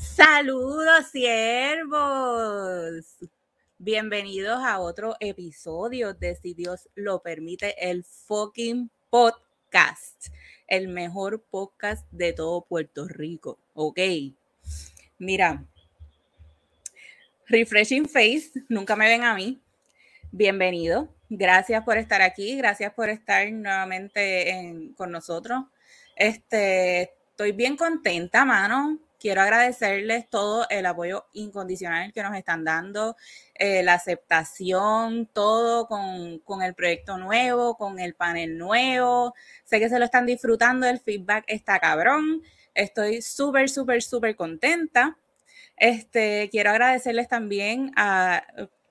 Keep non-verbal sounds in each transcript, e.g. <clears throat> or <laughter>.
Saludos, siervos. Bienvenidos a otro episodio de Si Dios lo permite, el fucking podcast. El mejor podcast de todo Puerto Rico. Ok. Mira, Refreshing Face, nunca me ven a mí. Bienvenido. Gracias por estar aquí. Gracias por estar nuevamente con nosotros. Este, estoy bien contenta, mano quiero agradecerles todo el apoyo incondicional que nos están dando, eh, la aceptación, todo con, el proyecto nuevo, con el panel nuevo. Sé que se lo están disfrutando, el feedback está cabrón. Estoy súper, súper, súper contenta. Este, quiero agradecerles también a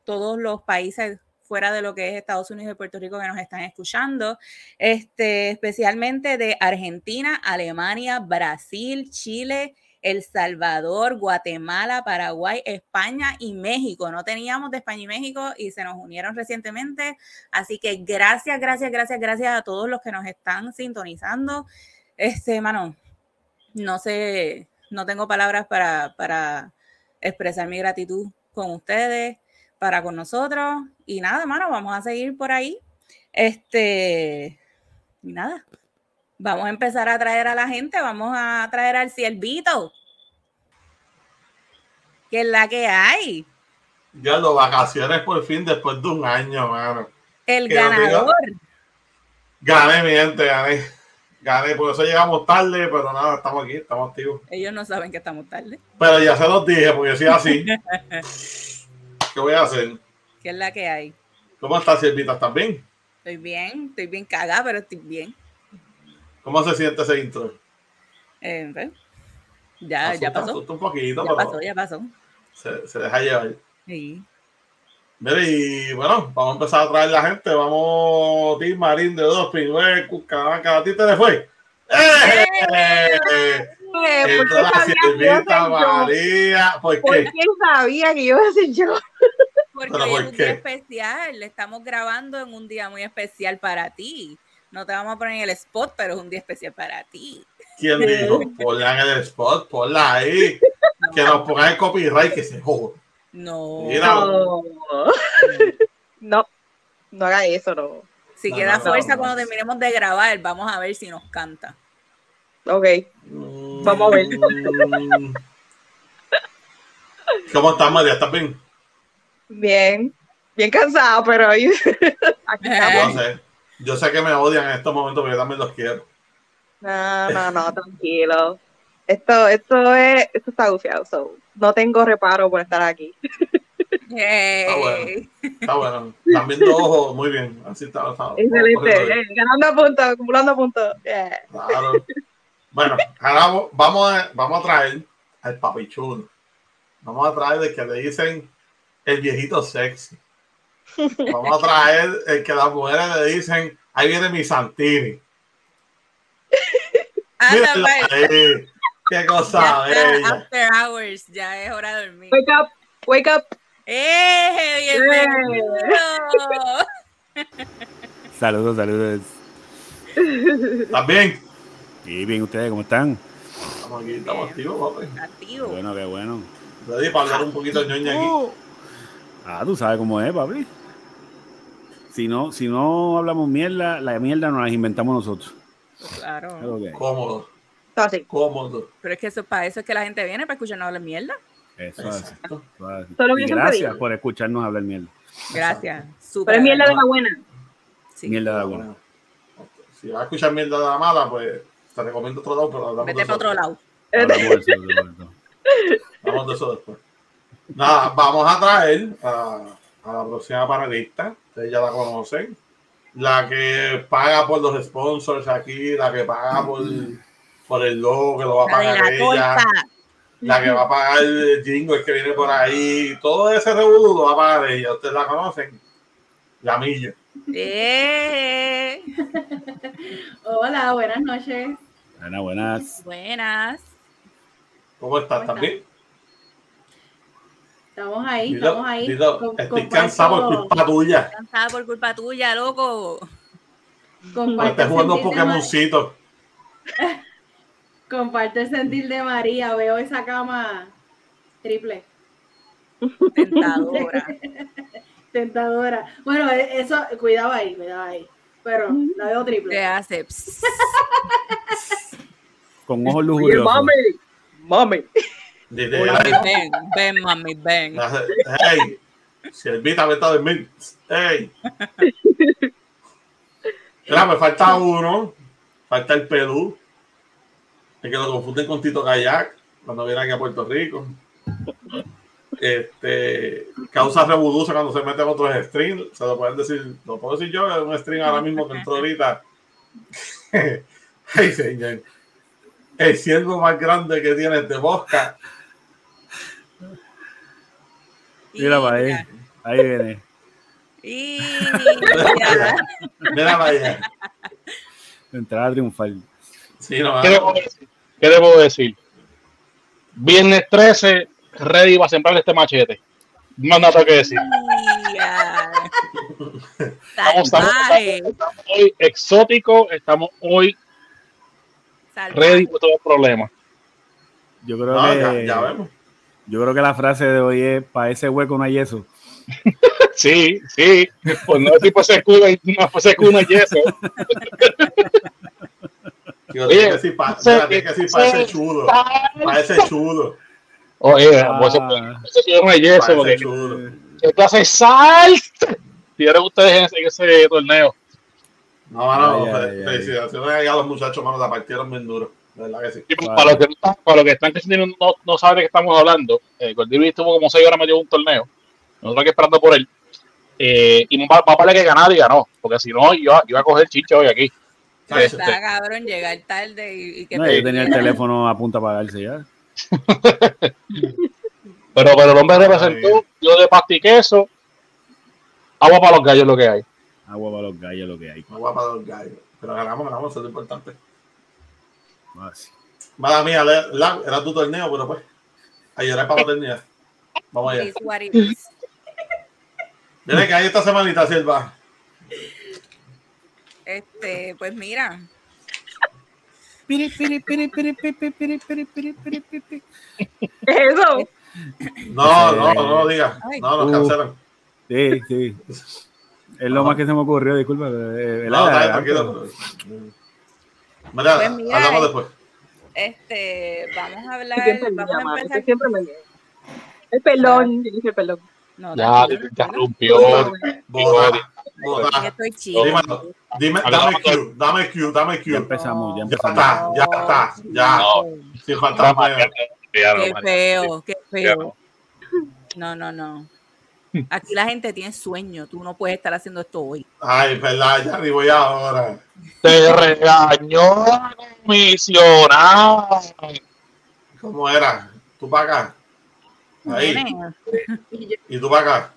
todos los países fuera de lo que es Estados Unidos y Puerto Rico que nos están escuchando, este, especialmente de Argentina, Alemania, Brasil, Chile, el Salvador, Guatemala, Paraguay, España y México. No teníamos de España y México y se nos unieron recientemente. Así que gracias, gracias, gracias, gracias a todos los que nos están sintonizando. Este, mano, no sé, no tengo palabras para, para expresar mi gratitud con ustedes, para con nosotros. Y nada, mano, vamos a seguir por ahí. Este, nada, Vamos a empezar a traer a la gente, vamos a traer al Ciervito. Que es la que hay. Ya lo vacaciones por fin después de un año, mano. El ganador. Gané, mi gente, gané. Gané, por eso llegamos tarde, pero nada, estamos aquí, estamos activos. Ellos no saben que estamos tarde. Pero ya se los dije, porque yo soy así. <laughs> ¿Qué voy a hacer? ¿Qué es la que hay? ¿Cómo estás, Silvita? ¿Estás bien? Estoy bien, estoy bien cagada, pero estoy bien. ¿Cómo se siente ese intro? Eh, ya, ya pasó. Un poquito, ya pasó, ya pasó. Se, deja llevar. Sí. Mire, y bueno, vamos a empezar a traer la gente. Vamos, Tim Marín de dos, Pinuel, Cucabaca, ¿a ti te le fue? ¡Eh! ¡Eh! ¿Por qué sabía que María. ¿Por, ¿Por qué? sabía que iba a ser yo? Porque hoy es un día especial. Estamos grabando en un día muy especial para ti. No te vamos a poner en el spot, pero es un día especial para ti. ¿Quién dijo? Ponla en el spot, ponla ahí. Que nos pongan el copyright que se joda. No. No. no. No haga eso, no. Si queda fuerza cuando terminemos de grabar, vamos a ver si nos canta. Ok. Mm. Vamos a ver. ¿Cómo estás, María? ¿Estás bien? Bien. Bien cansado, pero <laughs> aquí estamos. Yo sé que me odian en estos momentos, pero yo también los quiero. No, no, no, tranquilo. Esto, esto es, esto está gufiado, so. no tengo reparo por estar aquí. Está bueno. Está bueno. Están viendo ojos, muy bien. Así está. está Excelente. Eh, ganando puntos, acumulando puntos. Claro. Bueno, ahora vamos a, vamos a traer al papichulo. Vamos a traer el que le dicen el viejito sexy. Vamos a traer el que las mujeres le dicen, ahí viene mi Santini. <laughs> ahí, qué cosa bella. After hours, ya es hora de dormir. Wake up, wake up. ¡Eh! ¡Bienvenido! <laughs> saludos, saludos. ¿Estás bien? Sí, bien, ¿ustedes cómo están? Estamos aquí, estamos activos, papi. Activo. Bueno, qué bueno. Ready para hablar un poquito de ñoña aquí. Ah, tú sabes cómo es, papi. Si no, si no hablamos mierda, la mierda nos la inventamos nosotros. Claro. Cómodo. Fácil. Cómodo. Pero es que eso, para eso es que la gente viene, para escucharnos hablar mierda. Eso es. gracias por escucharnos hablar mierda. Gracias. Pero es mierda de la buena. Sí. Mierda de la buena. Si vas a escuchar mierda de la mala, pues te recomiendo otro lado, pero Vete para otro lado. Vamos de eso después. Nada, vamos a traer a a la próxima panelista, ustedes ya la conocen, la que paga por los sponsors aquí, la que paga por, por el logo que lo va a pagar ella, la que va a pagar el jingle que viene por ahí, todo ese revuelo lo va a pagar ella, ustedes la conocen, la milla. Eh. <laughs> Hola, buenas noches. Buenas, buenas. Buenas. ¿Cómo estás? ¿También? Estamos ahí, estamos ahí. estoy cansado por culpa tuya. Cansada por culpa tuya, loco. Estás jugando Pokémoncito. <laughs> Comparte el sentir de María. Veo esa cama Triple. Tentadora. <laughs> Tentadora. Bueno, e- eso, cuidado ahí, cuidado ahí. Pero la veo Te triple. hace. pss. Con ojos Oye, lujuriosos. mami, mami. Dile, Mami, ven, ven, mami, ven. hey, Siervita, vete a dormir. Hey. Mira, me falta uno. Falta el Perú. Es que lo confunden con Tito Kayak cuando viene aquí a Puerto Rico. Este causa revolución cuando se mete en otros streams. Se lo pueden decir, lo puedo decir yo, es un stream ahora mismo que entró ahorita. <laughs> Ay, señor. El ciervo más grande que tiene este bosca. Mira para ahí. Ahí viene. Y. Mira vaya. Entrada triunfal. Sí, no, ¿Qué debo decir? ¿Qué debo decir? Viernes 13, ready para sembrar este machete. Más nada que decir. Estamos, estamos- Salvaje, estamos hoy exóticos, estamos hoy salvaje. ready para todo problema. Yo creo No, que ya, ya vemos. Yo creo que la frase de hoy es, para ese hueco no hay yeso. <laughs> Sí, sí, pues no tipo se escuda y no pues se escuda yeso. <laughs> Yo que sí, para ese chudo, para ese chudo. Oye, vos se quedaron a yeso, porque esto hace salto. Tiraron ustedes en ese torneo. No, mano, no, felicidades a los muchachos, mano, la partieron bien duro. De verdad que sí. Y Vale. para, los que están, para los que están que no, no saben de qué estamos hablando, eh, Gordillo estuvo como 6 horas metido en un torneo. Nosotros aquí esperando por él. Eh, y va, va para que ganar y ganó. Porque si no, yo iba a coger chicha hoy aquí. Chacho, Está cabrón llegar tarde y, y que No, te- yo tenía el teléfono a punto de apagarse ya. <laughs> Pero, pero el hombre representó, yo de pasta y queso, agua para los gallos lo que hay. Agua para los gallos lo que hay. Muy guapa los gallos. Pero ganamos, ganamos, eso es lo importante. Más. Mala mía, era tu torneo, pero pues. Ayer era para paternidad. Vamos allá. Mira que hay esta semanita, Silva. Este, pues mira. Eso. No, no, no diga. No, nos cancelan. Sí, sí. Es lo más que se me ocurrió, disculpa. No, tranquilo. Mira, Pues mira, hablamos eh, después. este, vamos a hablar, Siempre me vamos a empezar. siempre me. El pelón, yo dije el pelón. No, Ya, te interrumpió. Estoy chido. Dime, dame Q, dame Q, dame Ya Q. empezamos, ya Ya está, ya está, ya. No. Falta. Qué feo, qué feo. No, no, no. <laughs> Aquí la gente tiene sueño. Tú no puedes estar haciendo esto hoy. Ay, verdad, ya ni voy ahora. Te regañó la comisionada. ¿Cómo era? Tú para acá. Ahí. Y tú para acá.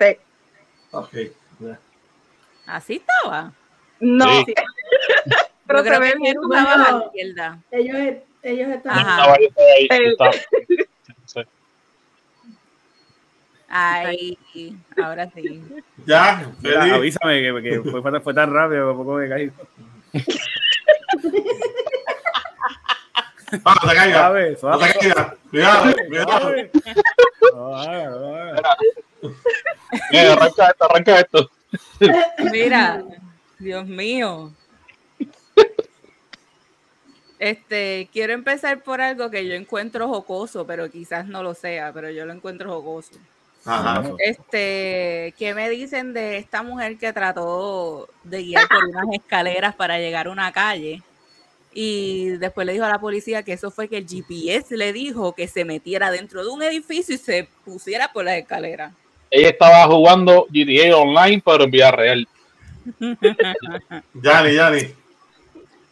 Sí. Ok. Así estaba. No, Sí. <laughs> pero se creo ve que bien. tú estabas a la Bueno. izquierda. Ellos, ellos están. Ajá. Ahí, <laughs> estaba ahí, Eh. estaba- sí. Ay, ahora sí. Ya, Mira, avísame que, que fue, fue- fue tan rápido que poco me caí. <laughs> Ah, te. Suave, No te. Cuidado, cuidado. Mira, arranca esto, arranca esto. Mira, Dios mío. Este, quiero empezar por algo que yo encuentro jocoso, pero quizás no lo sea, pero yo lo encuentro jocoso. Ajá. Este, ¿qué me dicen de esta mujer que trató de guiar por unas escaleras para llegar a una calle? Y después le dijo a la policía que eso fue que el GPS le dijo que se metiera dentro de un edificio y se pusiera por las escaleras. Ella estaba jugando GTA Online, pero en vida real. <laughs> Yanni, Yanni.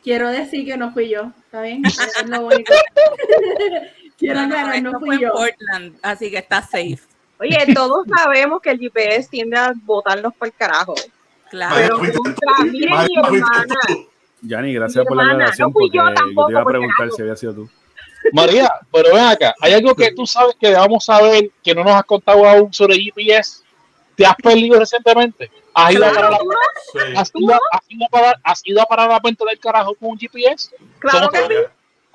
Quiero decir que no fui yo. ¿Está bien? <laughs> Es lo único. <laughs> Quiero No, no, aclarar, no fue fui en yo. Portland, así que está safe. Oye, todos sabemos que el GPS tiende a botarnos por el carajo. Claro. María, Pero contra, miren mi fuiste hermana. Yanni, gracias Mi por la hermana, aclaración no fui porque yo yo, te tampoco, iba a preguntar si había sido tú. María, pero ven acá, hay algo que tú sabes que debamos saber que no nos has contado aún sobre GPS. ¿Te has perdido recientemente? ¿Has ido, a parar, Claro, Sí. has ido, has ido a parar, has ido a parar la puente del carajo con un GPS? claro Somos que sí.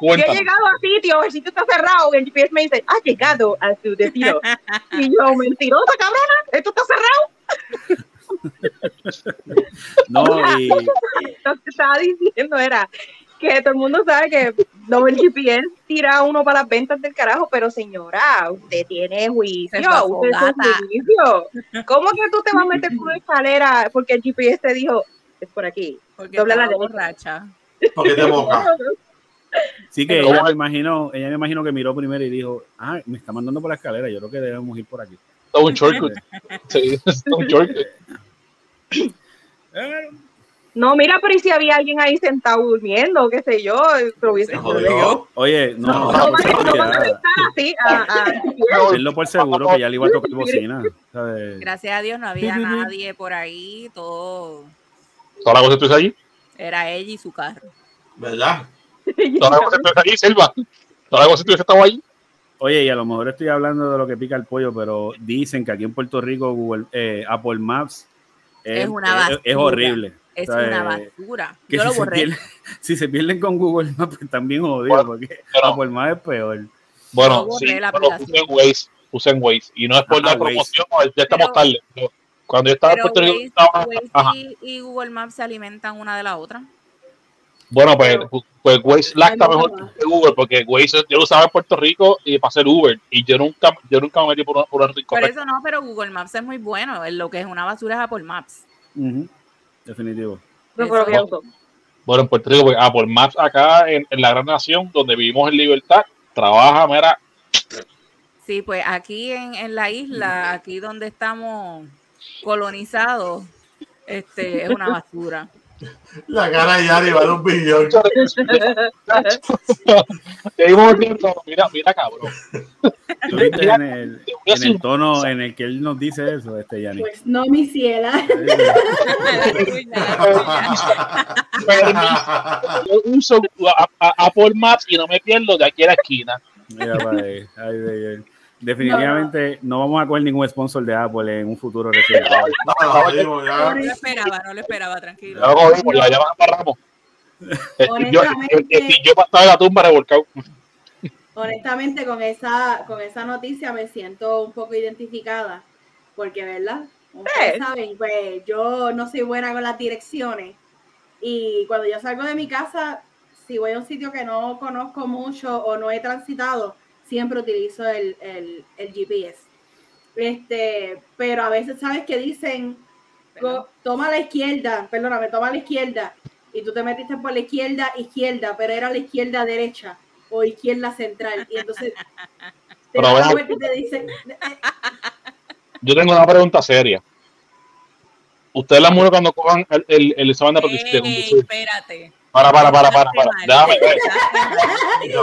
Yo he llegado a sitio, el sitio está cerrado, y el GPS me dice, ha llegado a su destino. <laughs> y yo, mentirosa, cabrona, esto está cerrado. <laughs> No, y Lo que estaba diciendo era que todo el mundo sabe que no, el GPS tira a uno para las ventas del carajo, pero señora, usted tiene juicio, usted tiene juicio. ¿Cómo que tú te vas a meter por una escalera porque el GPS te dijo, es por aquí? Porque Dobla la borracha. Porque te moca. <laughs> sí que ¿Cómo ella me imagino, ella me imagino que miró primero y dijo, ah, me está mandando por la escalera, yo creo que debemos ir por aquí. Es un shortcut. Sí, un shortcut. No, mira, pero ¿y si había alguien ahí sentado durmiendo, qué sé yo, lo hubiese. Oye, no, No, no, no, vale, no ya, vas a estar así, ah, ah, tenlo por seguro que ya le iba a tocar bocina. ¿sabes? Gracias a Dios no había nadie por ahí, todo Toda la cosa estuviese allí. era ella y su carro. ¿Verdad? <laughs> Toda la cosa estuviese allí, Silva. Toda la cosa estuviese estado allí. Oye, y a lo mejor estoy hablando de lo que pica el pollo, pero dicen que aquí en Puerto Rico Google, eh, Apple Maps Es una es, es horrible. Es O sea, una eh, basura. que Yo si lo se, pierden, <laughs> si se pierden con Google Maps, pues también jodido, Bueno, porque pero- Apple Maps es peor. Bueno, sí, la pero aplicación. usen Waze, usen Waze. Y no es por Ah, la Waze. promoción, ya estamos Pero- tarde. cuando yo estaba en Puerto Rico, Waze, estaba- Waze ajá. y, y Google Maps se alimentan una de la otra. Bueno, pues, Pero- pues Waze lacta mejor que Uber, porque Waze yo lo usaba en Puerto Rico y para hacer Uber. Y yo nunca, yo nunca me metí por una, por una rico. Por eso no, pero Google Maps es muy bueno. Lo que es una basura es Apple Maps. Definitivo. Bueno, en Puerto Rico, pues, ah, por Maps acá en, en la gran nación, donde vivimos en libertad, trabaja, mira, Sí, pues aquí en, en la isla, aquí donde estamos colonizados, este, es una basura. La cara de Yari vale un billón. te digo el tiempo, mira, mira, cabrón. ¿Tú viste en el, en tono en el que él nos dice eso, este Yanni? Pues no, mi ciela. Yo uso Apple Maps y no me pierdo de aquí a la esquina. Mira, pa' ahí. Ay, ay, ay. Definitivamente no, vamos a coger ningún sponsor de Apple en un futuro reciente. <laughs> No, no, No lo esperaba, no lo esperaba, tranquilo. Ya lo cogimos, ya, ya nos amarramos. Este, yo, Honestamente- este, yo estaba en la tumba revolcado. Honestamente, con esa, con esa noticia me siento un poco identificada, porque, ¿verdad? Ustedes saben, pues yo no soy buena con las direcciones y cuando yo salgo de mi casa, si voy a un sitio que no conozco mucho o no he transitado, siempre utilizo el, el, el GPS. Este, pero a veces sabes que dicen, go- toma la izquierda, perdóname, toma la izquierda, y tú te metiste por la izquierda, izquierda, pero era la izquierda derecha o izquierda central, y entonces <laughs> te la y te dicen, Yo tengo una pregunta seria. Ustedes las mujeres cuando cojan el, el, el examen de de Ey, conducir. espérate. Para, para, para, para, para. Déjame ver.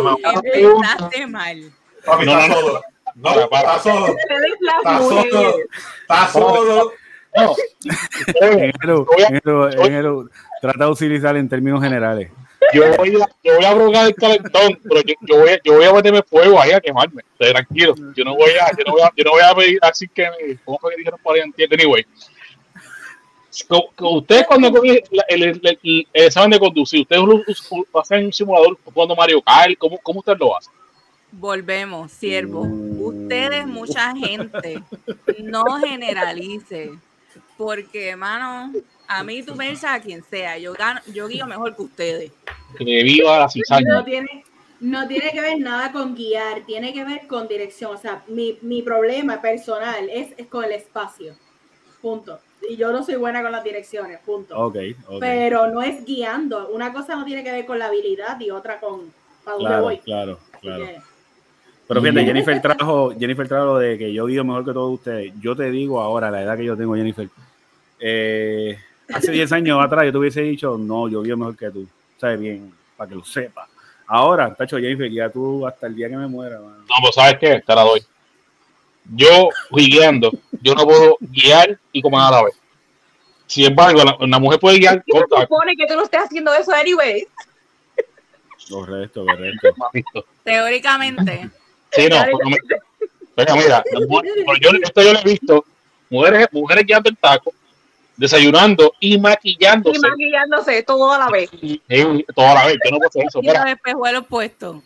mal, Empezaste Empezaste mal. Papi, No, no, no. No, Para, para. está solo. Está solo. Está solo. No. Enero, trata de utilizar en términos generales. yo voy a, yo voy a provocar el calentón, pero yo, yo voy a, yo voy a meterme fuego ahí a quemarme. Tranquilo. Yo no voy a, yo no voy a, yo no voy a pedir así que me, ¿cómo fue que dijeron por ahí? Anyway. Ustedes cuando el, el- el- el examen de conducir, ustedes lo, lo hacen un simulador jugando Mario Kart, ¿cómo, cómo ustedes lo hacen? Volvemos, siervo. Ustedes, mucha gente, no generalice. Porque, hermano, a mí tú me echas a quien sea. Yo, gano, yo guío mejor que ustedes. Que viva la no cizaña. tiene, no tiene que ver nada con guiar, tiene que ver con dirección. O sea, mi, mi problema personal es, es con el espacio. Punto. Y yo no soy buena con las direcciones, punto. Ok, ok. Pero no es guiando. Una cosa no tiene que ver con la habilidad y otra con para dónde Claro, voy. claro, Así claro. que, Pero fíjate, Jennifer trajo, Jennifer trajo lo de que yo guío mejor que todos ustedes. Yo te digo ahora, la edad que yo tengo, Jennifer. eh, hace 10 años atrás yo te hubiese dicho, no, yo guío mejor que tú. ¿Sabes bien? Para que lo sepas. Ahora, tacho, Jennifer, ya tú hasta el día que me muera. No, pues ¿sabes qué? Te la doy. Yo guiando, yo no puedo guiar y comer a la vez. Sin embargo, la, una mujer puede guiar ¿Qué se corta. supone que tú no estés haciendo eso anyway? Correcto, correcto. Teóricamente, Sí, no, pero mira, yo, esto yo lo he visto, mujeres, mujeres guiando el taco, desayunando y maquillándose. Y maquillándose todo a la vez. Eh, toda la vez, yo no puedo hacer eso. Y los espejuelos puestos.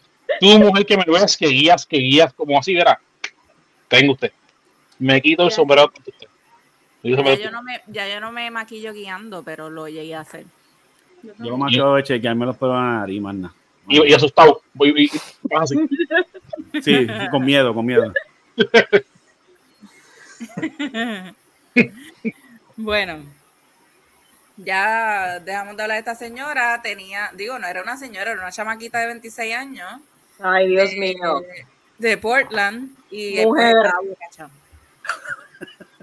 tú, mujer que me ves, que guías, que guías, como así, verá. Tengo usted. Me quito el Ya. sombrero. Me Ya sombrero yo, no me, ya yo no me maquillo guiando, pero lo llegué a hacer. Yo lo que hago es chequearme los pelos de la nariz, más nada. y, y asustado. Voy, y, y- así. <laughs> Sí, con miedo, con miedo. <laughs> bueno, ya dejamos de hablar de esta señora. Tenía, digo, no era una señora, era una chamaquita de 26 años. Ay, Dios eh, mío. De Portland. Y Mujer. borracha. <laughs>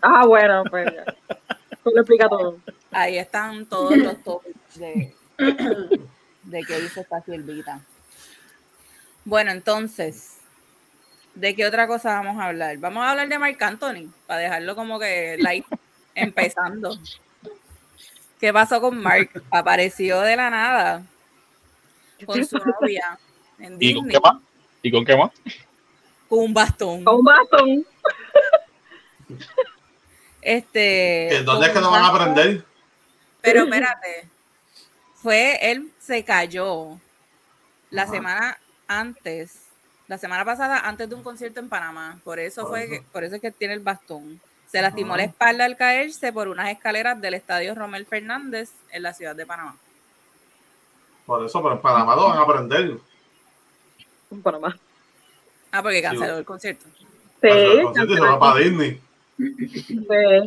Ah, bueno, pues. Eso lo explica todo. Ahí están todos los topics de, de qué hizo esta siervita. Bueno, entonces, ¿de qué otra cosa vamos a hablar? Vamos a hablar de Marc Anthony, para dejarlo como que light, empezando. ¿Qué pasó con Mark? Apareció de la nada con su novia en ¿Y con qué más? ¿Y con qué más? Con un bastón. Con un bastón. Este, ¿Que ¿Dónde es que lo van a aprender? Pero espérate, fue, él se cayó la Ajá. semana antes, la semana pasada antes de un concierto en Panamá. Por eso fue, que, por eso es que tiene el bastón. Se lastimó Ajá. la espalda al caerse por unas escaleras del estadio Romel Fernández en la ciudad de Panamá. Por eso, pero en Panamá lo van a aprender. En Panamá. Ah, porque Sí, canceló bueno. el concierto. Sí, El concierto y se va para Disney. pues,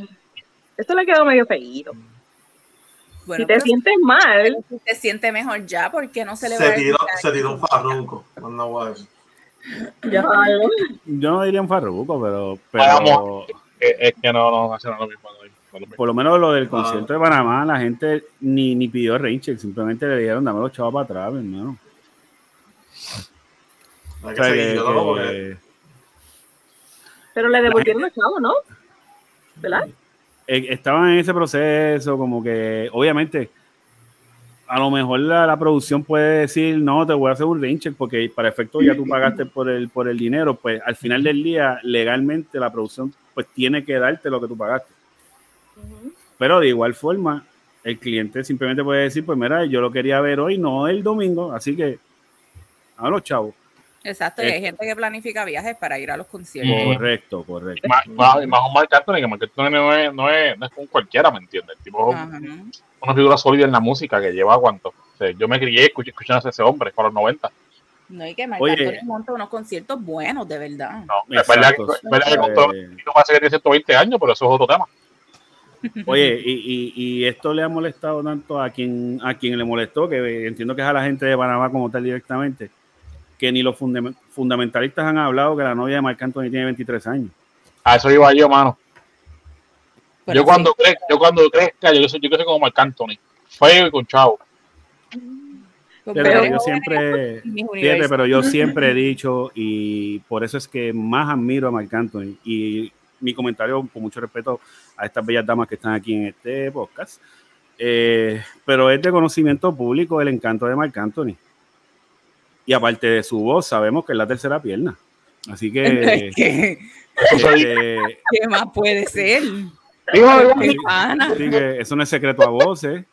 esto le quedó medio feíto. Bueno, si te sientes mal, si te siente mejor ya, porque no se le va Se a tiró, decir se tiró un farruco. No voy a decir. ya sabes. Yo no diría un farruco, pero, pero Es que no, no, no, lo mismo, por lo menos lo del concierto de Panamá, la gente ni, ni pidió raincheck, simplemente le dieron dame los chavos para atrás, mi hermano. Hay O que sea, seguir, que- yo no, porque que- Pero le devolvieron los chavos, ¿no? ¿Verdad? eh, estaban en ese proceso, como que obviamente a lo mejor la, la producción puede decir, no, te voy a hacer un raincheck porque para efecto ya tú pagaste por el, por el dinero, pues al final del día legalmente la producción pues tiene que darte lo que tú pagaste. Pero de igual forma, el cliente simplemente puede decir, pues mira, yo lo quería ver hoy, no el domingo, así que a los chavos. Exacto, y hay Eh. gente que planifica viajes para ir a los conciertos. Correcto, correcto. Más, más, más un Marc Anthony, que Marc Anthony no es, no es, no es como cualquiera, ¿me entiendes? El tipo Ajá. una figura sólida en la música que lleva cuánto. O sea, yo me crié escuch- escuchando a ese hombre para los 90. No hay que Marc Oye. Anthony monta unos conciertos buenos, de verdad. No, es verdad que, Exacto. es verdad que con todo- no parece que tiene 120 años, pero eso es otro tema. <laughs> Oye, y, y- y esto le ha molestado tanto a quien, a quien le molestó, que entiendo que es a la gente de Panamá como tal directamente, que ni los fundam- fundamentalistas han hablado que la novia de Marc Anthony tiene 23 años. A eso iba yo, mano. Pero yo, sí, cuando cre- yo cuando crezca, yo, soy- yo ser como Marc Anthony. Feo y con chavo. Pero mujeres yo siempre, fíjate, pero yo <laughs> siempre he dicho, y por eso es que más admiro a Marc Anthony, y mi comentario con mucho respeto a estas bellas damas que están aquí en este podcast, eh, pero es de conocimiento público el encanto de Marc Anthony. Y aparte de su voz, sabemos que es la tercera pierna. Así que, ¿Qué, Eso se dice. este, qué más puede ser? Así que eso no es secreto a voces.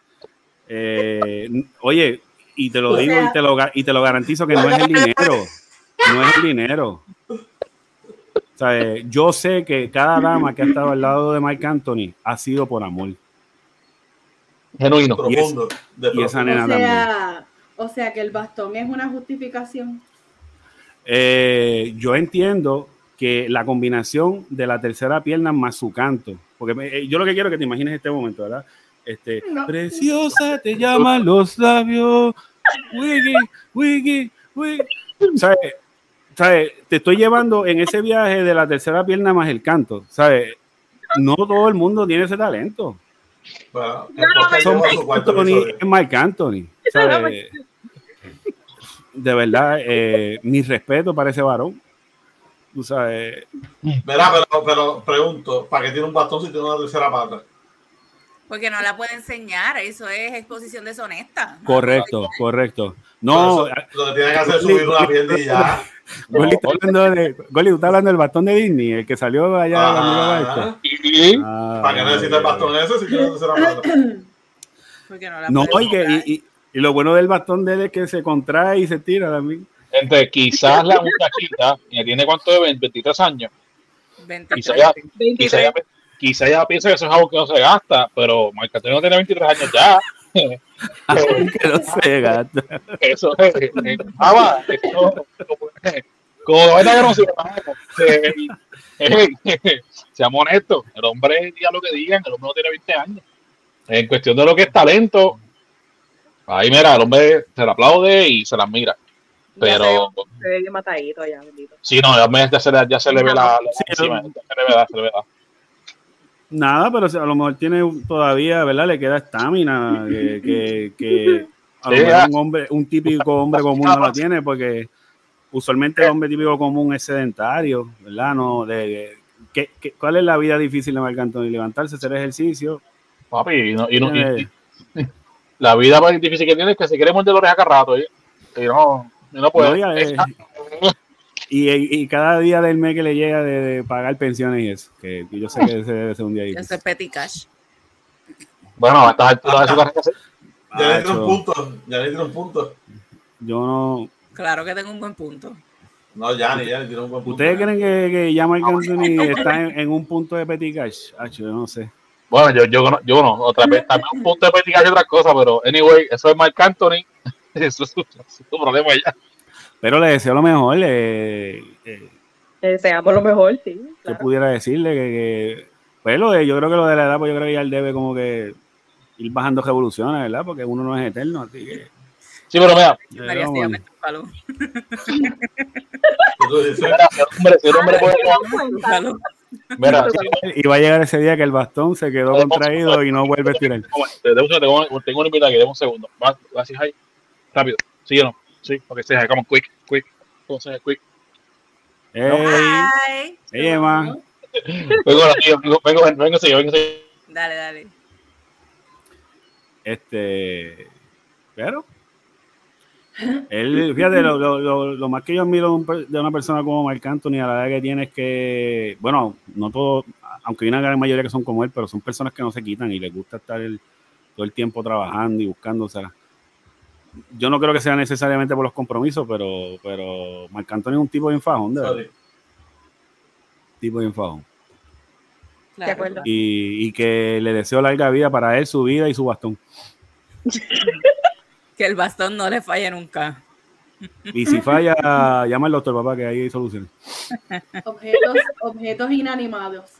Eh, oye, y te lo O digo sea- y, te lo, y te lo garantizo que no es el dinero. No es el dinero. O sea, eh, yo sé que cada dama que ha estado al lado de Mike Anthony ha sido por amor. Genuino. Y es- profundo. de y esa nena O también. O sea que el bastón es una justificación. Eh, yo entiendo que la combinación de la tercera pierna más su canto, porque me- eh, yo lo que quiero es que te imagines este momento, ¿verdad? Este, No. preciosa te llaman los labios, wiggy, wiggy, wiggy. ¿Sabes? ¿Sabes? Te estoy llevando en ese viaje de la tercera pierna más el canto, ¿sabes? No todo el mundo tiene ese talento. Bueno, No, no, Son Mike Anthony, es Mike Anthony. ¿sabes? De verdad, eh, mi respeto para ese varón. Tú sabes, Mira, pero, pero pregunto, ¿para qué tiene un bastón si tiene una tercera pata? Porque no la puede enseñar, eso es exposición deshonesta. correcto, correcto. No, eso, lo que tiene que hacer es subir una pierna y ya. <laughs> Goli tú estás hablando del bastón de Disney, el que salió allá de la Ah, ¿Para qué necesitas el bastón ese si quieres hacer la? Porque no la No, puede y, que, y- y lo bueno del bastón de él es que se contrae y se tira también. Gente, quizás la muchachita, que tiene cuánto de 20, 23 años, 23. quizás ya, quizá 23. ella, quizá ella piensa que eso es algo que no se gasta, pero Marc Antonio tiene 23 años ya. que no se gasta. Eso es. eh, Ah, va, eso, como que no se eh, eh, Seamos honestos, el hombre diga lo que digan, el hombre no tiene 20 años. En cuestión de lo que es talento, ahí mira, el hombre se le aplaude y se la mira. Pero Se ve bien matadito ya, bendito. sí, no, ya, ya se le, ya se le ve la, la se le ve la, se le ve la- Nada, pero a lo mejor tiene todavía, ¿verdad? Le queda estamina, que, que, que a lo mejor un hombre, un típico hombre común no la tiene, porque usualmente el hombre típico común es sedentario, ¿verdad? No, de, de- ¿qué- qué- cuál es la vida difícil de Marc Anthony? Levantarse, hacer ejercicio. Papi, y no, y no- y- y- la vida más difícil que tiene es que se quiere morder la oreja cada rato. Y, y no, y no puede. no eh, y, y cada día del mes que le llega de, de pagar pensiones y eso, que yo sé que ese debe ser un día Ese difícil. es petty cash. Bueno, a estas alturas de su carrera. Ya le Ah, tiene un cho- punto. Ya le tiene un punto. Yo no, Claro que tengo un buen punto. No, ya ni ya le tiene un buen punto. ¿Ustedes creen que, que ya Marc Anthony está en, en un punto de petit cash? Acho, yo no sé. Bueno, yo, yo, no- yo no, otra vez, también un punto de practicar y otra cosa, pero anyway, eso es Mark Anthony. Eso es su, su problema ya. Pero le deseo lo mejor. eh, eh, Le deseamos lo mejor, sí. yo claro. pudiera decirle que, que- pues lo de, yo creo que lo de la edad, pues yo creo que ya él debe como que ir bajando revoluciones, ¿verdad? Porque uno no es eterno, así que. Sí, pero mira, María hombre, si el hombre puede. Mira, Y va a llegar ese día que el bastón se quedó contraído y no vuelve a estirar. te- te- tengo, tengo una invitada aquí, dame un segundo. Va, Gracias, ahí. Rápido. ¿Sí o no? Sí, porque se come on, quick, quick. Entonces, quick. ¡Ey! Bye. ¡Ey, Emma! <laughs> Vengo, vengo, vengo, vengo, vengo, vengo, Dale, dale. Este. Pero. Él, fíjate, lo, lo- lo- lo más que yo admiro de, una persona como Marc Anthony a la edad que tiene es que, bueno, no todo, aunque hay una gran mayoría que son como él, pero son personas que no se quitan y les gusta estar el- todo el tiempo trabajando y buscando, o sea, yo no creo que sea necesariamente por los compromisos, pero, pero Marc Anthony es un tipo bien fajón, de verdad, sorry. tipo bien fajón. Claro. De acuerdo. Y, y que le deseo larga vida para él, su vida y su bastón. <laughs> Que el bastón no le falle nunca. Y si falla, llama al doctor, papá, que ahí hay soluciones. <laughs> Objetos, objetos inanimados.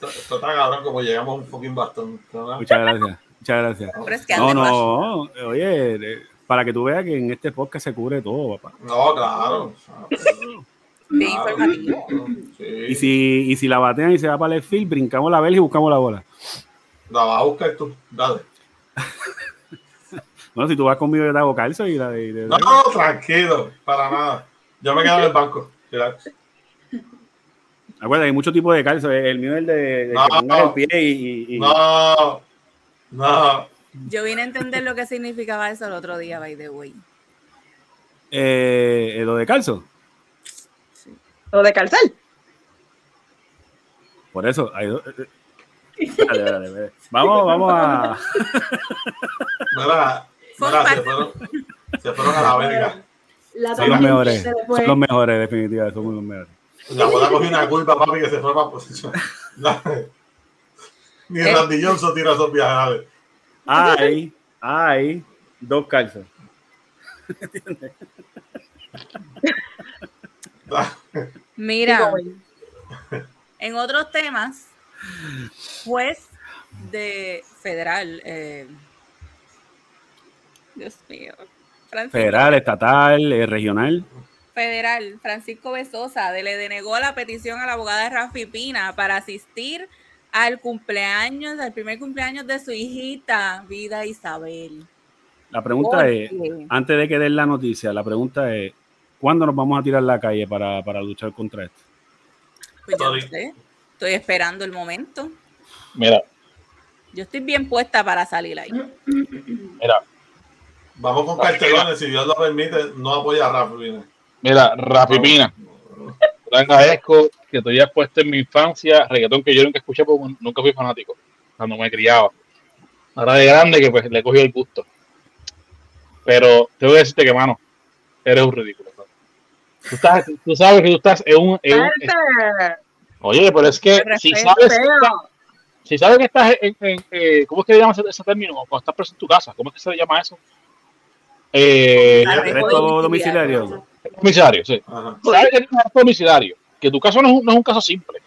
Está cabrón como llegamos a un fucking bastón. Muchas gracias, muchas gracias. Pero es que No, no, oye, para que tú veas que en este podcast se cubre todo, papá. No, claro. Sí. Y si, y si la batean y se va para el field, brincamos la vela y buscamos la bola. La vas a buscar tú. Dale. <laughs> Bueno, si tú vas conmigo, yo te hago calzo y la de. de- No, no, tranquilo. Para nada. Yo me quedo en el banco. Relax. Acuérdate, hay muchos tipos de calzo. El mío es el de, de No. que pongas el pie y. y- y- No. No. Yo vine a entender lo que significaba eso el otro día, by the way. eh, lo de calzo. Lo de calzar. Por eso. hay dos- eh, eh. Dale, dale, dale. Vamos, vamos a. <laughs> Mira, se fueron, se fueron a la verga. La Son los mejores. Son los mejores, definitivamente. Son los mejores. La bola cogió una culpa, papi, que se fue para posición. <laughs> Ni Eh. Randy Johnson tira esos viajes. dale. Hay, hay dos calzos. <laughs> Dale. Mira, en otros temas, juez de federal, eh, Dios mío, Francisco, Federal, estatal, eh, regional. federal, Francisco Besosa, de- le denegó la petición a la abogada de Rafi Pina para asistir al cumpleaños, al primer cumpleaños de su hijita, Vida Isabel. La pregunta ¿Por es, antes de que den la noticia, la pregunta es, ¿cuándo nos vamos a tirar a la calle para, para luchar contra esto? Pues yo no sé, estoy esperando el momento. Mira, Yo estoy bien puesta para salir ahí. mira. Vamos con cartelones, si Dios lo permite, no apoya a Rafa. Pina. Mira, Rapipina. Te agradezco que tú hayas puesto en mi infancia reggaetón que yo nunca escuché porque nunca fui fanático cuando me criaba. Ahora de grande que pues le cogió el gusto. Pero tengo que decirte que, mano, eres un ridículo. Tú, estás, tú sabes que tú estás en un... en un-. Oye, pero es que si sabes, si sabes que estás en... en- eh, ¿Cómo es que se llama ese, ese término? Cuando estás preso en tu casa. ¿Cómo es que se llama eso? Eh, Arresto Arresto domiciliario. comisario, sí. Ajá. sabes que es un arresto domiciliario, que tu caso no es, un, no es un caso simple.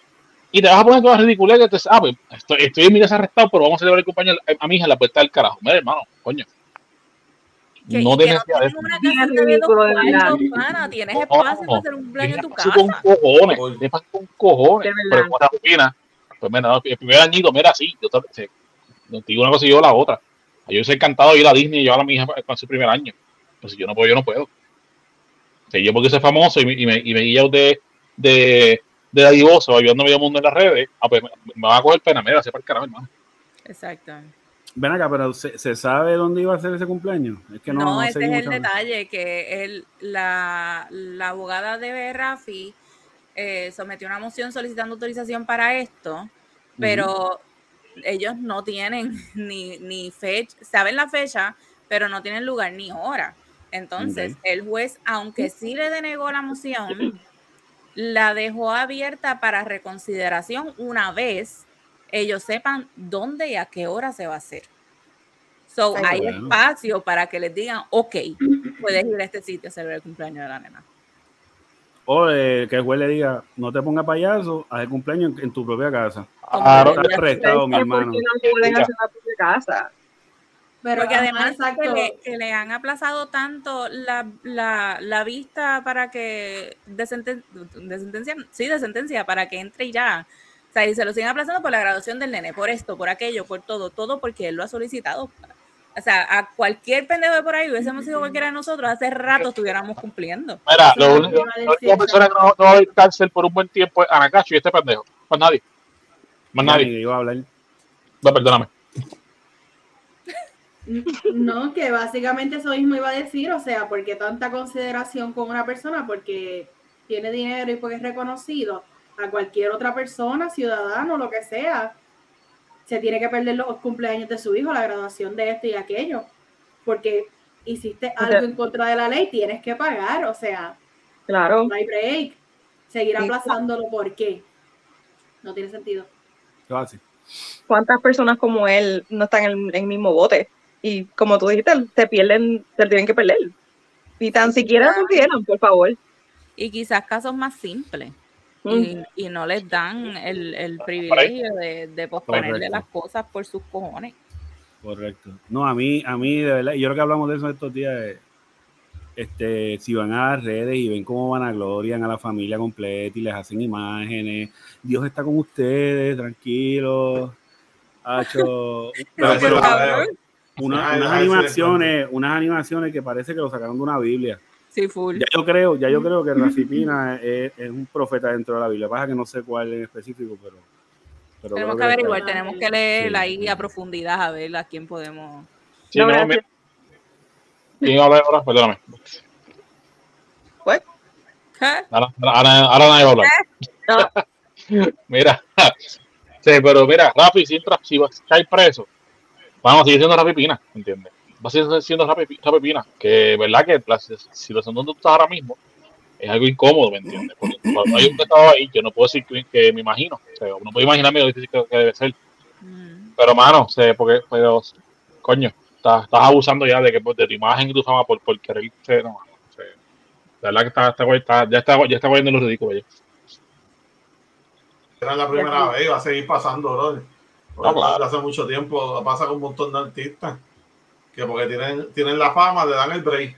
Y te vas a poner toda ridiculez que te ah, pues, estoy, estoy en mi casa arrestado, pero vamos a celebrar el cumpleaños a, a mi hija en la puerta del carajo. Mira, hermano, coño. Que, no tienes no tienes una casita de dos ridículo, de cuartos, verdad. pana, Tienes No, espacio no. para hacer un en tu con cojones, pasa con cojones. Pero con pues mira, no, el primer añito, mira, sí, yo te, te- no te digo una cosa y yo la otra. Yo soy encantado de ir a Disney y llevar a mi hija con su primer año. Pues si yo no puedo, yo no puedo. O sea, yo porque soy famoso y me, y me, y me guío de, de, de la divoso, ayudando a medio mundo en las redes, ah, pues me, me va a coger pena, mira, se para el carajo, hermano. Exacto. Ven acá, pero ¿se, se sabe dónde iba a ser ese cumpleaños? Es que no, No, ese es el detalle, que el, la, la abogada de Rafi eh, sometió una moción solicitando autorización para esto, pero ellos no tienen <laughs> ni, ni fecha, saben la fecha, pero no tienen lugar ni hora. Entonces, el juez, aunque sí le denegó la moción, la dejó abierta para reconsideración una vez ellos sepan dónde y a qué hora se va a hacer. So, Ay, hay bueno. espacio para que les digan, ok, puedes ir a este sitio a celebrar el cumpleaños de la nena. O eh, que el juez le diga, no te ponga payaso, haz el cumpleaños en, en tu propia casa. Claro, Estás arrestado, mi ¿Por hermano. qué no pueden hacer la propia casa? Pero Porque además que le, que le han aplazado tanto la, la, la vista para que de, senten- de sentencia, sí, de sentencia, para que entre y ya. O sea, y se lo siguen aplazando por la graduación del nene, por esto, por aquello, por todo, todo porque él lo ha solicitado. O sea, a cualquier pendejo de por ahí, hubiésemos sido cualquiera de nosotros, hace rato estuviéramos cumpliendo. Mira, lo único, que iba a la única decir, persona que no, no va a ir cárcel por un buen tiempo es Anacacho y este pendejo. Más nadie. Más nadie. iba a hablar. No, perdóname. <laughs> No, que básicamente eso mismo iba a decir, o sea, porque tanta consideración con una persona porque tiene dinero y porque es reconocido, a cualquier otra persona, ciudadano, lo que sea, se tiene que perder los cumpleaños de su hijo, la graduación de este y aquello, porque hiciste sea- algo en contra de la ley, tienes que pagar, o sea, Claro. no hay break. Seguir Sí. aplazándolo, ¿por qué? No tiene sentido. ¿Qué va a hacer? ¿Cuántas personas como él no están en en el mismo bote? Y como tú dijiste, se pierden, se tienen que perder. Y tan siquiera consideran, por favor. Y quizás casos más simples. Mm. Y, y no les dan el, el privilegio de, de posponerle Correcto. las cosas por sus cojones. Correcto. No, a mí, a mí, de verdad, yo creo que hablamos de eso estos días. eh, Este, si van a las redes y ven cómo van a glorian a la familia completa y les hacen imágenes, Dios está con ustedes, tranquilos. Hacho, <laughs> Pero, Pero, una- unas animaciones, unas animaciones que parece que lo sacaron de una Biblia. Sí, full. Ya yo creo, ya yo creo que Rafi Pina es, es un profeta dentro de la Biblia. Pasa que no sé cuál en específico, pero, pero tenemos que está- averiguar, tenemos que leer Sí. ahí a profundidad a ver a quién podemos. Sí, No, no. ¿Quién iba a hablar ahora? Perdóname. What? ¿Qué? Ahora, ahora, ahora nadie va a hablar. No. <laughs> Mira. Sí, pero mira, Rafi, si, entra, si vas a caer preso, vamos a seguir siendo Rafi Pina, ¿entiendes? Va siendo Rafi Pina, que verdad que la situación donde tú estás ahora mismo es algo incómodo, ¿me entiendes? Porque cuando hay un estado ahí, yo no puedo decir que, que me imagino, o sea, no puedo imaginarme lo difícil que, que debe ser. Mm. Pero, mano, o sea, porque, pero, coño, estás, estás abusando ya de, que, de tu imagen y tu fama por, por querer ser, no, mano, o sea, de verdad que está, está, está- ya está, ya está volviendo lo ridículo ya. Era la primera vez y va a seguir pasando, bro. No, claro. Hace mucho tiempo pasa con un montón de artistas que porque tienen, tienen la fama le dan el break.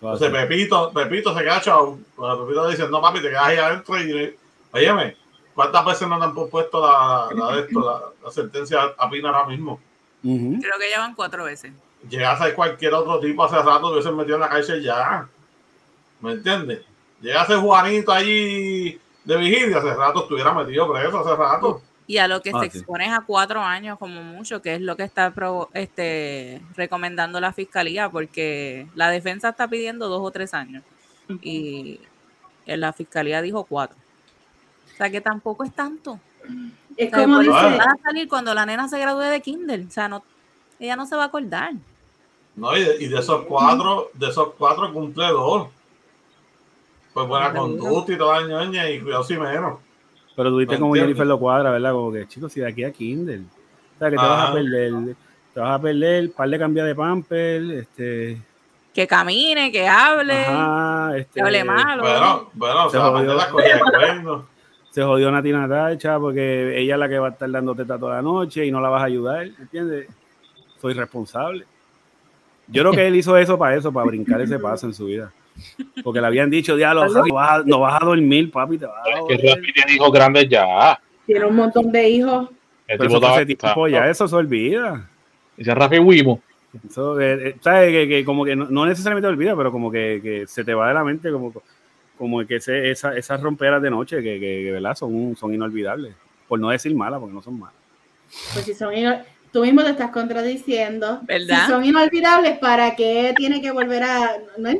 Entonces Pepito, Pepito se queda chao. Pepito le dice, no papi, te quedas ahí adentro y óyeme, ¿cuántas veces no le han puesto la, la, de esto, la, la sentencia a Pina ahora mismo? Creo que ya van cuatro veces. Llega a cualquier otro tipo hace rato hubiesen metido en la cárcel ya. ¿Me entiendes? Llega a ser Juanito allí de vigilia, hace rato estuviera metido preso, hace rato. Y a lo que Ah, se sí. expone es a cuatro años como mucho, que es lo que está pro- este, recomendando la fiscalía, porque la defensa está pidiendo dos o tres años y en la fiscalía dijo cuatro. O sea que tampoco es tanto. Es O sea, como dice, va a salir cuando la nena se gradúe de Kindle. O sea, no, ella no se va a acordar. No, y de, y de esos cuatro, de esos cuatro cumple dos. Pues buena conducta y toda la ñoña y cuidado si menos. Pero tuviste No como entiendo. Jennifer lo cuadra, ¿verdad? Como que, chicos, si de aquí a Kindle. O sea, que te vas a perder. Te vas a perder un par de cambios de pamper, este. Que camine, que hable, Ajá, este. que hable malo. Bueno, bueno, o Se sea, jodió. mandé la cogida de cuernos. <laughs> Se jodió Nati Natacha porque ella es la que va a estar dando teta toda la noche y no la vas a ayudar, ¿entiendes? Soy responsable. Yo creo que él hizo eso para eso, para brincar ese paso en su vida. Porque le habían dicho, diablo, Javi, vas no vas a dormir, papi, te vas a Que joder". Rafi tiene hijos grandes ya. tiene un montón de hijos. El Pero tipo eso hace tiempo, ya eso se olvida. Dice Rafi Wimo. Eso, eh, eh, ¿sabes? Que, que como que no, no necesariamente olvida, pero como que, que se te va de la mente, como, como que ese- esa- esas romperas de noche que, que, que, ¿verdad? Son, son inolvidables. Por no decir malas, porque no son malas. Pues si son tú mismo te estás contradiciendo. ¿Verdad? Si son inolvidables, ¿para qué tiene que volver a.? ¿no?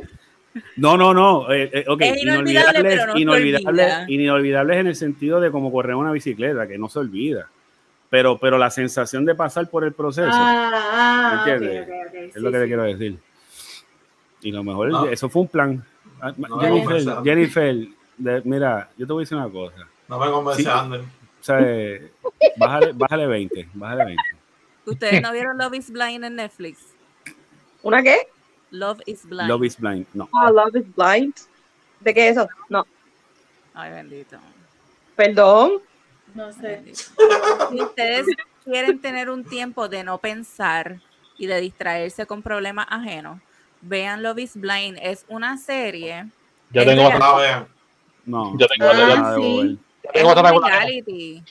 No, no, no. eh, eh, ok, Es inolvidable, pero no se inolvidables, olvida. inolvidables en el sentido de como correr una bicicleta, que no se olvida. Pero, pero la sensación de pasar por el proceso Ah, ah, ¿Me ok, entiendes? es sí, lo que te quiero decir. Y lo mejor, No. eso fue un plan. Ah, No, Jennifer, conversando. Jennifer de- mira, yo te voy a decir una cosa. No me convence Sí. O sea, bájale, bájale 20, bájale 20. ¿Ustedes no vieron Love is Blind en Netflix? ¿Una qué? Love is Blind. Love is blind. No. Ah, Love is Blind. ¿De qué es eso? No. Ay, bendito. Perdón. No sé. Si ustedes quieren tener un tiempo de no pensar y de distraerse con problemas ajenos, vean Love is Blind. Es una serie. Yo tengo bastante. La vean. No. Yo tengo Ah, nada de sí. Yo tengo bastante- reality.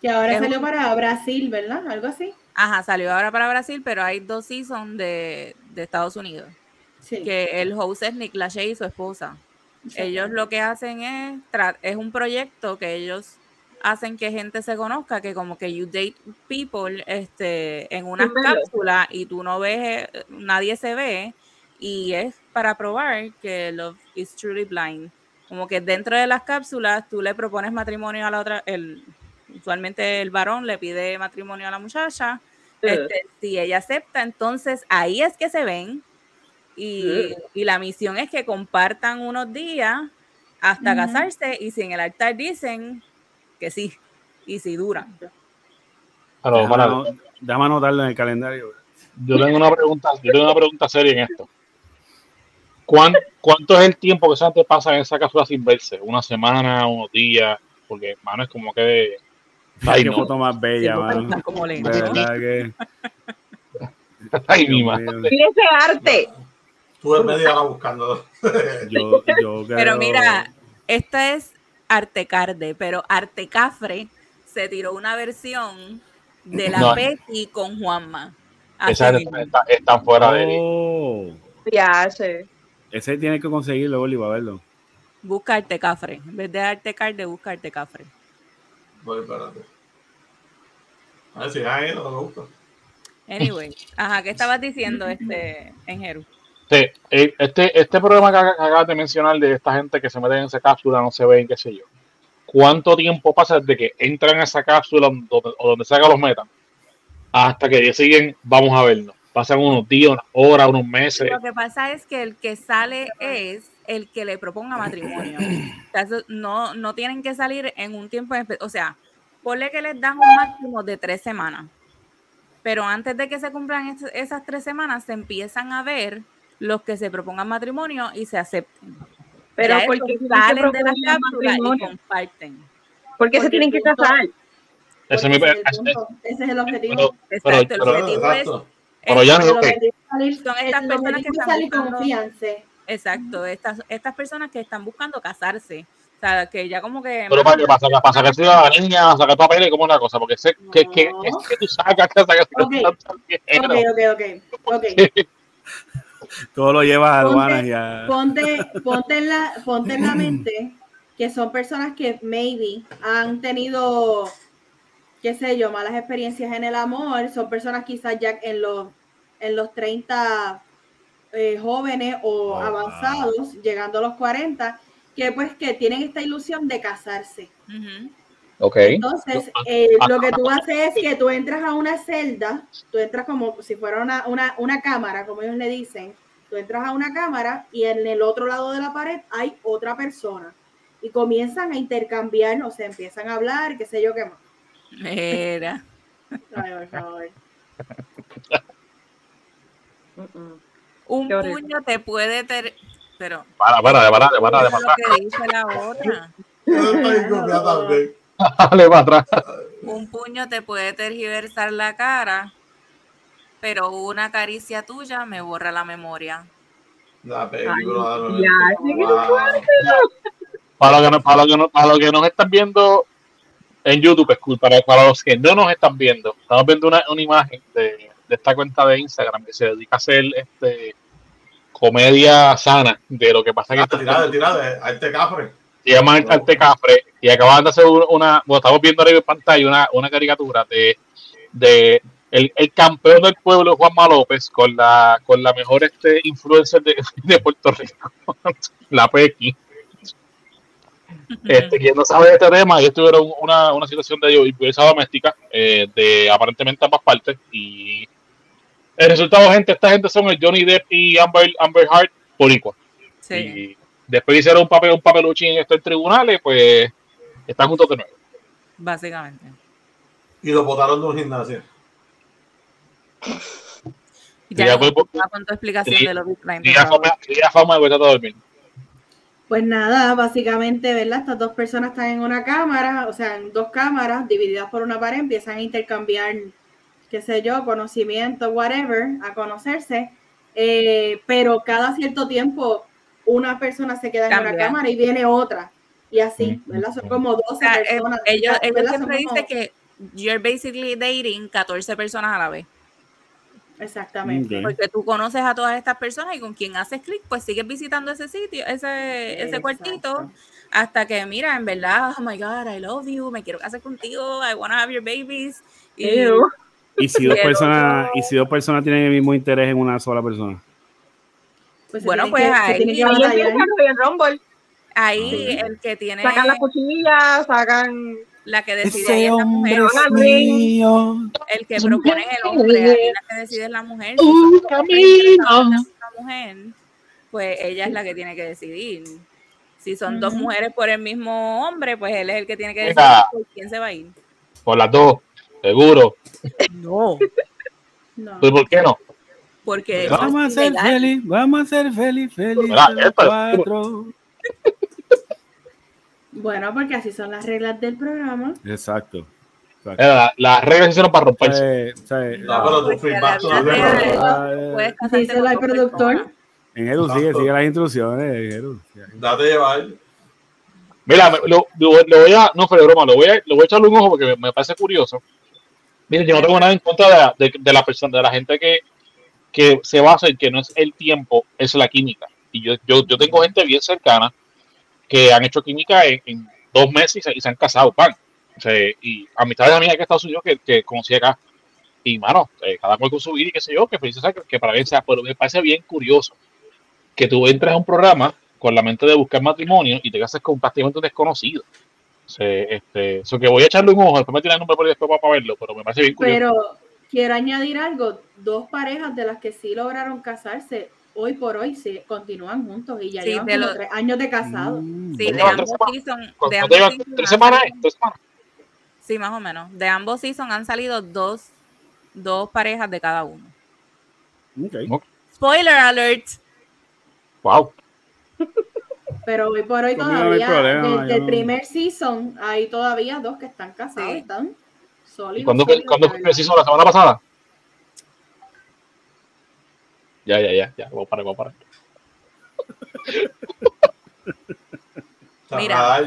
Que ahora Es salió un- para Brasil, ¿verdad? Algo así. Ajá, salió ahora para Brasil, pero hay dos seasons de, de Estados Unidos. Sí. Que el host es Nick Lachey y su esposa. Ellos lo que hacen es, es un proyecto que ellos hacen que gente se conozca, que como que you date people este, en unas cápsulas y tú no ves, eh, nadie se ve, y es para probar que Love is truly blind. Como que dentro de las cápsulas tú le propones matrimonio a la otra, el, usualmente el varón le pide matrimonio a la muchacha, este, <laughs> si ella acepta, entonces ahí es que se ven. Y, y la misión es que compartan unos días hasta casarse y si en el altar dicen que sí, y si duran. Pero, Déjame, para- déjame anotarlo en el calendario. yo tengo una pregunta, yo tengo una pregunta seria en esto. ¿Cuán- ¿Cuánto es el tiempo que esa gente pasa en esa cápsula sin verse? ¿Una semana, unos días? Porque, mano, es como que. Ay, Qué no. foto más bella, mano. están De verdad que. Ay, mi madre. Mira ese arte. Estuve media hora buscando. <laughs> Yo, yo Pero creo- mira, esta es Artecarde, pero Artecafre se tiró una versión de la No. Betty con Juanma. Así Esa gente mismo. está- están fuera de. Oh, Ya, sí. ese tiene que conseguirlo, Oli, para verlo. Busca Artecafre. En vez de Artecarde, busca Artecafre. Voy, espérate. A ver si hay, no lo busco. Anyway, ajá, ¿qué estabas diciendo, este, Enjeru? Sí, este, este programa que ac- acabas de mencionar de esta gente que se mete en esa cápsula, no se ven, qué sé yo. ¿Cuánto tiempo pasa desde que entran a esa cápsula donde, o donde sea que los metan hasta que deciden vamos a vernos? Pasan unos días, unas horas, unos meses. Lo que pasa es que el que sale es el que le proponga matrimonio. O sea, eso no, no tienen que salir en un tiempo, o sea, ponle que les dan un máximo de tres semanas. Pero antes de que se cumplan es- esas tres semanas, se empiezan a ver los que se propongan matrimonio y se acepten. Pero Ya ¿por esos qué tienen que salen de la cápsula y comparten. ¿Por qué se Porque tienen que casar? Ese es mi- Ese es el ese- punto, ese es el objetivo. pero- Exacto, el pero- objetivo es. Pero ya no, El ok. objetivo es salir- Son estas personas que están buscando- exacto, estas, estas personas que están buscando casarse. Sea, que ya como que... Pero para, para, sacar- para sacar ciudadanía, para sacar papeles, como una cosa, porque sé que, que, es que tú sacas que sacas Ok. Ok, ok, ok, ok. Todo lo lleva a Ponte- aduanas y a. Ponte, ponte, en la, ponte en la mente que son personas que maybe han tenido qué sé yo, malas experiencias en el amor, son personas quizás ya en los, en los 30 eh, jóvenes o Oh, avanzados, llegando a los 40, que pues que tienen esta ilusión de casarse. Ujú. Ok. Entonces, eh, lo que tú haces es que tú entras a una celda, tú entras como si fuera una, una, una cámara, como ellos le dicen, tú entras a una cámara y en el otro lado de la pared hay otra persona y comienzan a intercambiar, o sea, empiezan a hablar, qué sé yo qué más. Mira. <laughs> Ay, por favor. Un puño te puede ter... Pero, Para, para, para, para, para, eso es lo que dice la otra. Yo estoy copiando también. Dale para atrás. Un puño te puede tergiversar la cara, pero una caricia tuya me borra la memoria. La película de ya, Wow. Para los que, no- para los que, no- para los que nos están viendo en YouTube, escu- para, para los que no nos están viendo, estamos viendo una, una imagen de, de esta cuenta de Instagram que se dedica a hacer este comedia sana de lo que pasa en este Tirada, tirada, arte cafre. se llama Arte Cafre y acaban de hacer un- una, bueno, estamos viendo ahora en pantalla una, una caricatura de, de el, el campeón del pueblo Juanma López con la con la mejor este influencer de, <laughs> de Puerto Rico, <laughs> la Pequi. Este, quien no sabe de este tema, ellos tuvieron una, una situación de violencia doméstica eh, de aparentemente ambas partes y el resultado, gente, esta gente son el Johnny Depp y Amber, Amber Heard por igual. Sí. Y después hicieron un papel, un papeluchín en estos tribunales, pues están juntos de nuevo. Básicamente. Y lo botaron de un gimnasio. Ya, ya fue con tu explicación de los Y por ya fama, y ya fama de vuelta a dormir. Pues nada, básicamente, ¿verdad? Estas dos personas están en una cámara, o sea, en dos cámaras divididas por una pared, empiezan a intercambiar, qué sé yo, conocimiento, whatever, a conocerse, eh, pero cada cierto tiempo una persona se queda en una Cambia. cámara y viene otra, y así, ¿verdad? Son como 12 O sea, eh, personas. ellos, siempre como- dicen que you're basically dating 14 personas a la vez. Exactamente. Porque tú conoces a todas estas personas y con quien haces clic, pues sigues visitando ese sitio, ese, ese cuartito, hasta que, mira, en verdad, oh my God, I love you, me quiero casar contigo, I wanna have your babies. Y, Ew. Y si dos personas, y si dos personas tienen el mismo interés en una sola persona. Pues Bueno, pues que- ahí- que Ahí el que tiene Sacan la cuchilla, sacan. la que decide ahí es la mujer, mío. el que propone el hombre, ahí la que decide es la mujer. Si una mujer, pues ella es la que tiene que decidir. Si son dos mujeres por el mismo hombre, pues él es el que tiene que decidir por quién se va a ir. Por las dos, seguro. No. No. Pues, ¿Por qué no? Porque eso Vamos a ser feliz, vamos a ser feliz, feliz. Mira, los esto es- cuatro. Bueno, porque así son las reglas del programa. Exacto. la- Las reglas se hicieron para romperse. Eh, o sea, No, pero tú porque firmaste la vida ley. real- ah, Puedes eh, casarte con el productor. en Edu, sigue, sigue las instrucciones. Edu. Date llevar. Mira, lo, lo, lo voy a, no fue broma, lo voy a, lo voy a echarle un ojo porque me, me parece curioso. Miren, yo no tengo nada en contra de de, la persona, de la gente que, que se basa en que no es el tiempo, es la química. Y yo, yo, yo tengo gente bien cercana que han hecho química en, dos meses y se, y se han casado, pan. O sea, y amistades aquí en Estados Unidos que, que conocí acá. Y, mano, eh, cada cual con su vida y qué sé yo, que feliz que, que para bien sea, pero me parece bien curioso que tú entres a un programa con la mente de buscar matrimonio y te cases con prácticamente un desconocido. O sea, este, eso que voy a echarle un ojo, después me tiran el nombre por después para verlo, pero me parece bien curioso. Pero quiero añadir algo, dos parejas de las que sí lograron casarse, hoy por hoy sí continúan juntos y ya Sí, llevan de como lo- tres años de casados. Mm, Sí, de ambos tres semanas. season, de ¿Cuánto ambos llevan? season ¿Tres semanas? ¿Tres semanas? Sí, más o menos. De ambos season han salido dos, dos parejas de cada uno. ok. Spoiler alert. Wow. Pero hoy por hoy Conmigo no hay todavía, problema, desde el no- primer season, hay todavía dos que están casados Sí. están sólidos. ¿Y cuándo, fue- fue verdad. preciso la semana pasada? Ya, ya, ya, ya, voy a parar, voy a parar. Mira.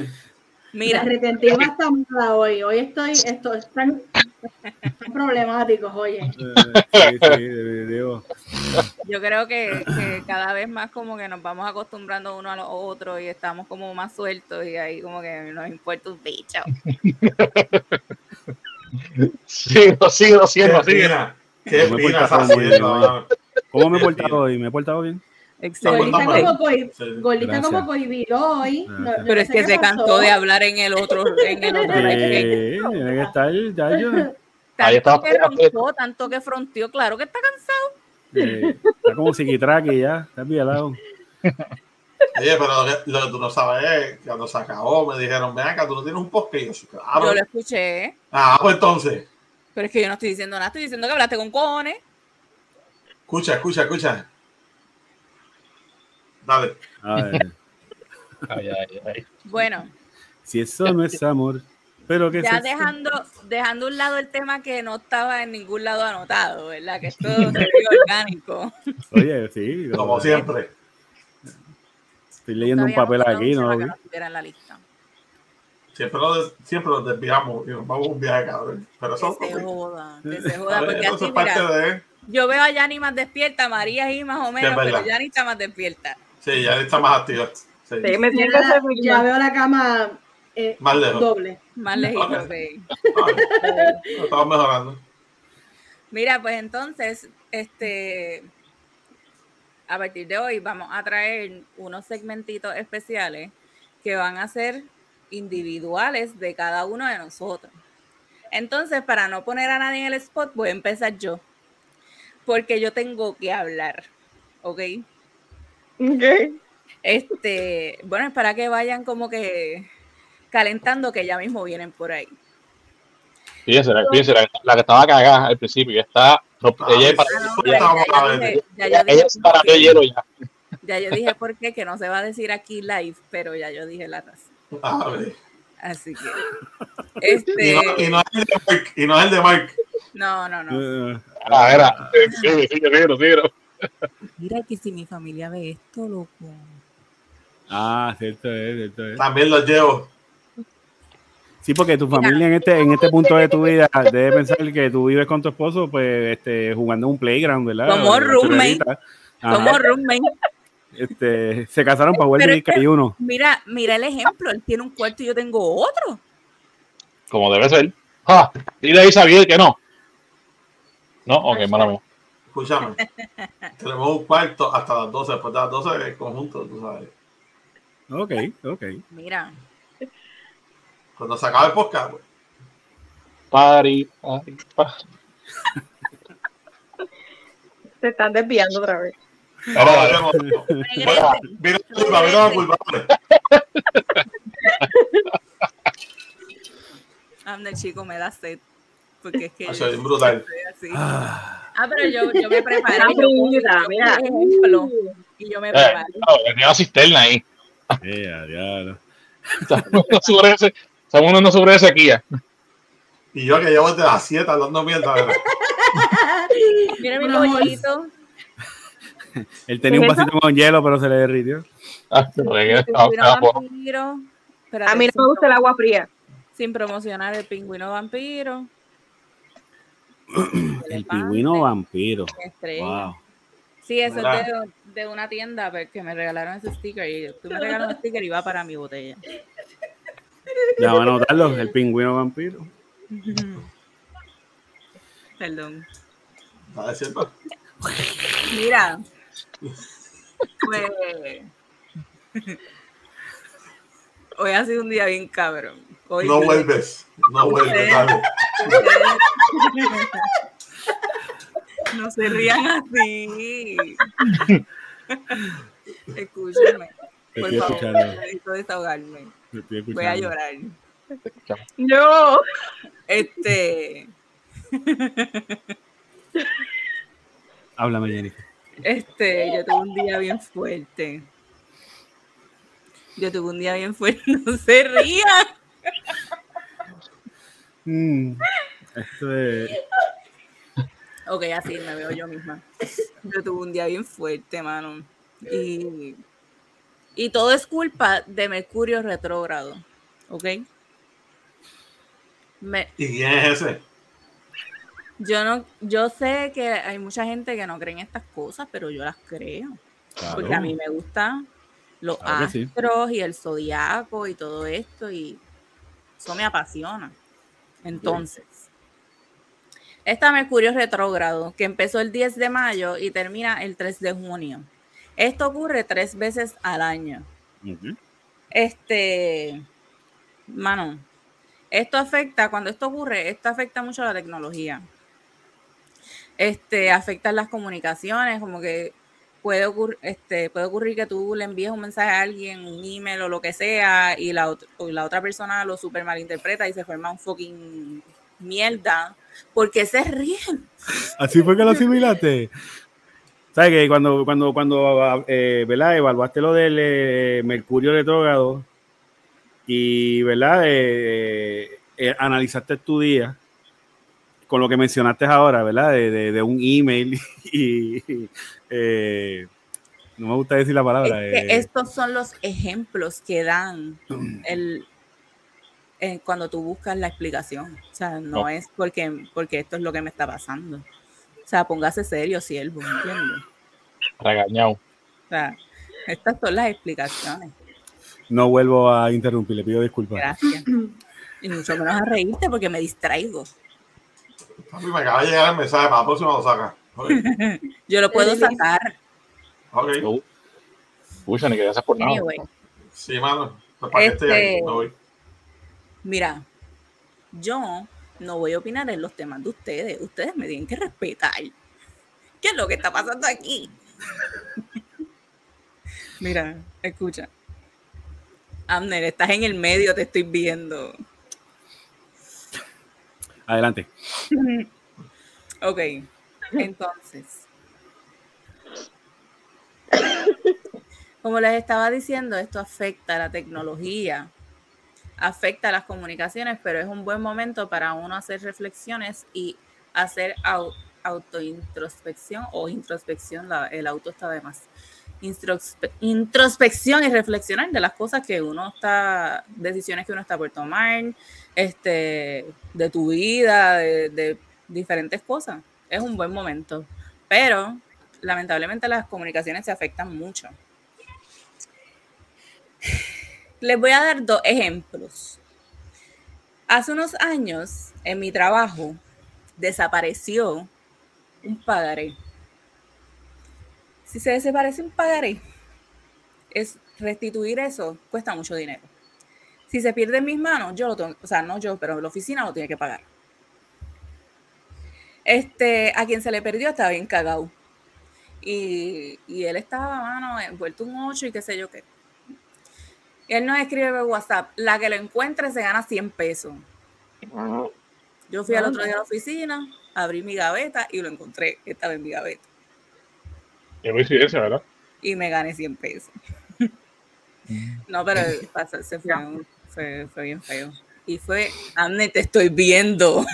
Mira, La retentiva está mala hoy. Hoy estoy, esto, están, están problemáticos, oye. Eh, sí, sí, digo. yo creo que, que cada vez más como que nos vamos acostumbrando uno a los otros y estamos como más sueltos y ahí como que nos importa un bicho. Sigo, sigo, sigo, Qué. ¿Cómo me he portado hoy? ¿Me he portado bien? Excelente. Estamos como, Sí. como cohibido hoy. No- yo Pero no es que se pasó. cansó de hablar en el otro, en el otro que estar ya yo. Ahí Tanto está. que roncó, tanto que fronteó, claro que está cansado. Eh, está como psiquitraqui ya, está violado. Oye, pero lo que, lo que tú no sabes es que cuando se acabó me dijeron, ven acá, tú no tienes un. Y yo, claro. Yo lo escuché, Ah, pues entonces, pero es que yo no estoy diciendo nada, estoy diciendo que hablaste con cojones. escucha, escucha, escucha. Dale. A ver, Ay, ay, ay. Bueno, si eso no es amor, pero que ya dejando, dejando a un lado el tema que no estaba en ningún lado anotado, ¿verdad? Que esto <laughs> es orgánico. Oye, sí. Como siempre. Estoy leyendo un papel aquí, ¿no? no en la lista. Siempre lo, des- siempre lo desviamos y nos vamos a un viaje, cabrón. Pero eso, Que se joda, que se A joda, ver, porque así, mira, de. yo veo a Yanni más despierta, María ahí más o menos, pero. Yanni está más despierta. Sí, ya está más activa. Sí. Sí, me que Ya, ya veo la cama eh, Más lejos. doble. Más lejos, Ok. ok. Ah, Estamos mejorando. Mira, pues entonces, este, a partir de hoy vamos a traer unos segmentitos especiales que van a ser individuales de cada uno de nosotros. Entonces, para no poner a nadie en el spot, voy a empezar yo, porque yo tengo que hablar, ¿ok? Ok. Este, bueno, es para que vayan como que calentando que ya mismo vienen por ahí. Fíjense, la, fíjense, la, la que estaba cagada al principio, ya está. no, Ah, ella es para, Ah, a ver. ella hielo ya. Ya yo dije por qué, que no se va a decir aquí live, pero ya yo dije la razón. A ver. Así que, Y este, no, y no es el de Mike. Y no es el de Mike. no, no, no. Eh, Ah, era. Sigue, sigue, sigue, sigue. Mira que si mi familia ve esto, loco. Ah, cierto es, cierto es. También lo llevo. Sí, porque tu familia en este, en este punto de tu vida debe pensar que tú vives con tu esposo, pues, este, jugando en un playground, ¿verdad? Como roommate. Como roommate. Este, se casaron para jugar es que- 21. Mira, mira el ejemplo. Él tiene un cuarto y yo tengo otro. Como debe ser. Ah, dile ahí Xavier que no. No, ok, mala mía. Escúchame. <laughs> Tenemos un cuarto hasta las 12. Después de las 12 es conjunto, tú sabes. Ok, ok. Mira, Cuando se acabe el podcast, pues, Pari, pari, pari. <laughs> Se están desviando otra vez. Ahora, vino la culpa. Anda, chico, me da sed. Porque es que. Eso es brutal. así. Ah, Ah, pero yo, yo me preparé. Mira, Yo, mira, yo mira. y yo me eh, preparé. tenía una cisterna ahí. yeah, diablo. No sobre ese, estamos uno sobre de sequía. Y yo que llevo desde las 7 hablando mierda. ¿verdad? <laughs> Mira mi pollito. Él tenía un vasito con hielo, pero se le derritió. Ah, A mí no me gusta el agua fría. Sin promocionar el pingüino vampiro. <clears throat> El pingüino vampiro. Wow. Sí, eso es de, de una tienda pues, que me regalaron ese sticker. Y tú me regalaron un sticker y va para mi botella. <laughs> Ya van a notarlo, el pingüino vampiro. <laughs> Perdón. ¿Está diciendo? Mira. <laughs> Pues. Hoy ha sido un día bien cabrón. Hoy No vuelves. No vuelves. dale. <laughs> No se rían así. Escúchenme. Te Por estoy favor, escuchando. necesito desahogarme. estoy Voy a llorar. No. Este, <laughs> Háblame, Jennifer. este, yo tuve un día bien fuerte. Yo tuve un día bien fuerte. <laughs> No se rían. Mm, Esto es. Ok, así me veo yo misma. Yo tuve un día bien fuerte, mano. Y, y todo es culpa de Mercurio retrógrado. ¿Ok? Me, ¿Y quién es ese? yo no, yo sé que hay mucha gente que no cree en estas cosas, pero yo las creo. Claro. Porque a mí me gustan los Claro que sí. astros y el zodiaco y todo esto, y eso me apasiona. Entonces, Está Mercurio retrógrado, que empezó el 10 de mayo y termina el 3 de junio. Esto ocurre tres veces al año. Este, mano, esto afecta, cuando esto ocurre, esto afecta mucho a la tecnología. Este, afecta las comunicaciones, como que puede ocurrir, este, puede ocurrir que tú le envíes un mensaje a alguien, un email o lo que sea, y la, o la otra persona lo super malinterpreta y se forma un fucking mierda, porque se ríen. Así fue que lo asimilaste. ¿Sabes que cuando, cuando, cuando eh, ¿verdad? evaluaste lo del eh, Mercurio retrógrado y ¿verdad? Eh, eh, analizaste tu día con lo que mencionaste ahora, ¿verdad? De- de un email <laughs> y, eh, no me gusta decir la palabra. Es que eh, estos son los ejemplos que dan el, eh, cuando tú buscas la explicación. O sea, no No. es porque, porque esto es lo que me está pasando. O sea, póngase serio, siervo, ¿entiendes? Regañado. O sea, estas son las explicaciones. no vuelvo a interrumpir, le pido disculpas. Gracias. Y mucho menos a reírte porque me distraigo. Me acaba de llegar el mensaje, para la próxima lo saca. <laughs> Yo lo puedo sacar. ok. No. Pucha, ni que gracias por nada. Anyway, Sí, mano. Para que esté ahí, Este- me voy. mira, yo no voy a opinar en los temas de ustedes. Ustedes me tienen que respetar. ¿Qué es lo que está pasando aquí? <laughs> Mira, escucha. Amner, estás en el medio, te estoy viendo. Adelante. Ok, entonces. Como les estaba diciendo, esto afecta a la tecnología, afecta a las comunicaciones, pero es un buen momento para uno hacer reflexiones y hacer au- autointrospección o introspección, la- el auto está de más. Introspe- introspección y reflexionar de las cosas que uno está, decisiones que uno está por tomar, este, de tu vida, de diferentes cosas. Es un buen momento, pero lamentablemente las comunicaciones se afectan mucho. Les voy a dar dos ejemplos. Hace unos años, en mi trabajo, desapareció un pagaré. Si se desaparece un pagaré, es restituir eso cuesta mucho dinero. Si se pierde en mis manos, yo lo tengo, o sea, no yo, pero la oficina lo tiene que pagar. Este, a quien se le perdió estaba bien cagado. Y, y él estaba, mano, envuelto un 8 y qué sé yo qué. Y él nos escribe por WhatsApp, la que lo encuentre se gana 100 pesos. Yo fui al otro día a la oficina, abrí mi gaveta y lo encontré, estaba en mi gaveta. Qué coincidencia, ¿verdad? Y me gané 100 pesos. <laughs> no, pero <laughs> pasa- se fue, fue, fue bien feo. Y fue, Amne, te estoy viendo.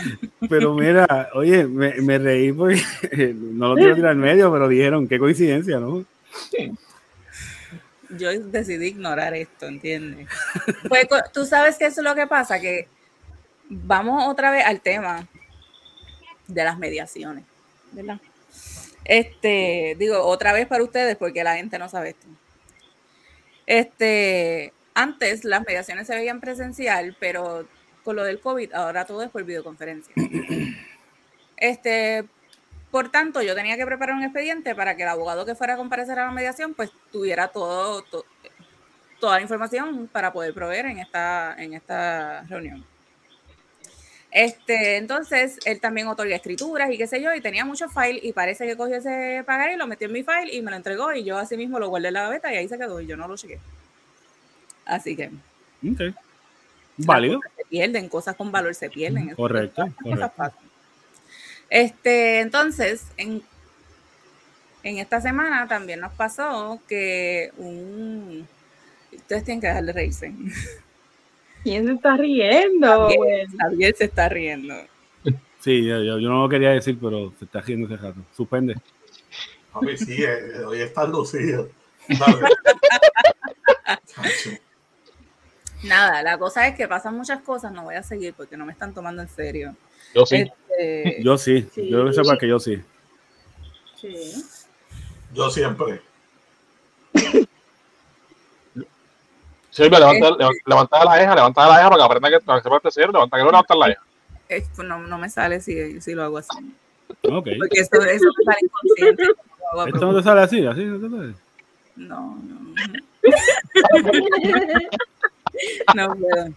Pero mira, oye, me, me reí porque <laughs> no lo quiero tirar al medio, pero dijeron, qué coincidencia, ¿no? Yo decidí ignorar esto, ¿entiendes? Pues tú sabes que eso es lo que pasa, que vamos otra vez al tema de las mediaciones, ¿verdad? Este, digo, otra vez para ustedes, porque la gente no sabe esto. Este, antes las mediaciones se veían presencial, pero con lo del COVID, ahora todo es por videoconferencia. <clears throat> Este, por tanto, yo tenía que preparar un expediente para que el abogado que fuera a comparecer a la mediación, pues tuviera todo, to- toda la información para poder proveer en esta, en esta reunión. Este, entonces, él también otorga escrituras y qué sé yo, y tenía muchos files, y parece que cogió ese pagaré, lo metió en mi file y me lo entregó, y yo así mismo lo guardé en la gaveta y ahí se quedó, y yo no lo chequé. Así que Ok. Válido. cosas se pierden, cosas con valor se pierden. Correcto, correcto. pasan. Este, entonces, en, en esta semana también nos pasó que un... Ustedes tienen que dejar de reírse. ¿Quién se está riendo? Javier, se está riendo. Sí, yo, yo- yo no lo quería decir, pero se está riendo ese rato. Suspende. Papi, sí, eh, hoy está lucido. <laughs> <laughs> Nada, la cosa es que pasan muchas cosas, no voy a seguir porque no me están tomando en serio. Yo sí. Este, <laughs> Yo sí, Sí. yo que sepa que yo sí. Sí. Yo siempre. Silvia, levanta, levanta, levanta la eja, levanta la eja para que aprenda que para que sepa hacer, levanta que no levantar la eja. es- no, no me sale si, si lo hago así. Ok. Porque eso, eso me sale inconsciente. no Esto no te sale así, así no te sale. No, no. <laughs> <laughs> No puedo.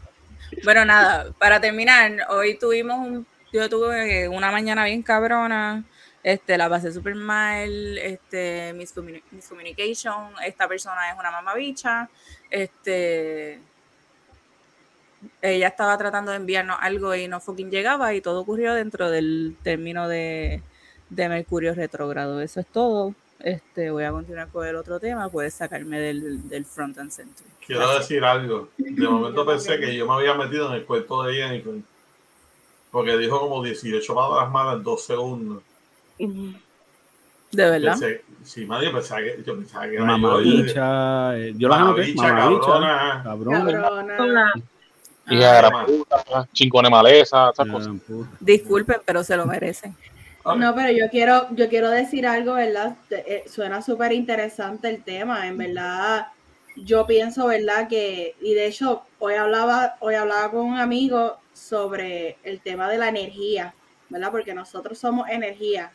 Bueno, nada, para terminar, hoy tuvimos un, yo tuve una mañana bien cabrona, este, la pasé súper mal, este, miscommuni- miscommunication, esta persona es una mamabicha, este, ella estaba tratando de enviarnos algo y no fucking llegaba y todo ocurrió dentro del término de, de Mercurio retrógrado, eso es todo. Este, voy a continuar con el otro tema, puedes sacarme del, del front and center. Quiero decir algo. De momento pensé que yo me había metido en el cuento de Jennifer. Porque dijo como 18 palabras malas en dos segundos. De verdad. Pensé, sí, madre, yo pensaba que, yo pensaba que era yo. Mamabicha. eh, Yo las anoté. Mamabicha, Mamabicha. cabrona. Cabrón. Cabrona. Hija de la puta, maleza, esas cosas. Disculpen, pero se lo merecen. No, pero yo quiero, yo quiero decir algo, ¿verdad? Eh, suena súper interesante el tema, en verdad. Yo pienso, ¿verdad? Que, y de hecho, hoy hablaba, hoy hablaba con un amigo sobre el tema de la energía, ¿verdad? Porque nosotros somos energía.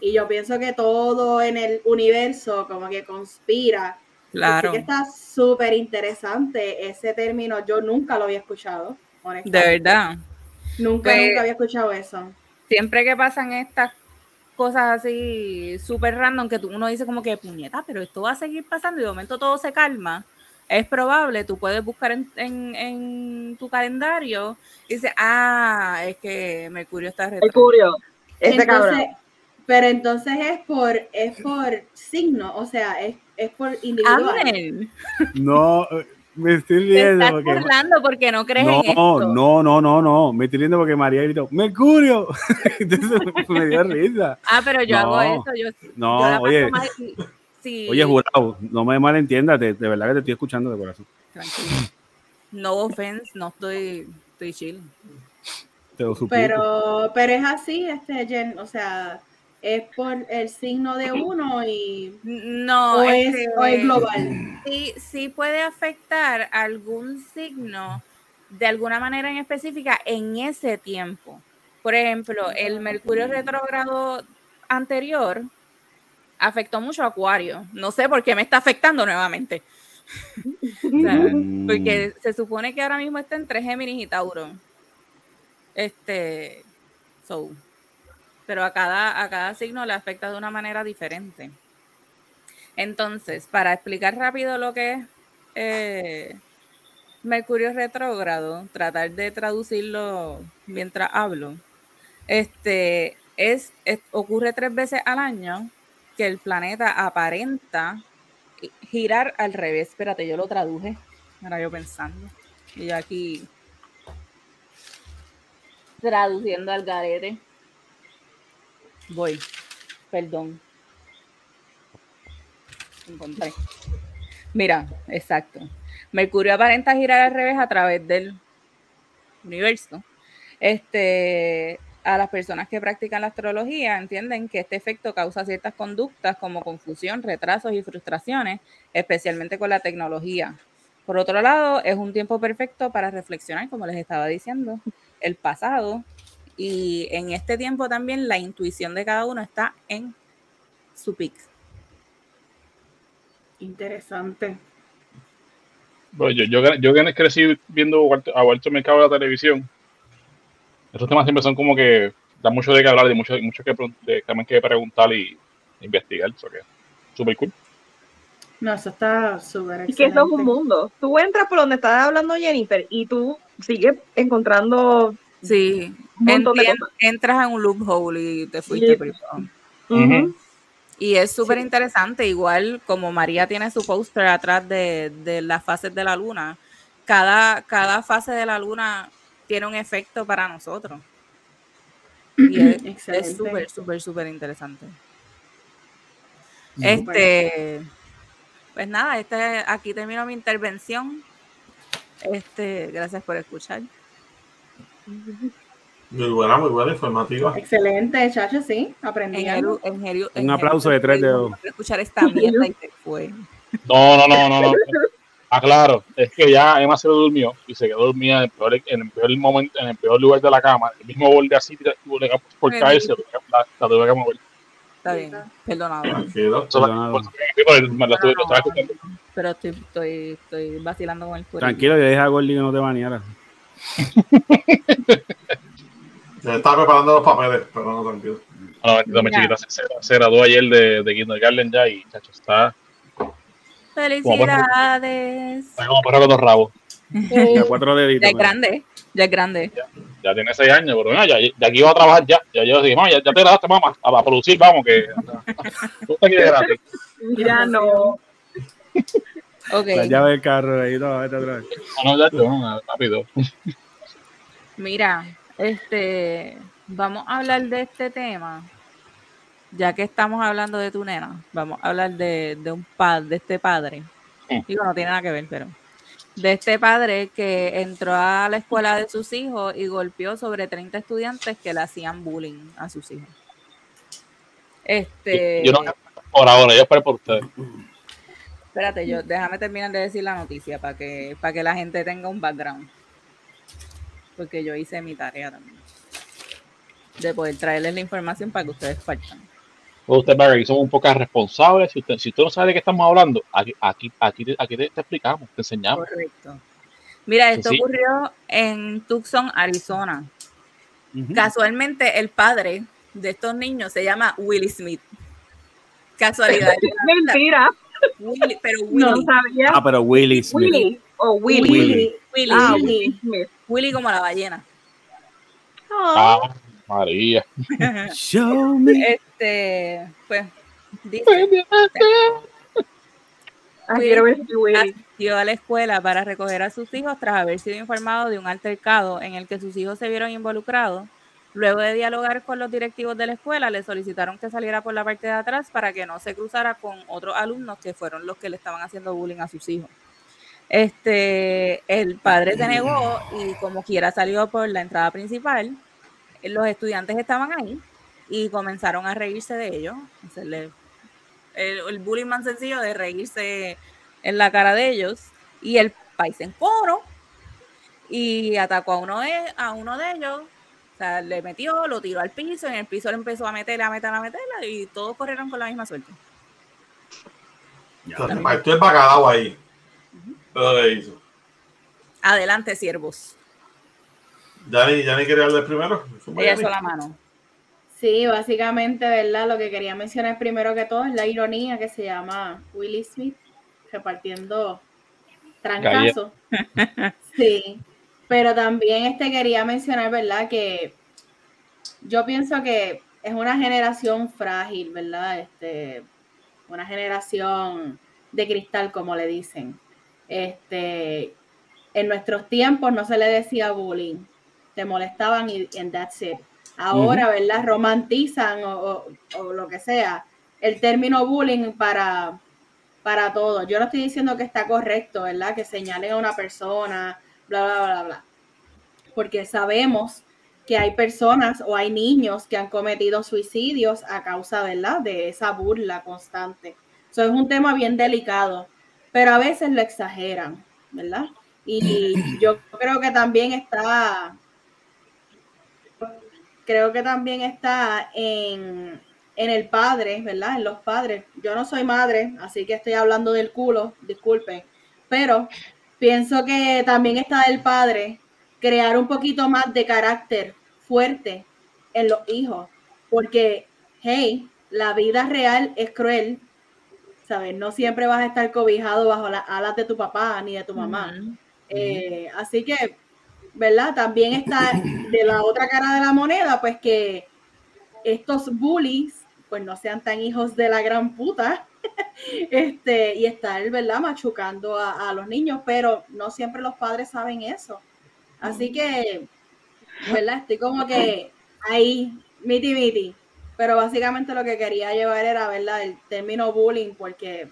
Y yo pienso que todo en el universo como que conspira. Claro. Así que está súper interesante ese término. Yo nunca lo había escuchado, De honestamente. verdad. Nunca, Pues- nunca había escuchado eso. Siempre que pasan estas cosas así súper random que tú, uno dice como que puñeta, pero esto va a seguir pasando y de momento todo se calma. Es probable, tú puedes buscar en, en- en tu calendario y dices, ah, es que Mercurio está retrógrado. Mercurio. Cabrón. Entonces, pero entonces es por, es por signo, o sea, es, es por individual. No, me estoy Te riendo estás porque. burlando porque no crees en No, esto. no, no, no, no. Me estoy riendo porque María gritó, ¡Mercurio! <laughs> Entonces me dio risa. Ah, pero yo No. hago eso. Yo, No, yo oye. más- sí, Oye, jurado, no me malentiendas, de, de verdad que te estoy escuchando de corazón. tranquilo. No offense, no estoy, estoy chill. Te. Pero, pero es así, este Jen, o sea, es por el signo de uno y No, o, es, este, o es global. sí, sí puede afectar algún signo de alguna manera en específica en ese tiempo. Por ejemplo, el Mercurio retrógrado anterior afectó mucho a Acuario. No sé por qué me está afectando nuevamente. <laughs> O sea, Mm. porque se supone que ahora mismo está entre Géminis y Tauro. Este, so, pero a cada, a cada signo le afecta de una manera diferente. Entonces, para explicar rápido lo que es eh, Mercurio retrógrado, tratar de traducirlo mientras hablo, este es, ocurre tres veces al año que el planeta aparenta girar al revés. Espérate, yo lo traduje. Ahora yo pensando. Y yo aquí traduciendo al garete. Voy. Perdón. Encontré. Mira, exacto. Mercurio aparenta girar al revés a través del universo. Este, a las personas que practican la astrología entienden que este efecto causa ciertas conductas como confusión, retrasos y frustraciones, especialmente con la tecnología. Por otro lado, es un tiempo perfecto para reflexionar, como les estaba diciendo, el pasado. Y en este tiempo también la intuición de cada uno está en su pic. Interesante. Bueno, yo, yo, yo que crecí viendo a Walter Mercado en la televisión, estos temas siempre son como que dan mucho de qué hablar, de mucho, mucho que, de, también que preguntar y investigar. Eso que súper cool. No, eso está súper Es que eso es un excelente. mundo. Tú entras por donde está hablando Jennifer y tú sigues encontrando Sí, entras en un loophole y te fuiste. Ujú. Y es súper interesante, igual como María tiene su póster atrás de, de las fases de la luna, cada, cada fase de la luna tiene un efecto para nosotros. Y es- <clears throat> súper, súper, súper interesante. Este, pues nada, este, aquí termino mi intervención. Este, gracias por escuchar. Muy buena, muy buena, informativa. Excelente, chacho, sí, en el- Un aplauso de tres dedos. escuchar esta mierda y se fue. No, no, no, no, no. Ah, claro, es que ya Emma se lo durmió y se quedó dormida en el peor, en el peor momento, en el peor lugar de la cama, el mismo borde así, tuvo que- por caerse, la, la tuve que mover. Está bien, perdonado. Tranquilo. Eso la- Perdonado. por- por- me la tuve, lo estaba escuchando. Pero estoy, estoy, estoy vacilando con el cuerpo. Tranquilo, yo dije a Gordy que no te baneara. Ya estaba preparando los papeles, pero no, tranquilo. No, no, mi chiquita se, se, graduó ayer de, de kindergarten ya y chacho, está, Felicidades. está como perro con dos rabos. A cuatro deditos. Ya es mira. grande, ya es grande. Ya tiene seis años, pero mira, ya, ya aquí iba a trabajar ya. Ya yo dije, mamá, ya, ya te graduaste, mamá, a, a producir, vamos, que <laughs> tú gratis. Mira, no. <laughs> La llave del carro ahí, todo, vete atrás. No, no, ya, no, rápido. mira, este, vamos a hablar de este tema. Ya que estamos hablando de tu nena, vamos a hablar de, de un padre, de este padre. Mm. Digo, no tiene nada que ver, pero de este padre que entró a la escuela de sus hijos y golpeó sobre 30 estudiantes que le hacían bullying a sus hijos. Este, Yo, yo no, por ahora, yo espero por ustedes. Espérate, yo <laughs> déjame terminar de decir la noticia para que, para que la gente tenga un background. Porque yo hice mi tarea también. De poder traerles la información para que ustedes partan. Pues usted ver, somos un poco responsables. Si usted, si usted no sabe de qué estamos hablando, aquí, aquí, aquí, te- aquí te, te explicamos, te enseñamos. Correcto. Mira, esto Sí. ocurrió en Tucson, Arizona. Casualmente, el padre de estos niños se llama Willie Smith. Casualidad. <laughs> Mentira. Willy, pero No Willy. sabía. Ah, pero Willy Smith. Willy o Willy. Willy. Willy, Ah, Willy. Willy Smith. Willy como la ballena. Ah, Ah, María. Show me. Este, pues, dice, ah, quiero ver si Willy. asistió a la escuela para recoger a sus hijos tras haber sido informado de un altercado en el que sus hijos se vieron involucrados. Luego de dialogar con los directivos de la escuela, le solicitaron que saliera por la parte de atrás para que no se cruzara con otros alumnos que fueron los que le estaban haciendo bullying a sus hijos. Este, el padre se negó y como quiera salió por la entrada principal. Los estudiantes estaban ahí y comenzaron a reírse de ellos, el bullying más sencillo de reírse en la cara de ellos y el país en coro y atacó a uno de, a uno de ellos, o sea, le metió, lo tiró al piso, y en el piso le empezó a meterle, a meterle, a meterle y todos corrieron con la misma suerte. O sea, se partió el bacalao ahí. Pero le hizo. Adelante, siervos. ¿Ya ni, ya ni quería hablar primero? Ella la mano. Sí, básicamente, ¿verdad? Lo que quería mencionar primero que todo es la ironía que se llama Willie Smith repartiendo trancazo. <laughs> Sí, pero también este quería mencionar, ¿verdad? Que yo pienso que es una generación frágil, ¿verdad? Este, una generación de cristal, como le dicen. Este, en nuestros tiempos no se le decía bullying, te molestaban y and that's it. Ahora, ¿verdad? Romantizan o, o- o lo que sea el término bullying para, para todo. Yo no estoy diciendo que está correcto, ¿verdad? Que señalen a una persona, bla, bla, bla, bla. Porque sabemos que hay personas o hay niños que han cometido suicidios a causa, ¿verdad? De esa burla constante. Eso es un tema bien delicado, pero a veces lo exageran, ¿verdad? Y <clears throat> yo creo que también está, creo que también está en, en el padre, ¿verdad? En los padres. Yo no soy madre, así que estoy hablando del culo, disculpen, pero pienso que también está el padre crear un poquito más de carácter fuerte en los hijos, porque, hey, la vida real es cruel, ¿sabes? No siempre vas a estar cobijado bajo las alas de tu papá ni de tu mamá. Eh, así que, ¿verdad? También está de la otra cara de la moneda, pues que estos bullies, pues no sean tan hijos de la gran puta, <laughs> este, y estar, ¿verdad? Machucando a, a los niños, pero no siempre los padres saben eso. Así que, ¿verdad? Estoy como que ahí, miti miti. Pero básicamente lo que quería llevar era, ¿verdad? El término bullying, porque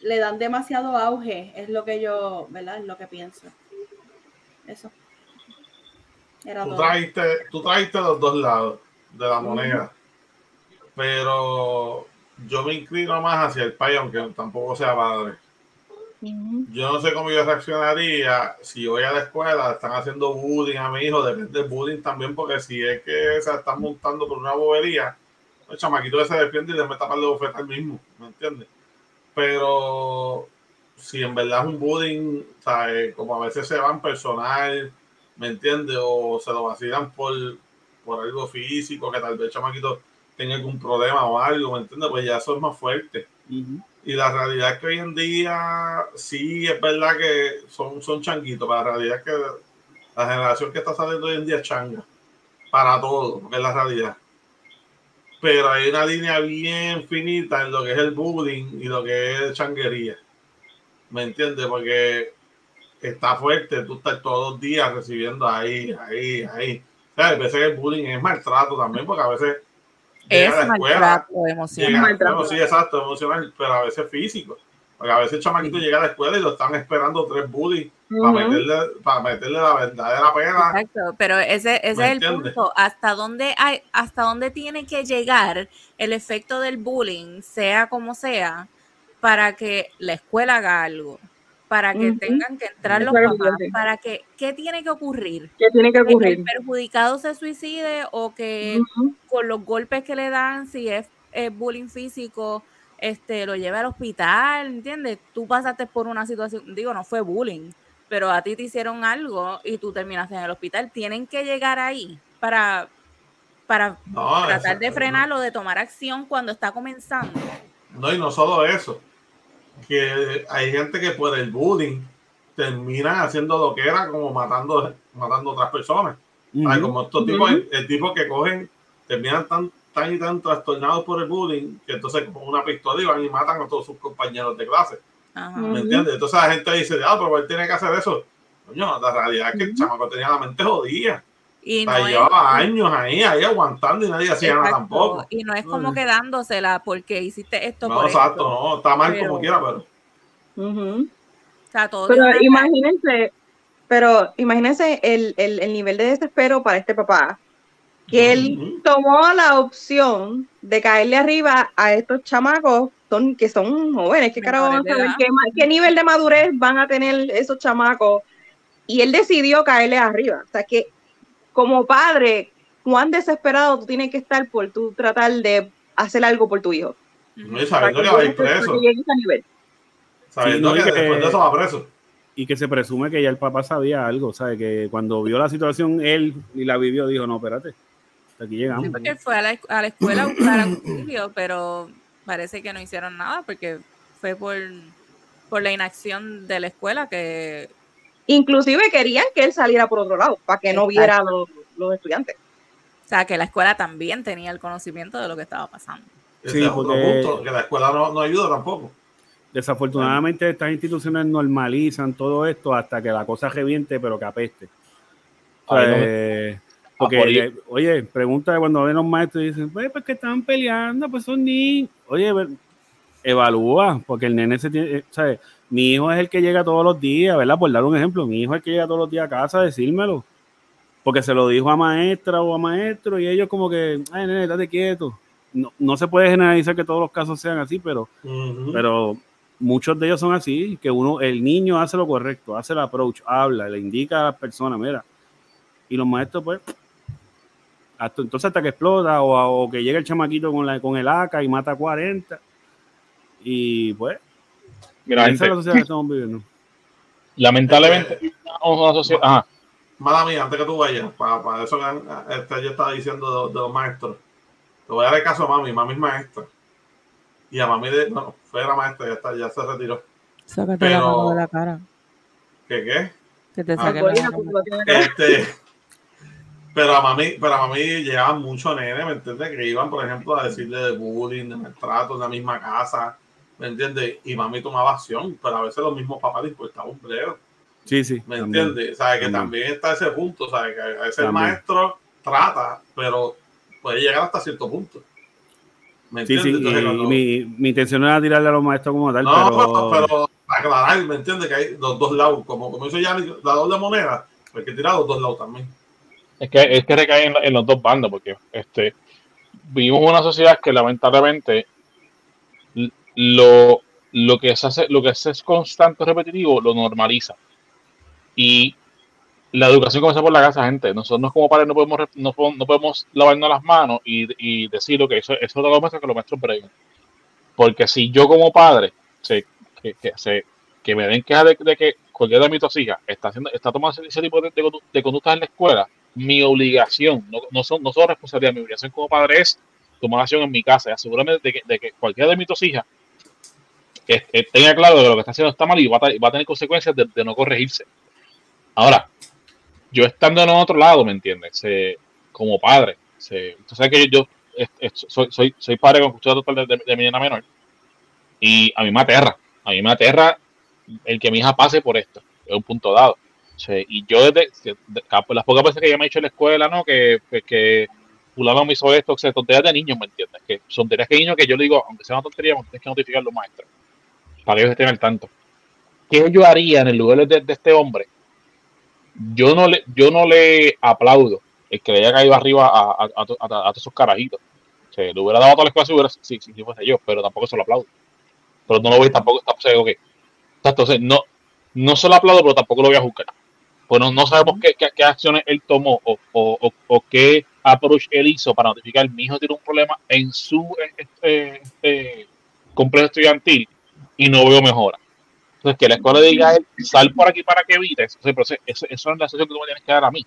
le dan demasiado auge, es lo que yo, ¿verdad? Es lo que pienso. Eso. Era Tú todo. trajiste, tú trajiste los dos lados de la moneda. Pero yo me inclino más hacia el país, aunque tampoco sea padre. Yo no sé cómo yo reaccionaría si voy a la escuela, están haciendo bullying a mi hijo, depende del bullying también, porque si es que se están montando por una bobería, el chamaquito que se defiende y le mete para de bofeta al mismo, ¿me entiendes? Pero si en verdad es un bullying, ¿sabes? como a veces se van personal, ¿me entiendes? O se lo vacilan por, por algo físico, que tal vez el chamaquito tenga algún problema o algo, ¿me entiendes? Pues ya eso es más fuerte. Y la realidad es que hoy en día sí es verdad que son, son changuitos, pero la realidad es que la generación que está saliendo hoy en día es changa para todo, porque es la realidad. Pero hay una línea bien finita en lo que es el bullying y lo que es changuería. ¿Me entiendes? Porque está fuerte, tú estás todos los días recibiendo ahí, ahí, ahí. O sea, a veces el bullying es maltrato también, porque a veces Es a la escuela, maltrato emocional. maltrato. sí, exacto, emocional, pero a veces físico. Porque a veces el chamaquito llega a la escuela y lo están esperando tres bullies para, meterle, para meterle la verdadera pena. Exacto, pero ese, ese ¿Me es el entiendes? punto. ¿Hasta dónde, hay, ¿Hasta dónde tiene que llegar el efecto del bullying, sea como sea, para que la escuela haga algo? Para que tengan que entrar los Claro, papás. sí. Para que, ¿Qué tiene que ocurrir? ¿Qué tiene que ¿Que ocurrir? el perjudicado se suicide o que con los golpes que le dan, si es, bullying físico, este, lo lleve al hospital, ¿entiendes? Tú pasaste por una situación, digo, no fue bullying, pero a ti te hicieron algo y tú terminaste en el hospital. Tienen que llegar ahí para, para No, tratar de frenarlo, de tomar acción cuando está comenzando. No, y no solo eso. Que hay gente que por el bullying termina haciendo lo que era como matando, matando a otras personas. Ay, Ujú. como estos tipos, el, el tipo que cogen, terminan tan, tan y tan trastornados por el bullying que entonces con una pistola y van y matan a todos sus compañeros de clase. ¿Me entiendes? Entonces la gente dice, ah, pero él tiene que hacer eso. Coño, la realidad es que el chamaco tenía la mente jodida. Y no es- llevaba años ahí, ahí aguantando y nadie hacía nada exacto, tampoco. Y no es como quedándosela porque hiciste esto No, por exacto, esto. no, está mal Pero- como quiera, pero Ujú. O sea, todo Pero imagínense, pero imagínense el, el, el nivel de desespero para este papá, que él Ujú. tomó la opción de caerle arriba a estos chamacos son, que son jóvenes, ¿qué carajo van a edad. qué, qué nivel de madurez van a tener esos chamacos? Y él decidió caerle arriba. O sea que como padre, cuán desesperado tú tienes que estar por tú tratar de hacer algo por tu hijo. no, y sabiendo que va a ir preso, sabiendo Sí, y que, que- después de eso va preso. y que se presume que ya el papá sabía algo, ¿sabes? Que cuando vio la situación él y la vivió, dijo, no, espérate, hasta aquí llegamos. Sí, porque él fue a la, a la escuela a buscar auxilio, pero parece que no hicieron nada porque fue por, por la inacción de la escuela que Inclusive querían que él saliera por otro lado, para que no viera a los, los estudiantes. o sea que la escuela también tenía el conocimiento de lo que estaba pasando. Sí, porque- punto, que la escuela no, no ayuda tampoco. Desafortunadamente estas instituciones normalizan todo esto hasta que la cosa reviente, pero que apeste. O sea, Ay, no me- eh, Ah, porque, eh, oye, pregunta cuando ven los maestros y dicen, pues, pues que estaban peleando, pues son niños. Oye, evalúa, porque el nene se tiene, eh, ¿sabes? Mi hijo es el que llega todos los días, ¿verdad? Por dar un ejemplo, mi hijo es el que llega todos los días a casa a decírmelo. Porque se lo dijo a maestra o a maestro y ellos como que, ay, nene, estate quieto. No, no se puede generalizar que todos los casos sean así, pero pero muchos de ellos son así, que uno, el niño hace lo correcto, hace el approach, habla, le indica a las personas, mira, y los maestros pues, hasta, entonces hasta que explota o, o que llega el chamaquito con, la, con el AK y mata a 40, y pues, Mira, esa es la gente, sociedad que estamos viviendo. lamentablemente, una sociedad. Ajá. Mala mía, antes que tú vayas, para, para eso que este, yo estaba diciendo de, de los maestros. Te voy a dar el caso a mami, mami es maestra. Y a mami, de, no, fue la maestra, ya, está, ya se retiró. Sácate Pero- la mano de la cara. ¿Qué qué? Que te Ah, saque Alcohólica, la que- Este, pero a mami, pero a mami llegaban muchos nenes, ¿me entiendes? Que iban, por ejemplo, a decirle de bullying, de maltrato en la misma casa, ¿me entiendes? Y mami tomaba acción, pero a veces los mismos papás les importaba un breo, Sí, sí. ¿me entiendes? ¿Sabes? Que También. también está ese punto, ¿sabes? Que a veces el maestro trata, pero puede llegar hasta cierto punto. ¿Me Sí, entiendes? sí, Entonces, y cuando- mi, mi intención no era tirarle a los maestros como tal, no, pero, pero, <laughs> pero aclarar, ¿me entiendes? Que hay los dos lados, como, como dice Yanni, la doble moneda, hay que tirar los dos lados también. Es que, es que recae en, en los dos bandos, porque este, vivimos una sociedad que lamentablemente lo, lo que se hace, lo que es constante repetitivo, lo normaliza. Y la educación comienza por la casa, gente. Nosotros como padres no podemos, no, podemos lavarnos las manos y, y decir que eso, eso es lo que los maestros bregan. Porque si yo como padre, que, que, me den queja de, que cualquiera de mis dos hijas está, haciendo, está tomando ese, tipo de, de, conductas en la escuela, mi obligación, no, no, son, no son responsabilidad, mi obligación como padre es tomar acción en mi casa y asegurarme de que, de que cualquiera de mis dos hijas tenga claro de que lo que está haciendo está mal y va a, va a tener consecuencias de, de no corregirse. Ahora, yo estando en otro lado, ¿me entiendes? como padre. Se, tú sabes que yo, soy, soy, soy, padre con custodia total de, de, mi niña menor. Y a mí me aterra. A mí me aterra el que mi hija pase por esto. Es un punto dado. y yo desde las pocas veces que ella me ha dicho en la escuela, ¿no? Que, pues, que, fulano me hizo esto, o sea, tonterías de niños, ¿me entiendes? Que son tonterías que niños que yo le digo, aunque sea una tontería, tienes que notificar a los maestros. Para ellos estén al tanto. ¿Qué yo haría en el lugar de este hombre yo no le, yo no le aplaudo el que le haya caído arriba a, a, todos esos carajitos. Se le hubiera dado a toda la escuela si, hubiera, si, si, fuese yo, pero tampoco se lo aplaudo. Pero no lo voy, tampoco, está o Entonces, no, no se lo aplaudo, pero tampoco lo voy a juzgar. Pues no, sabemos qué, qué, acciones él tomó o, o, o, qué approach él hizo para notificar mi hijo tiene un problema en su este, este complejo estudiantil y no veo mejora. Entonces, que la escuela diga a él, sal por aquí para que evites. pero eso, eso, es la sesión que tú me tienes que dar a mí.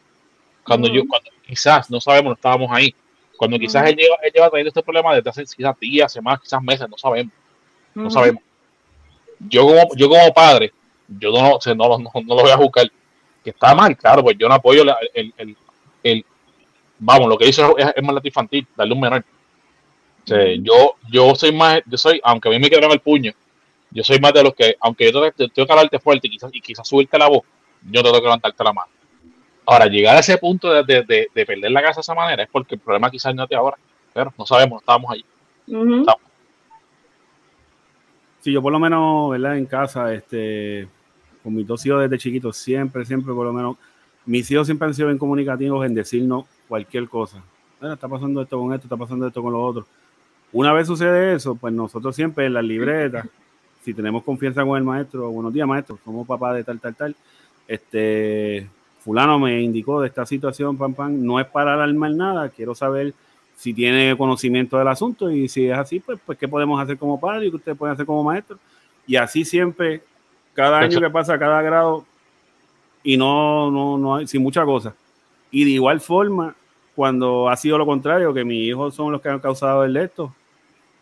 Cuando yo, cuando quizás, no sabemos, no estábamos ahí. Cuando quizás él, lleva, él lleva trayendo este problema desde hace quizás días, semanas, quizás meses, no sabemos. No sabemos. Yo como, yo como padre, yo no, no, no, no, lo voy a buscar. Que está mal, claro, pues yo no apoyo el, el, el, vamos, lo que hizo es, es maltrato infantil, darle un menor. yo, yo soy más, yo soy, aunque a mí me quedaron el puño, yo soy más de los que, aunque yo tengo, tengo que hablarte fuerte y quizás, y quizás subirte la voz, yo tengo que levantarte la mano. Ahora, llegar a ese punto de, de, de, perder la casa de esa manera es porque el problema quizás no es de ahora, pero no sabemos, no estábamos allí. Sí, yo por lo menos, ¿verdad? En casa, este, con mis dos hijos desde chiquitos, siempre, siempre, por lo menos, mis hijos siempre han sido bien comunicativos en decirnos cualquier cosa. está pasando esto con esto, está pasando esto con lo otro. Una vez sucede eso, pues nosotros siempre en las libretas si tenemos confianza con el maestro, buenos días maestro, somos papá de tal, tal, tal, este, fulano me indicó de esta situación, pam, pam, no es para alarmar nada, quiero saber si tiene conocimiento del asunto y si es así, pues, pues qué podemos hacer como padre y qué ustedes pueden hacer como maestro. Y así siempre, cada año que pasa, cada grado, y no, no, no hay, sin mucha cosa. Y de igual forma, cuando ha sido lo contrario, que mis hijos son los que han causado el esto,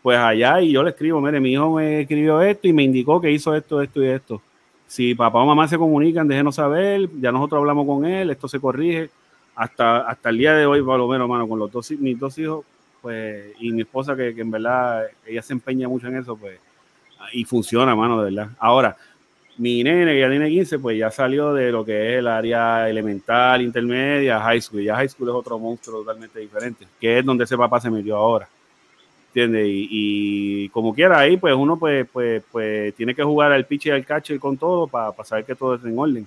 pues allá y yo le escribo, mire, mi hijo me escribió esto y me indicó que hizo esto, esto y esto. Si papá o mamá se comunican, déjenos saber, ya nosotros hablamos con él, esto se corrige. Hasta, hasta el día de hoy, por lo menos, mano, con los dos, mis dos hijos, pues, y mi esposa, que, en verdad ella se empeña mucho en eso, pues, y funciona, mano, de verdad. Ahora, mi nene, que ya tiene 15, pues ya salió de lo que es el área elemental, intermedia, high school. Ya high school es otro monstruo totalmente diferente, que es donde ese papá se metió ahora. Y, como quiera ahí, pues uno pues, pues, pues tiene que jugar al pitch y al catcher con todo para, saber que todo es en orden.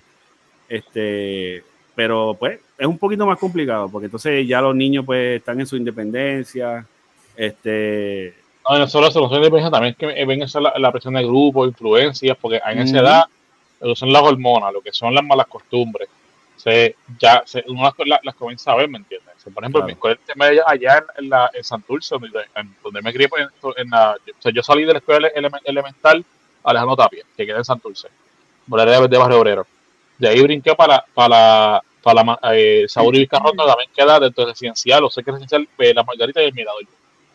Este, pero pues es un poquito más complicado, porque entonces ya los niños pues están en su independencia. Este, no, no solo eso, no independencia, también es que ven esa la, presión de grupo, influencias, porque en esa edad son las hormonas, lo que son las malas costumbres. Se, ya se, uno las, las comienza a ver, ¿me entiendes? por ejemplo, mi escuela allá en, la, en Santurce, donde, me crié, pues, en, la, o sea, yo salí de la escuela elemental Alejandro Tapia, que queda en Santurce, por la de Barrio Obrero. De ahí brinqué para, para, para la, eh, Sabor y Vizcarrondo, también queda dentro de residencial, o sé que residencial, eh, la Margarita y el Mirador.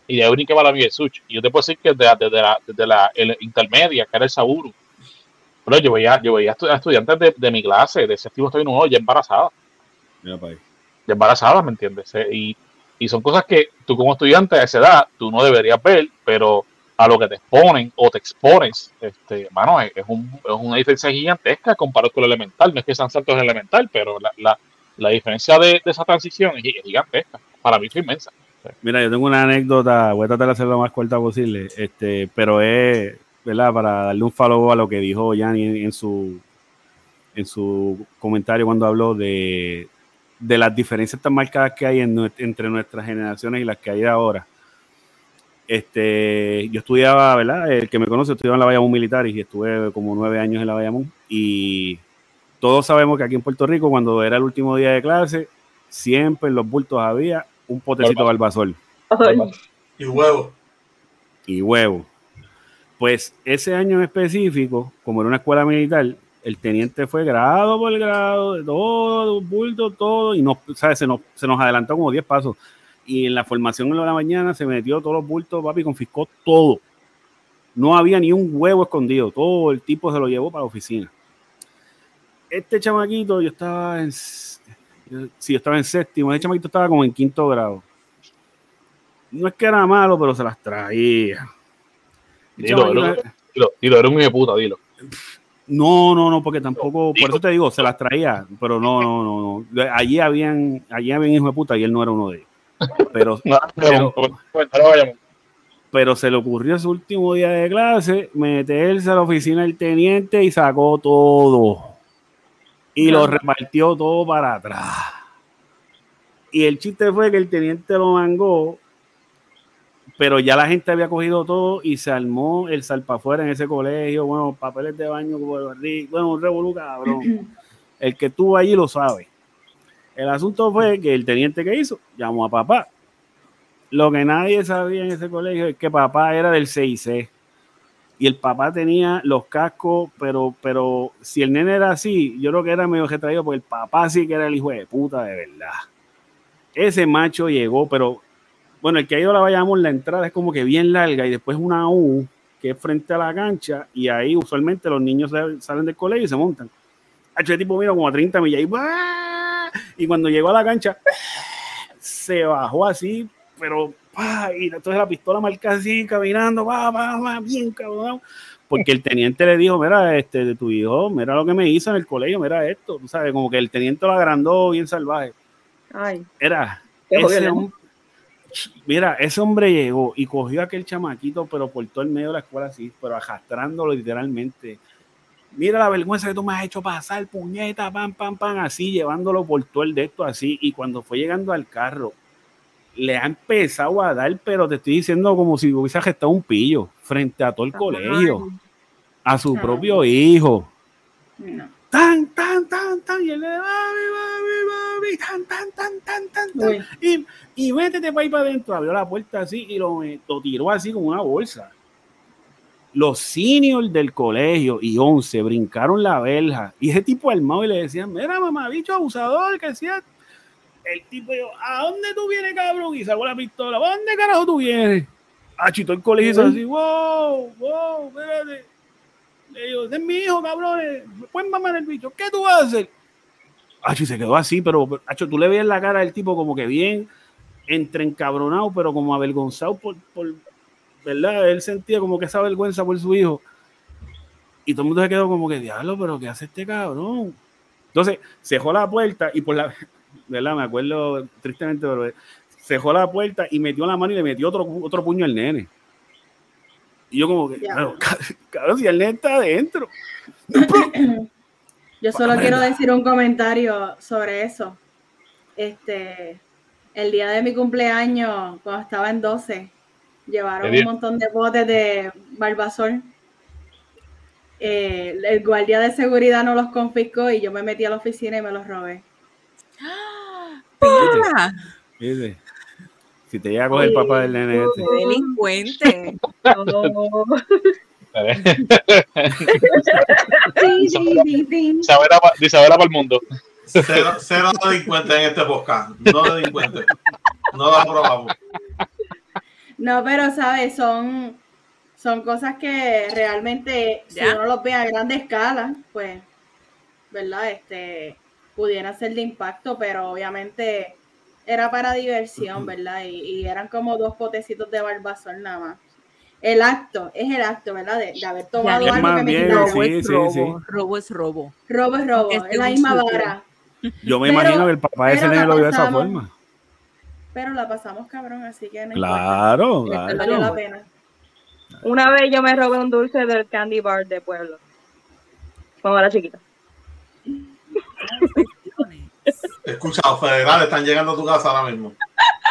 Y de ahí brinqué para la Miguel Such. Y yo te puedo decir que desde, desde la, desde la intermedia, que era el Saburo, pero yo veía, yo veía a estudiantes de, de mi clase, de séptimo estoy nuevo, ya embarazada. Mira, embarazadas, ¿me entiendes? Y, y, son cosas que tú como estudiante a esa edad, tú no deberías ver, pero a lo que te exponen o te expones, este, mano, es, un, es una diferencia gigantesca comparado con lo elemental. No es que sean saltos elemental, pero la, la, la diferencia de, de, esa transición es, gigantesca. Para mí es inmensa. Mira, yo tengo una anécdota, voy a tratar de hacerlo lo más corta posible, este, pero es, ¿verdad? Para darle un follow a lo que dijo Yanni en su, en su comentario cuando habló de, de las diferencias tan marcadas que hay entre nuestras generaciones y las que hay ahora. Este, yo estudiaba, ¿verdad? El que me conoce, estudiaba en la Bayamón Militar y estuve como nueve años en la Bayamón. Y todos sabemos que aquí en Puerto Rico, cuando era el último día de clase, siempre en los bultos había un potecito de barbasol Y huevo. y huevo. Pues ese año en específico, como era una escuela militar, el teniente fue grado por grado, de todo, bulto, todo, y nos, ¿sabes? Se, nos, adelantó como 10 pasos. Y en la formación en la mañana se metió todos los bultos, papi, confiscó todo. No había ni un huevo escondido, todo el tipo se lo llevó para la oficina. Este chamaquito, yo estaba en, sí, yo estaba en séptimo, ese chamaquito estaba como en quinto grado. No es que era malo, pero se las traía. Dilo, dilo, dilo, dilo, eres un hijo de puta, dilo. no, no, no, porque tampoco, por eso te digo, se las traía, pero no, no, no, no. Allí habían, allí habían hijos de puta y él no era uno de ellos. Pero, <laughs> No, Pero- se le ocurrió ese último día de clase meterse a la oficina del teniente y sacó todo. Y lo repartió todo para atrás. Y el chiste fue que el teniente lo mangó, pero ya la gente había cogido todo y se armó el salpafuera en ese colegio. Bueno, papeles de baño, como el ri- bueno, un revolú cabrón. <clears throat> El que estuvo allí lo sabe. El asunto fue que el teniente que hizo llamó a papá. Lo que nadie sabía en ese colegio es que papá era del 6C. Y el papá tenía los cascos, pero, pero si el nene era así, yo creo que era medio retraído, porque el papá sí que era el hijo de puta de verdad. Ese macho llegó, pero bueno, el que ha ido a la Bayamón, la entrada es como que bien larga y después una U que es frente a la cancha y ahí usualmente los niños sal- salen del colegio y se montan. El tipo vino como a 30 millas y, y cuando llegó a la cancha se bajó así, pero y entonces la pistola marca así, caminando, va, va, va, bien cabrón. Porque el teniente le dijo, mira, este, de tu hijo, mira lo que me hizo en el colegio, mira esto, tú sabes, como que el teniente lo agrandó bien salvaje. Ay, Era, ese jodido. Mira, ese hombre llegó y cogió a aquel chamaquito, pero por todo el medio de la escuela así, pero arrastrándolo literalmente. Mira la vergüenza que tú me has hecho pasar, puñeta, pam, pam, pam, así, llevándolo por todo el de esto así. Y cuando fue llegando al carro, le ha empezado a dar, pero te estoy diciendo como si hubiese gestado un pillo frente a todo el colegio, a su propio hijo No. Tan, tan, tan, tan, y él le mami, mami, mami, tan, tan, tan, tan, tan, tan, y, y métete para ahí para adentro, abrió la puerta así y lo, lo tiró así como una bolsa. Los seniors del colegio y 11 brincaron la verja y ese tipo armado y le decían, mira mamá, bicho abusador, que decía. El tipo dijo, ¿a dónde tú vienes, cabrón? Y sacó la pistola, ¿a dónde carajo tú vienes? Ah, chito el colegio hizo así, wow, wow, espérate. Le digo, mi hijo, cabrones. ¿Me pueden mamar el bicho? ¿Qué tú vas a hacer? Acho, y se quedó así, pero, Acho, tú le ves la cara del tipo como que bien entre encabronado, pero como avergonzado por, por, ¿verdad? Él sentía como que esa vergüenza por su hijo. Y todo el mundo se quedó como que, diablo, pero ¿qué hace este cabrón? Entonces, cerró la puerta y por la, <laughs> ¿verdad? Me acuerdo tristemente, pero cerró la puerta y metió la mano y le metió otro, otro puño al nene. Y yo como que, Ya. claro, cabrón, si el nene está adentro. <clears throat> Yo solo quiero decir un comentario sobre eso. Este, el día de mi cumpleaños, cuando estaba en 12, llevaron ¿Qué un montón de botes de Barbasol. Eh, el guardia de seguridad no los confiscó y yo me metí a la oficina y me los robé. <gasps> Si te llega a coger el papá del nene este. ¡Qué delincuente! no. Isabela, para el mundo. Cero, cero delincuentes en este podcast. No delincuentes. No lo aprobamos. No, pero sabes, son, son cosas que realmente, si Ya. uno los ve a grande escala, pues, ¿verdad? Este, pudieran ser de impacto, pero obviamente era para diversión, ¿verdad? Y, y eran como dos potecitos de barbasol nada más. El acto, es el acto, ¿verdad? De, de haber tomado algo que me quitara. Robo sí, es sí, robo. sí. Robo es robo. Robo es robo, Este es la es un misma sucio. vara. <laughs> Yo me Pero- imagino que el papá de ese la lo vio de esa forma. Pero la pasamos cabrón, así que no Claro, importa. claro. Valió la pena. Una vez yo me robé un dulce del candy bar de pueblo. Cuando era chiquita. <laughs> Escucha, los federales están llegando a tu casa ahora mismo.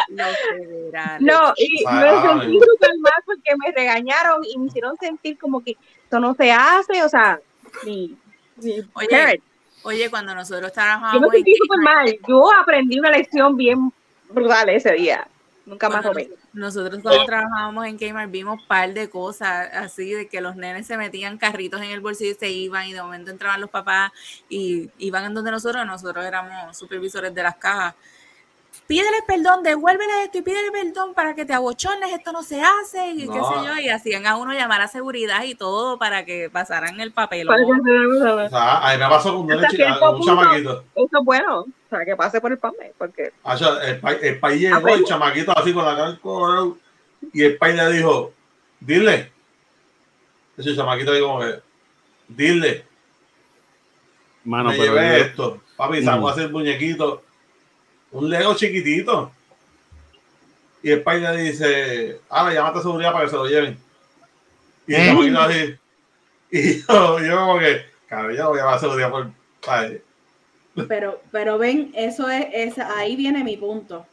Los federales. No, y Ay, me sentí súper mal porque me regañaron y me hicieron sentir como que esto no se hace, o sea, mi Oye, parent. Oye, cuando nosotros Yo me sentí súper mal. Yo aprendí una lección bien brutal ese día. Nunca más cuando robé. Nos- nosotros cuando trabajábamos en Kmart vimos un par de cosas así de que los nenes se metían carritos en el bolsillo y se iban y de momento entraban los papás y iban en donde nosotros, nosotros éramos supervisores de las cajas. Pídele perdón, devuélvele esto y pídele perdón para que te abochones, esto no se hace y qué No. sé yo, y hacían a uno llamar a seguridad y todo para que pasaran el papel. O sea, a mí me pasó con un, chamaquito. Eso es bueno. O sea, que pase por el PAME, porque El, el país llegó, el chamaquito así con la cara y el país le dijo, dile. Ese chamaquito dijo como que, dile, Mano, me pero llevé yo- esto. Papi, Mm. sacó a hacer muñequito, un Lego chiquitito. Y el país le dice, ahora llámate a seguridad para que se lo lleven. Y Mm. chamaquito así. Y yo, yo como que, cabrón, yo voy a llamar a seguridad por... ay, Pero, pero ven, eso es, es, ahí viene mi punto.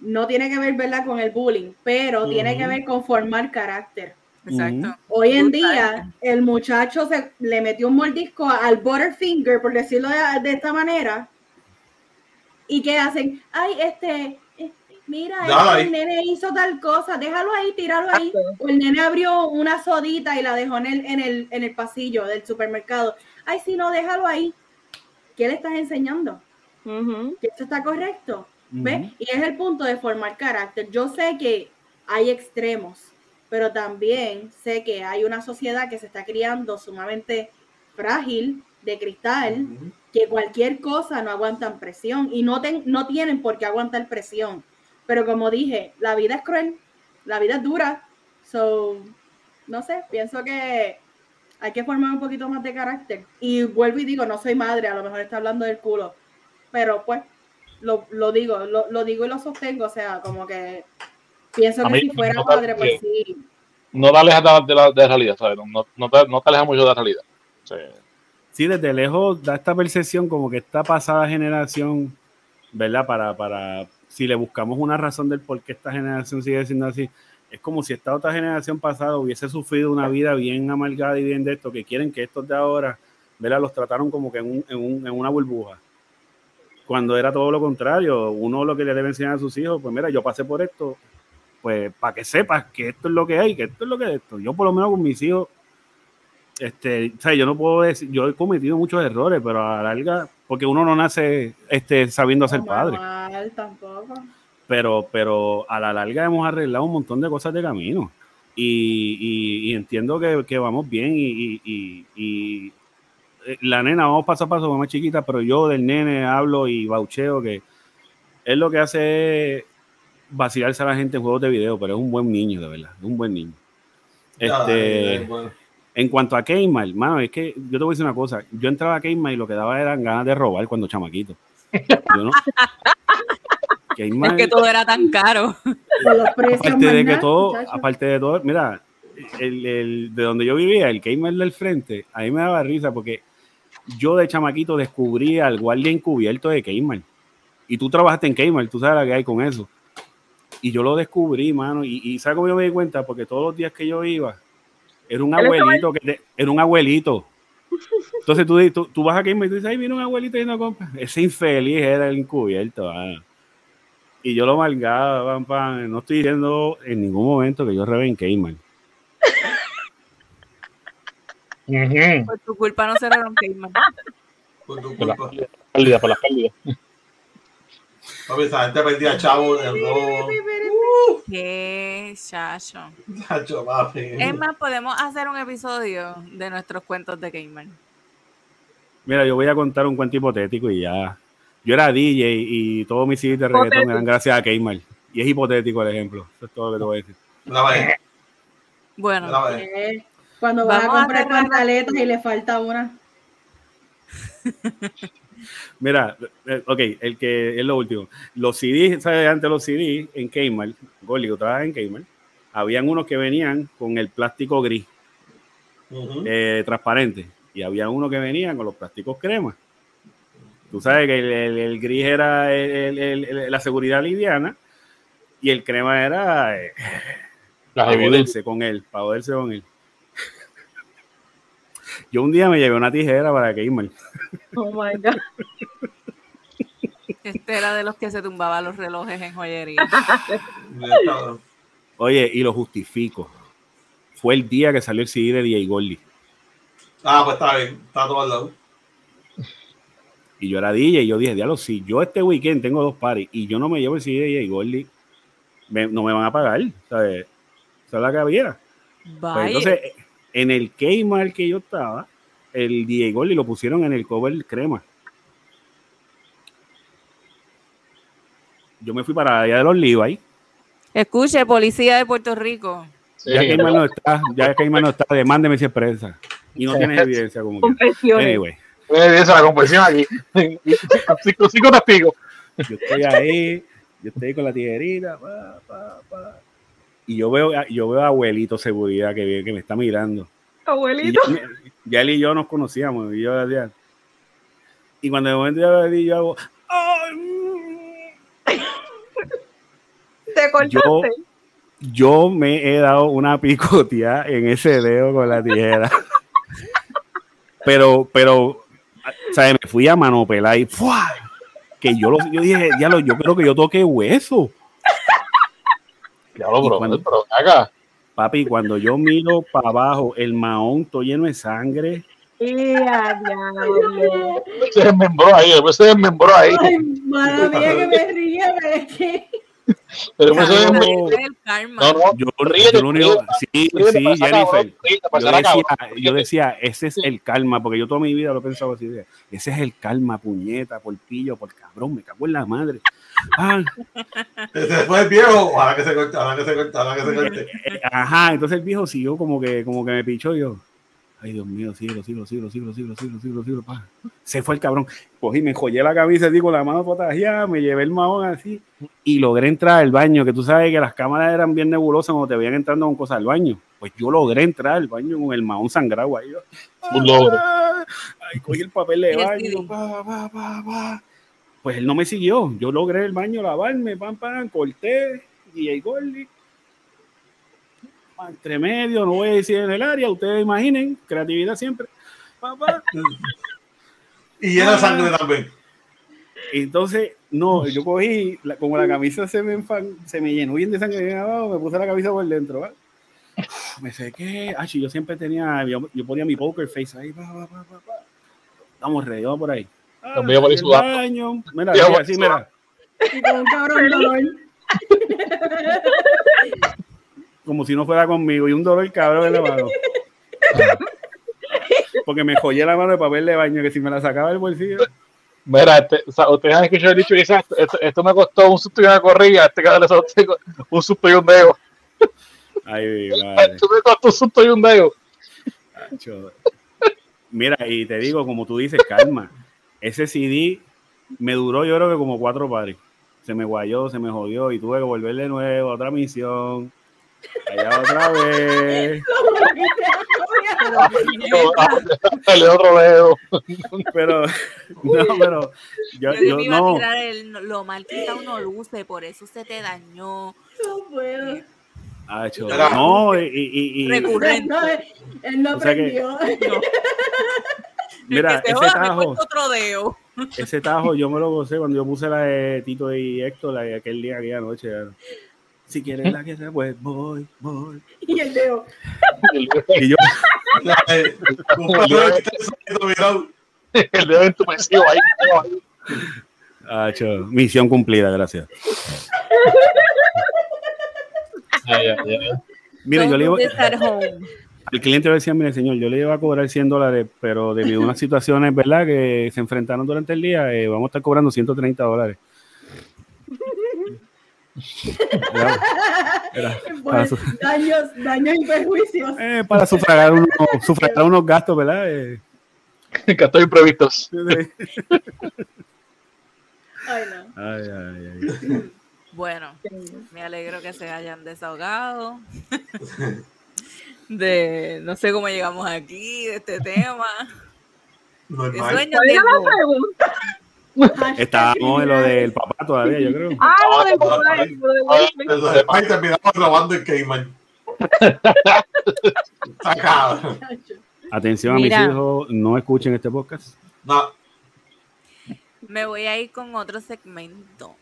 No tiene que ver, ¿verdad?, con el bullying, pero tiene que ver con formar carácter. Exacto. Hoy en día, el muchacho se le metió un mordisco al Butterfinger, por decirlo de, de esta manera. ¿Y qué hacen? Ay, este, eh, mira, este, el nene hizo tal cosa, déjalo ahí, tíralo ahí. O el nene abrió una sodita y la dejó en el, en el, en el pasillo del supermercado. Ay, si no, déjalo ahí. ¿Qué le estás enseñando? ujú, ¿Que esto está correcto? ¿Ves? Ujú. Y es el punto de formar carácter. Yo sé que hay extremos, pero también sé que hay una sociedad que se está criando sumamente frágil, de cristal, que cualquier cosa no aguantan presión y no, ten- no tienen por qué aguantar presión. Pero como dije, la vida es cruel, la vida es dura. So, no sé, pienso que hay que formar un poquito más de carácter. Y vuelvo y digo, no soy madre, a lo mejor está hablando del culo, pero pues lo, lo digo, lo, lo digo y lo sostengo, o sea, como que pienso A que si fuera me madre, pues sí. No te alejas de, de la, de la realidad, ¿sabes? No, no te, no te alejas mucho de la realidad. Sí. Sí, desde lejos da esta percepción como que esta pasada generación, ¿verdad? Para, para, si le buscamos una razón del por qué esta generación sigue siendo así, es como si esta otra generación pasada hubiese sufrido una vida bien amargada y bien de esto, que quieren que estos de ahora, ¿verdad? Los trataron como que en, un- en un- en una burbuja. Cuando era todo lo contrario, uno lo que le debe enseñar a sus hijos, pues mira, yo pasé por esto, pues para que sepas que esto es lo que hay, que esto es lo que es esto. Yo por lo menos con mis hijos, este, o sea, yo no puedo decir, yo he cometido muchos errores, pero a la larga, porque uno no nace este, sabiendo ser No, padre, mal, tampoco. pero, pero a la larga hemos arreglado un montón de cosas de camino. Y, y- y entiendo que, que vamos bien y, y- y- y, eh, la nena, vamos paso a paso, mamá chiquita, pero yo del nene hablo y baucheo que él lo que hace es vacilarse a la gente en juegos de video, pero es un buen niño, de verdad, es un buen niño. Este, bueno. En cuanto a Kmart, mano, es que yo te voy a decir una cosa. Yo entraba a Kmart y lo que daba eran ganas de robar cuando chamaquito. Yo no. <laughs> Es Kmart, que todo era tan caro. Aparte de que todo, aparte de todo, mira, el, el- de donde yo vivía, el Kmart del frente, a mí me daba risa porque yo de chamaquito descubrí al guardia encubierto de Kmart. Y tú trabajaste en Kmart, tú sabes la que hay con eso. Y yo lo descubrí, mano, y, y ¿sabes cómo yo me di cuenta? Porque todos los días que yo iba, era un abuelito, que te- era un abuelito. Entonces tú, tú, tú vas a Kmart y tú dices, ay, mira un abuelito y no compra. Ese infeliz era el encubierto, mano. Y yo lo malgaba, pam, pam. No estoy diciendo en ningún momento que yo Kmart. Ujú. Por tu culpa no cerraron Kmart. Por tu Por las culpa. pérdidas, pérdidas, por las pérdidas. Papi, esa gente perdía chavo en el robo. Qué chacho. Chacho, papi. Es más, podemos hacer un episodio de nuestros cuentos de Kmart. Mira, yo voy a contar un cuento hipotético y ya. Yo era DJ y todos mis CDs de reggaetón Hipotético. eran gracias a Kmart. Y es hipotético el ejemplo. Eso es todo lo que te voy a decir. Una vez, Bueno, una vez. Eh, Cuando vas a Vamos a comprar pantaletas y le falta una. <laughs> Mira, eh, ok, el que es lo último. Los CDs, ¿sabes? Antes los CDs en Kmart, Goli, que en Kmart, habían unos que venían con el plástico gris, eh, transparente, y había uno que venía con los plásticos crema. Tú sabes que el, el- el gris era el- la seguridad liviana Y el crema era eh, para joderse con él, para joderse con él. Yo un día me llevé una tijera para Kmart. Oh my God. Este era de los que se tumbaba los relojes en joyería. <laughs> Oye, y lo justifico. Fue el día que salió el CD de DJ Goldie. Ah, pues está bien, está todo al lado. Y yo era DJ y yo dije, diablo, si yo este weekend tengo dos paris y yo no me llevo el CD de DJ Goldie, me- no me van a pagar, ¿sabes? Esa es la que había. Pues entonces, en el Kmart que yo estaba, el DJ Goldie lo pusieron en el cover crema. Yo me fui para allá de los Levi. Escuche, policía de Puerto Rico. Sí, Ya Kmart no está, ya Kmart no está, demándeme si es prensa. Y no tienes evidencia como que. Anyway, Tiene esa la conversión aquí. <laughs> cinco, cinco testigos. yo estoy ahí, yo estoy con la tijerita, pa, pa, pa. Y yo veo, yo veo a abuelito seguridad que, que me está mirando. Y Abuelito. ya, ya él y yo nos conocíamos. Y, yo decía- y cuando de momento le di, yo hago, "Ay, mm". Te cortaste. yo, yo me he dado una picotía en ese dedo con la tijera. pero, pero, ¿sabes? Me fui a mano pelada y ¡fua! que yo, lo, yo dije, ya lo, yo creo que yo toqué hueso. Y bro, cuando- pero acá. Papi, cuando yo miro para abajo, el mahón todo lleno de sangre. ¡Ea, diablo! Se desmembró ahí, después se desmembró ahí. Ay, madre mía, que me ría, pero es que. Pero el karma. No, no, Yo, Ríete, yo lo único, ríete, sí, ríete, sí, Jennifer. Yo decía, cabrón. yo decía, ese es el karma, porque yo toda mi vida lo he pensado así. Ese es el karma, puñeta, por pillo, por cabrón, me cago en la madre. Ah, Ese fue el viejo, ojalá que se corte, ojalá que se corte, ojalá que se corte. ajá, entonces el viejo siguió como que, como que me pichó y yo. Ay, Dios mío, siglo, siglo, siglo, siglo, siglo, siglo, siglo, siglo, pa. Se fue el cabrón. Cogí, me enjollé la camisa así con la mano potagiada, me llevé el mahón así y logré entrar al baño, que tú sabes que las cámaras eran bien nebulosas cuando te veían entrando con cosas al baño. Pues yo logré entrar al baño con el mahón sangrado ahí. Yo, Un logro. Ay, cogí el papel de baño. Pa, pa, pa, pa. Pues él no me siguió. Yo logré el baño lavarme, pam, pam, corté, y el Goldie. Entre medio, no voy a decir en el área, ustedes imaginen, creatividad siempre. Pa, pa. <laughs> Y lleno de sangre también. Entonces, no, yo cogí, la- como la camisa se me, enfan- se me llenó bien de sangre bien abajo, me puse la camisa por dentro. ¿va? Me sequé. Ah, sí, yo siempre tenía, yo, yo ponía mi poker face ahí. Pa, pa, pa. Estamos ready, vamos por ahí. Ah, También por sudando. baño. Mira, así, ahí mira. Y con un cabrón dolor. <laughs> Como si no fuera conmigo y un dolor cabrón en la mano. <laughs> Porque me jollé la mano de papel de baño que si me la sacaba del bolsillo. Mira, este, o sea, ustedes han escuchado el dicho que dice, esto, esto me costó un susto y una corrida, este cabrón le costó un susto y un dedo. <laughs> Ay, madre. Esto me costó un susto y un dedo. Mira, y te digo, como tú dices, calma. Ese CD me duró yo creo que como cuatro pares. Se me guayó, se me jodió y tuve que volver de nuevo a otra misión. Allá otra <laughs> vez. El <laughs> otro dedo. Pero, <laughs> no, pero yo, Yo, yo te iba a no. tirar el, lo mal que está uno luce, por eso se te dañó. No puedo. Mira. no, y, y- y- Recurrente. No, él no O sea que- aprendió. No. <laughs> mira, que ese joda, tajo, otro dedo. <laughs> ese tajo yo me lo gocé cuando yo puse la de Tito y Héctor la de aquel día, aquella noche. Si quieres la guerra, pues voy, voy. Y el dedo. <laughs> Y yo. El dedo entumecido ahí. Tacho, misión cumplida, gracias. Ay, ay, ay. Mire, yo le iba, El cliente le decía, mire señor, yo le iba a cobrar 100 dólares, pero debido a unas situaciones, ¿verdad? Que se enfrentaron durante el día, eh, vamos a estar cobrando 130 dólares. Era- era para, su- daños, daños y perjuicios. eh, para sufragar unos, sufragar unos gastos, ¿verdad? Eh, Gastos imprevistos. Ay, no. ay, ay, ay. Bueno, me alegro que se hayan desahogado. De no sé cómo llegamos aquí, de este tema. ¿Qué Normal. Estábamos en lo del papá todavía, yo creo. Ah, lo de Ah, Boba, lo de Will Smith. Entonces, ahí terminamos robando el Cayman. <laughs> Sacado. Atención Mira. a mis hijos, no escuchen este podcast. No, Me voy a ir con otro segmento.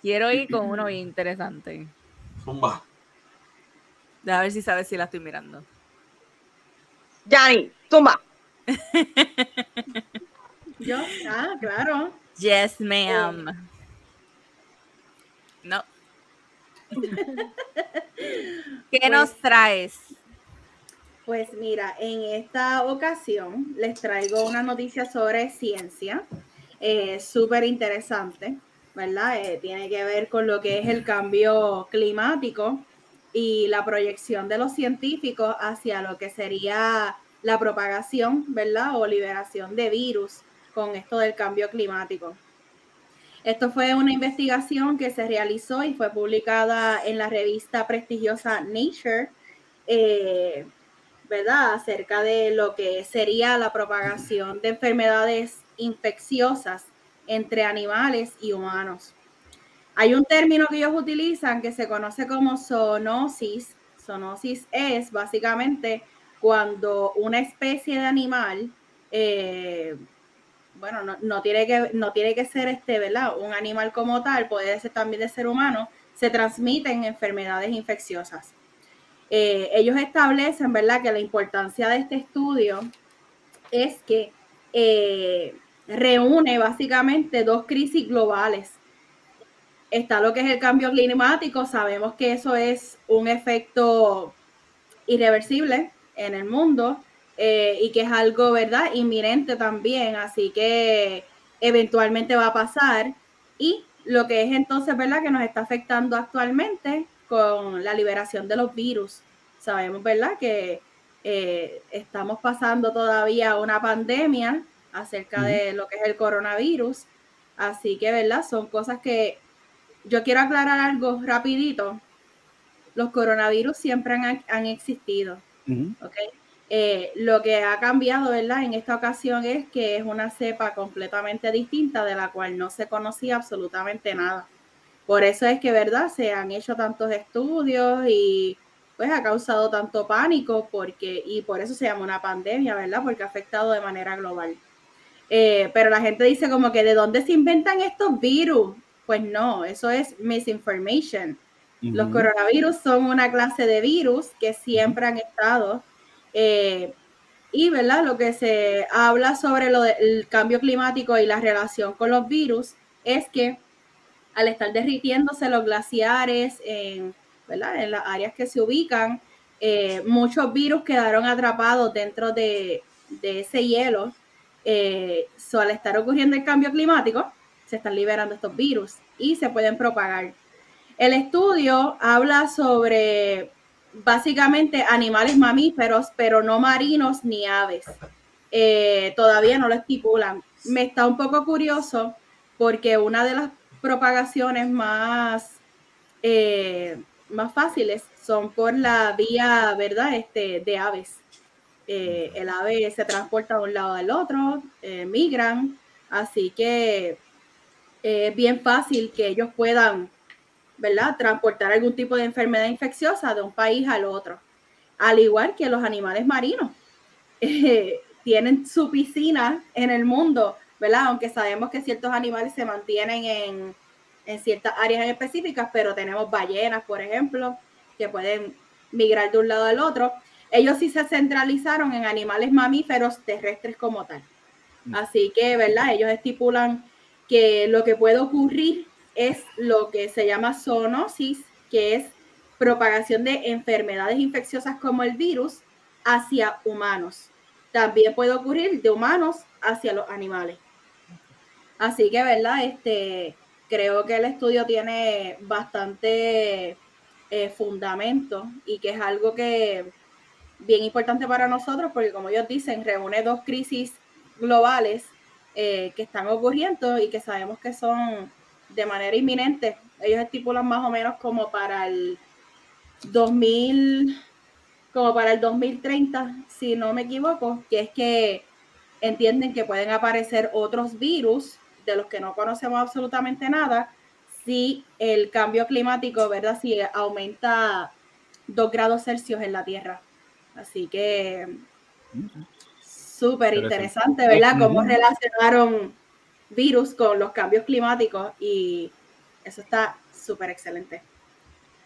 Quiero ir con uno bien interesante. zumba. A ver si sabes si la estoy mirando. Yanni, tumba. <laughs> Yo, ah, claro. Yes, ma'am. No. <laughs> ¿Qué nos traes? Pues mira, en esta ocasión les traigo una noticia sobre ciencia, eh, súper interesante, ¿verdad? Eh, tiene que ver con lo que es el cambio climático y la proyección de los científicos hacia lo que sería la propagación, ¿verdad? O liberación de virus con esto del cambio climático. Esto fue una investigación que se realizó y fue publicada en la revista prestigiosa Nature. eh, ¿verdad? Acerca de lo que sería la propagación de enfermedades infecciosas entre animales y humanos. Hay un término que ellos utilizan que se conoce como zoonosis. Zoonosis es básicamente cuando una especie de animal, eh, bueno, no, no tiene que, no tiene que ser este, ¿verdad? Un animal como tal, puede ser también de ser humano, se transmiten enfermedades infecciosas. Eh, ellos establecen, ¿verdad?, que la importancia de este estudio es que eh, reúne básicamente dos crisis globales. Está lo que es el cambio climático, sabemos que eso es un efecto irreversible en el mundo eh, y que es algo, ¿verdad?, inminente también, así que eventualmente va a pasar. Y lo que es entonces, ¿verdad?, que nos está afectando actualmente con la liberación de los virus. Sabemos, ¿verdad?, que eh, estamos pasando todavía una pandemia acerca de lo que es el coronavirus. Así que, ¿verdad? Son cosas que yo quiero aclarar algo rapidito. Los coronavirus siempre han, han existido. Ujú. ¿ok? Eh, lo que ha cambiado, ¿verdad? En esta ocasión es que es una cepa completamente distinta de la cual no se conocía absolutamente nada. Por eso es que, ¿verdad? Se han hecho tantos estudios y pues ha causado tanto pánico porque, y por eso se llama una pandemia, ¿verdad? Porque ha afectado de manera global. Eh, pero la gente dice como que de dónde se inventan estos virus. Pues no, eso es misinformation. Los coronavirus son una clase de virus que siempre han estado. eh, y, ¿verdad? Lo que se habla sobre lo del cambio climático y la relación con los virus es que al estar derritiéndose los glaciares en, ¿verdad? en las áreas que se ubican, eh, muchos virus quedaron atrapados dentro de, de ese hielo. Eh, so, al estar ocurriendo el cambio climático, se están liberando estos virus y se pueden propagar. El estudio habla sobre básicamente animales mamíferos, pero no marinos ni aves. Eh, todavía no lo estipulan. Me está un poco curioso porque una de las propagaciones más, eh, más fáciles son por la vía, ¿verdad? Este, de aves. Eh, el ave se transporta de un lado al otro, migran, así que es bien fácil que ellos puedan, ¿verdad? Transportar algún tipo de enfermedad infecciosa de un país al otro. Al igual que los animales marinos. <laughs> Eh, tienen su piscina en el mundo, ¿verdad? Aunque sabemos que ciertos animales se mantienen en, en ciertas áreas específicas, pero tenemos ballenas, por ejemplo, que pueden migrar de un lado al otro. Ellos sí se centralizaron en animales mamíferos terrestres como tal. Así que, ¿verdad? Ellos estipulan que lo que puede ocurrir es lo que se llama zoonosis, que es propagación de enfermedades infecciosas como el virus hacia humanos. También puede ocurrir de humanos hacia los animales. Así que, ¿verdad? Este, creo que el estudio tiene bastante eh, fundamento y que es algo que bien importante para nosotros porque, como ellos dicen, reúne dos crisis globales eh, que están ocurriendo y que sabemos que son de manera inminente. Ellos estipulan más o menos como para el 2000, como para el 2030, si no me equivoco, que es que entienden que pueden aparecer otros virus de los que no conocemos absolutamente nada si el cambio climático, ¿verdad? Si aumenta dos grados Celsius en la Tierra. Así que súper interesante, ¿verdad? Cómo relacionaron virus con los cambios climáticos y eso está súper excelente.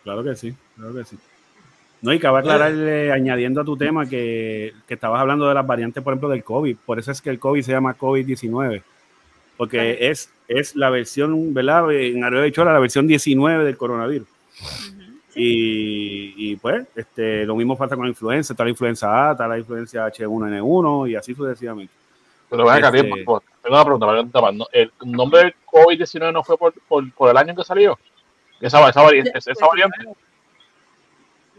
Claro que sí, claro que sí. No, y cabe aclararle, añadiendo a tu tema, que, que, estabas hablando de las variantes, por ejemplo, del COVID. Por eso es que el COVID se llama COVID-19. Porque es, es la versión, ¿verdad? En Arroyo de Chola, la versión 19 del coronavirus. Y, y, pues, este, lo mismo pasa con la influenza. Está la influenza A, está la influencia H1N1 y así sucesivamente. Pero venga, este, tiempo, tengo una pregunta, ¿El nombre del COVID-19 no fue por, por, por, el año en que salió? Esa, esa, variante, esa variante.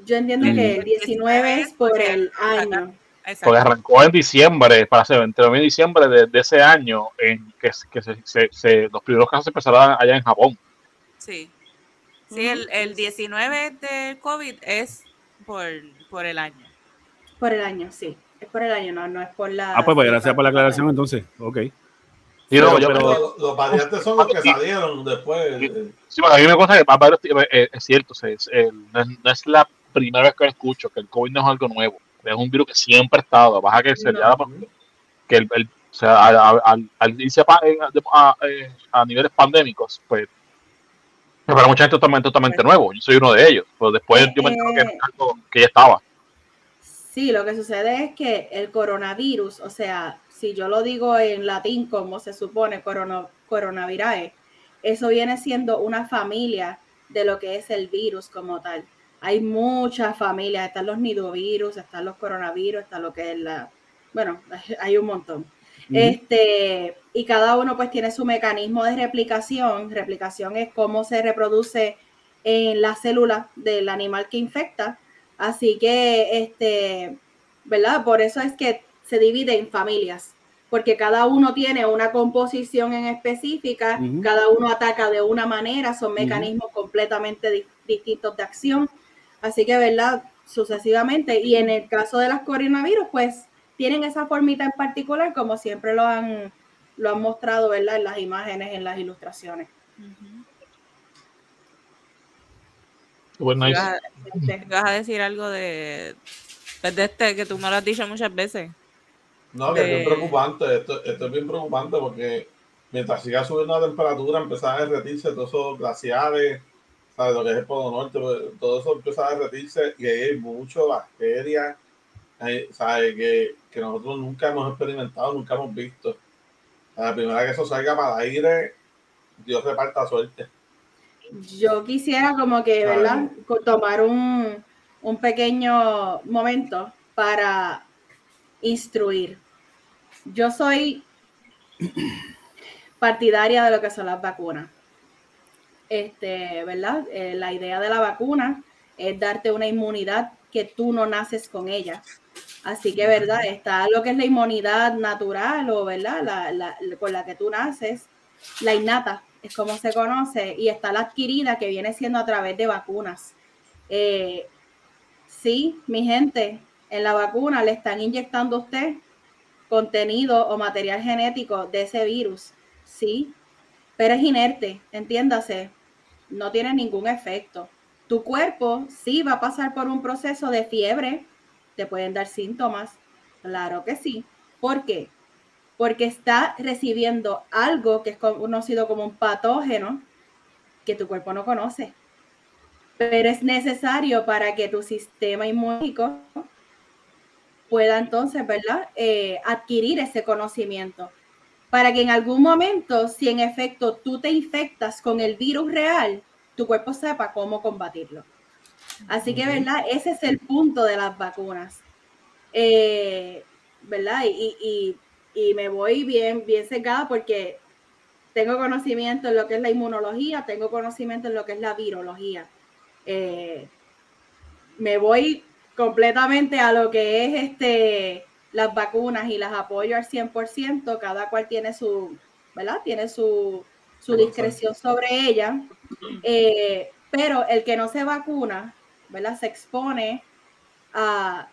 Yo entiendo que el 19 es por el año. Porque arrancó en diciembre, para ser entre noviembre y diciembre de, de, ese año, en que, que se, se, se, los primeros casos empezaron allá en Japón. Sí. Sí, el, el 19 del COVID es por, por el año. Por el año, sí. Es por el año, no, no es por la. Ah, pues, pues gracias por la aclaración entonces. Ok. Sí, no, yo, pero, los, los variantes son los que salieron después. Sí, bueno, a mí me gusta que eh, es cierto, es, no es la primera vez que escucho que el COVID no es algo nuevo. Es un virus que siempre ha estado. Baja que se no. que el, el o sea, al, al irse a, a, a, niveles pandémicos, pues para mucha gente es totalmente, totalmente nuevo. Yo soy uno de ellos. Pero después yo me entero que algo que ya estaba. Sí, lo que sucede es que el coronavirus, o sea, si yo lo digo en latín como se supone, corona, coronavirae, eso viene siendo una familia de lo que es el virus como tal. Hay muchas familias, están los nidovirus, están los coronavirus, está lo que es la, bueno, <laughs> hay un montón. Uh -huh. Este, y cada uno pues tiene su mecanismo de replicación. Replicación es cómo se reproduce en la célula del animal que infecta. Así que, este, ¿verdad? Por eso es que se divide en familias, porque cada uno tiene una composición en específica, uh -huh. cada uno ataca de una manera, son mecanismos uh -huh. completamente di distintos de acción. Así que, ¿verdad? Sucesivamente. Y en el caso de los coronavirus, pues tienen esa formita en particular, como siempre lo han, lo han mostrado, ¿verdad? En las imágenes, en las ilustraciones. -huh. Bueno, nice. vas, a, vas, a, decir algo de, pues, de este que tú me lo has dicho muchas veces. No, que de... es bien preocupante. Esto, esto, es bien preocupante porque mientras siga subiendo la temperatura, empiezan a derretirse todos esos glaciares, ¿sabes? Lo que es el Polo Norte, pues, todo eso empieza a derretirse y hay muchas bacterias, ¿sabes? Que, que nosotros nunca hemos experimentado, nunca hemos visto. La primera que eso salga para el aire, Dios reparta suerte yo quisiera como que, ¿verdad? Tomar un, un pequeño momento para instruir. Yo soy <clears throat> partidaria de lo que son las vacunas. Este, ¿verdad? Eh, la idea de la vacuna es darte una inmunidad que tú no naces con ella. Así que, ¿verdad? Está lo que es la inmunidad natural o, ¿verdad? La, la, con la que tú naces, la innata, es como se conoce, y está la adquirida que viene siendo a través de vacunas. Eh, sí, mi gente, en la vacuna le están inyectando a usted contenido o material genético de ese virus, sí, pero es inerte, entiéndase, no tiene ningún efecto. Tu cuerpo sí va a pasar por un proceso de fiebre, te pueden dar síntomas, claro que sí. ¿Por qué? porque está recibiendo algo que es conocido como un patógeno que tu cuerpo no conoce. Pero es necesario para que tu sistema inmunológico pueda entonces, ¿verdad?, eh, adquirir ese conocimiento. Para que en algún momento, si en efecto tú te infectas con el virus real, tu cuerpo sepa cómo combatirlo. Así que, ¿verdad? Ese es el punto de las vacunas. Eh, ¿Verdad? Y, y, y me voy bien, bien secada porque tengo conocimiento en lo que es la inmunología, tengo conocimiento en lo que es la virología. Eh, me voy completamente a lo que es este las vacunas y las apoyo al 100%, cada cual tiene su, ¿verdad? Tiene su, su discreción sobre ella, eh, pero el que no se vacuna, ¿verdad? Se expone a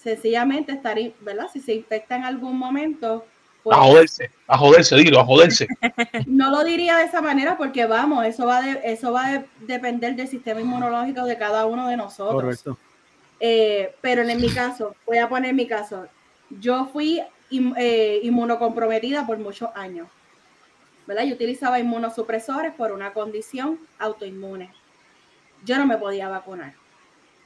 sencillamente estar, in- ¿verdad? Si se infecta en algún momento, pues, A joderse, a joderse, dilo, a joderse. <laughs> no lo diría de esa manera porque vamos, eso va de, eso va a depender del sistema inmunológico de cada uno de nosotros. Correcto. Eh, pero en mi caso, voy a poner mi caso. Yo fui eh, inmunocomprometida por muchos años. ¿verdad? Yo utilizaba inmunosupresores por una condición autoinmune. Yo no me podía vacunar.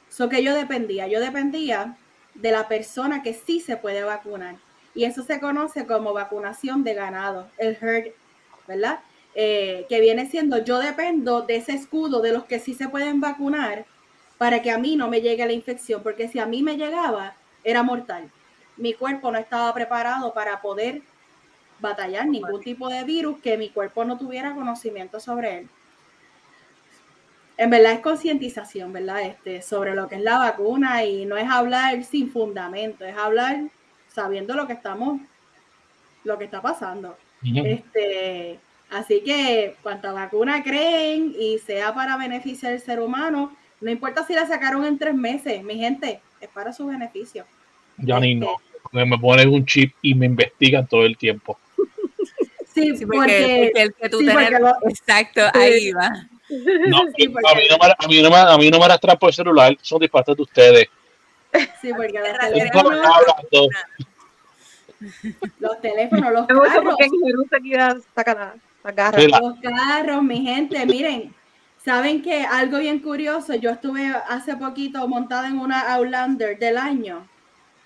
So que yo dependía, yo dependía de la persona que sí se puede vacunar. Y eso se conoce como vacunación de ganado, el herd, ¿verdad? Eh, que viene siendo, yo dependo de ese escudo de los que sí se pueden vacunar para que a mí no me llegue la infección, porque si a mí me llegaba, era mortal. Mi cuerpo no estaba preparado para poder batallar ningún tipo de virus que mi cuerpo no tuviera conocimiento sobre él. En verdad es concientización, ¿verdad? Este, sobre lo que es la vacuna y no es hablar sin fundamento, es hablar sabiendo lo que estamos, lo que está pasando. Este, así que cuanta vacuna creen y sea para beneficio del ser humano, no importa si la sacaron en tres meses, mi gente, es para su beneficio. Ya ni no. porque Me ponen un chip y me investigan todo el tiempo. <laughs> Sí, Sí, porque, porque, porque el que tú sí, porque lo- Exacto, <laughs> ahí va. No, <laughs> Sí, a, mí no me, a, mí no me, a mí no me arrastran por el celular, son disparates de ustedes. sí, porque hablando. los teléfonos, los Me gusta carros, los carros, mi gente, miren, saben que algo bien curioso, yo estuve hace poquito montada en una Outlander del año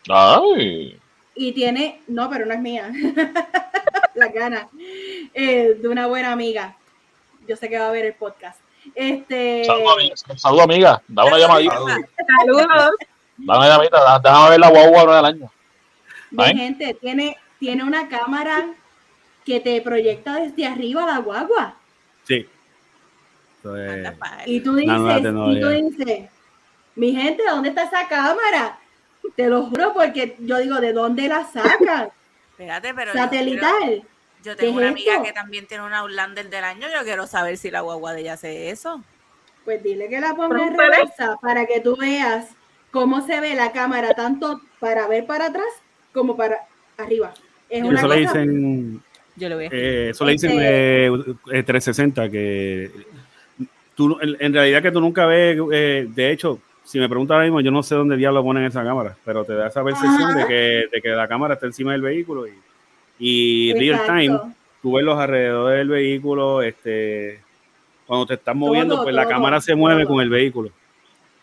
Ay. y tiene, no, pero no es mía, <laughs> la gana, eh, de una buena amiga. Yo sé que va a ver el podcast. Este, Saludos, amiga. Saludos, amiga. Da una llamadita. Salud. Saludos. Da una llamadita. Déjame ver la guagua nueva del año. mi gente, tiene, tiene una cámara que te proyecta desde arriba la guagua. Sí. Y tú dices, y tú dices, mi gente, ¿dónde está esa cámara? Te lo juro porque yo digo, ¿de dónde la sacan? Espérate, pero yo quiero- Satelital. Yo tengo ¿Qué una es amiga esto? que también tiene una Outlander del año. Yo quiero saber si la guagua de ella hace eso. Pues dile que la ponga en reversa para que tú veas cómo se ve la cámara, tanto para ver para atrás como para arriba. Es una Eso le dicen, Yo le voy a eh, eso le dicen Este- eh, eh, 360, que tú, en, en realidad que tú nunca ves, eh, de hecho, si me preguntas ahora mismo, yo no sé dónde diablo ponen esa cámara, pero te da esa percepción de que, de que la cámara está encima del vehículo y, y real time, tú ves los alrededores del vehículo, este, cuando te estás moviendo, Todo, pues la cámara se mueve todo. con el vehículo.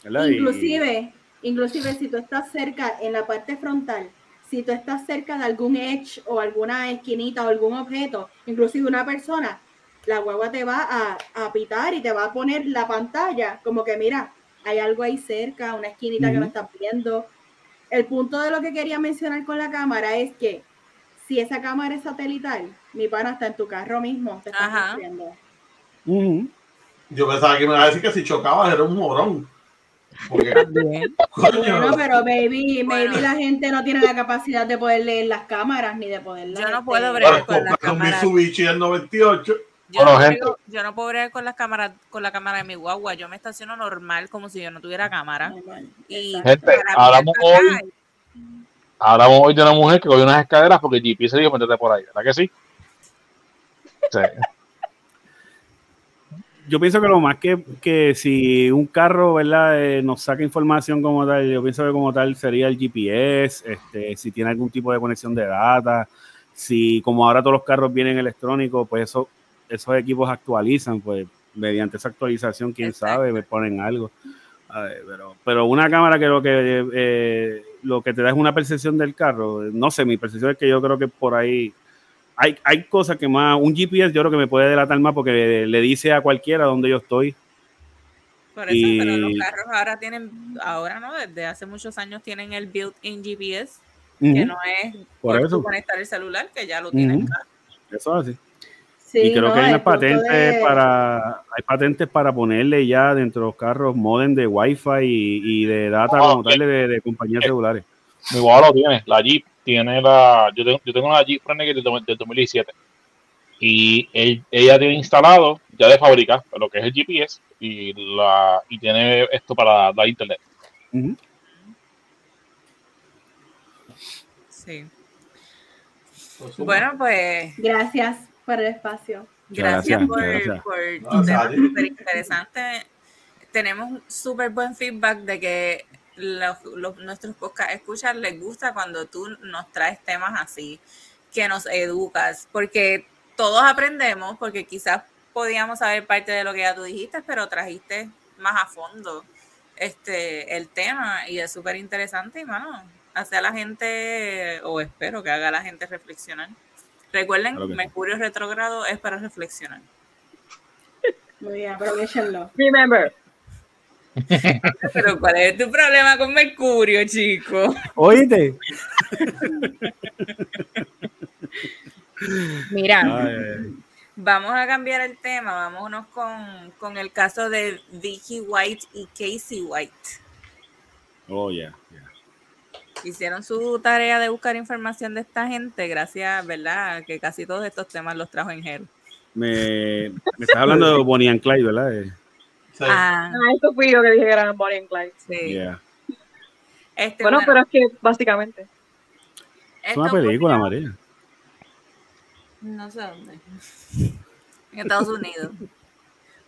¿verdad? Y- Inclusive, inclusive si tú estás cerca en la parte frontal, si tú estás cerca de algún edge o alguna esquinita o algún objeto, inclusive una persona, la guagua te va a, a pitar y te va a poner la pantalla como que mira, hay algo ahí cerca, una esquinita que no estás viendo. El punto de lo que quería mencionar con la cámara es que si esa cámara es satelital, mi pana está en tu carro mismo, te. Yo pensaba que me iba a decir que si chocabas era un morón. Porque, <laughs> Bueno, pero maybe, maybe Bueno. la gente no tiene la capacidad de poder leer las cámaras ni de poder Yo no puedo bregar. con la comprar un cámara. Mitsubishi del 98. Yo, Bueno, no gente. brego- yo no puedo bregar con las cámaras, con la cámara de mi guagua. Yo me estaciono normal como si yo no tuviera cámara. Y Gente, hablamos hoy- Hablamos hoy de una mujer que cogió unas escaleras porque GP se dijo métete por ahí, ¿verdad que sí? Sí. Yo pienso que lo más que, que si un carro, ¿verdad? eh, nos saca información como tal, yo pienso que como tal sería el GPS, este, si tiene algún tipo de conexión de data, si como ahora todos los carros vienen electrónicos, pues eso, esos equipos actualizan, pues mediante esa actualización, quién Exacto. sabe, me ponen algo. A ver, pero, pero una cámara que lo que eh, lo que te da es una percepción del carro, no sé, mi percepción es que yo creo que por ahí hay, hay cosas que más, un GPS yo creo que me puede delatar más porque le, le dice a cualquiera dónde yo estoy. Por eso, Y- pero los carros ahora tienen, ahora no, desde hace muchos años tienen el built-in GPS, que no es Por eso. conectar el celular, que ya lo tienen. Ujú. Eso es así. Sí, y creo no, que hay unas patentes de- para hay patentes para ponerle ya dentro de los carros modem de Wi-Fi y, y de data Ah, como tal de, de compañías Eh, celulares. Mi guagua lo tiene, la Jeep tiene la. Yo tengo, yo tengo una Jeep Renegade del, del 2017 y él- ella tiene instalado ya de fábrica lo que es el GPS y la y tiene esto para la internet. Sí. Pues. Bueno, pues Gracias por el espacio. gracias, Gracias, por, gracias. por No, tu tema súper interesante. Tenemos súper buen feedback de que los, los- nuestros podcast escuchas les gusta cuando tú nos traes temas así, que nos educas, porque todos aprendemos, porque quizás podíamos saber parte de lo que ya tú dijiste, pero trajiste más a fondo este el tema y es súper interesante y mano, hace a la gente, o espero que haga a la gente reflexionar. Recuerden, Claro que sí. Mercurio retrógrado es para reflexionar. Muy bien, aprovechenlo. Remember, <laughs> Pero ¿cuál es tu problema con Mercurio, chico? Oíste. Mira, Ay, ay, ay. vamos a cambiar el tema, vámonos con, con el caso de Vicky White y Casey White. Oh, yeah, yeah. Hicieron su tarea de buscar información de esta gente, gracias, ¿verdad? Que casi todos estos temas los trajo en Hero. Me, me estás hablando de Bonnie and Clyde, ¿verdad? Eh, Sí. Ah, ah, eso fui yo que dije que eran Bonnie and Clyde. sí. yeah. Este, Bueno, bueno, pero es que básicamente. Es una esto película, María. No sé dónde. En Estados Unidos.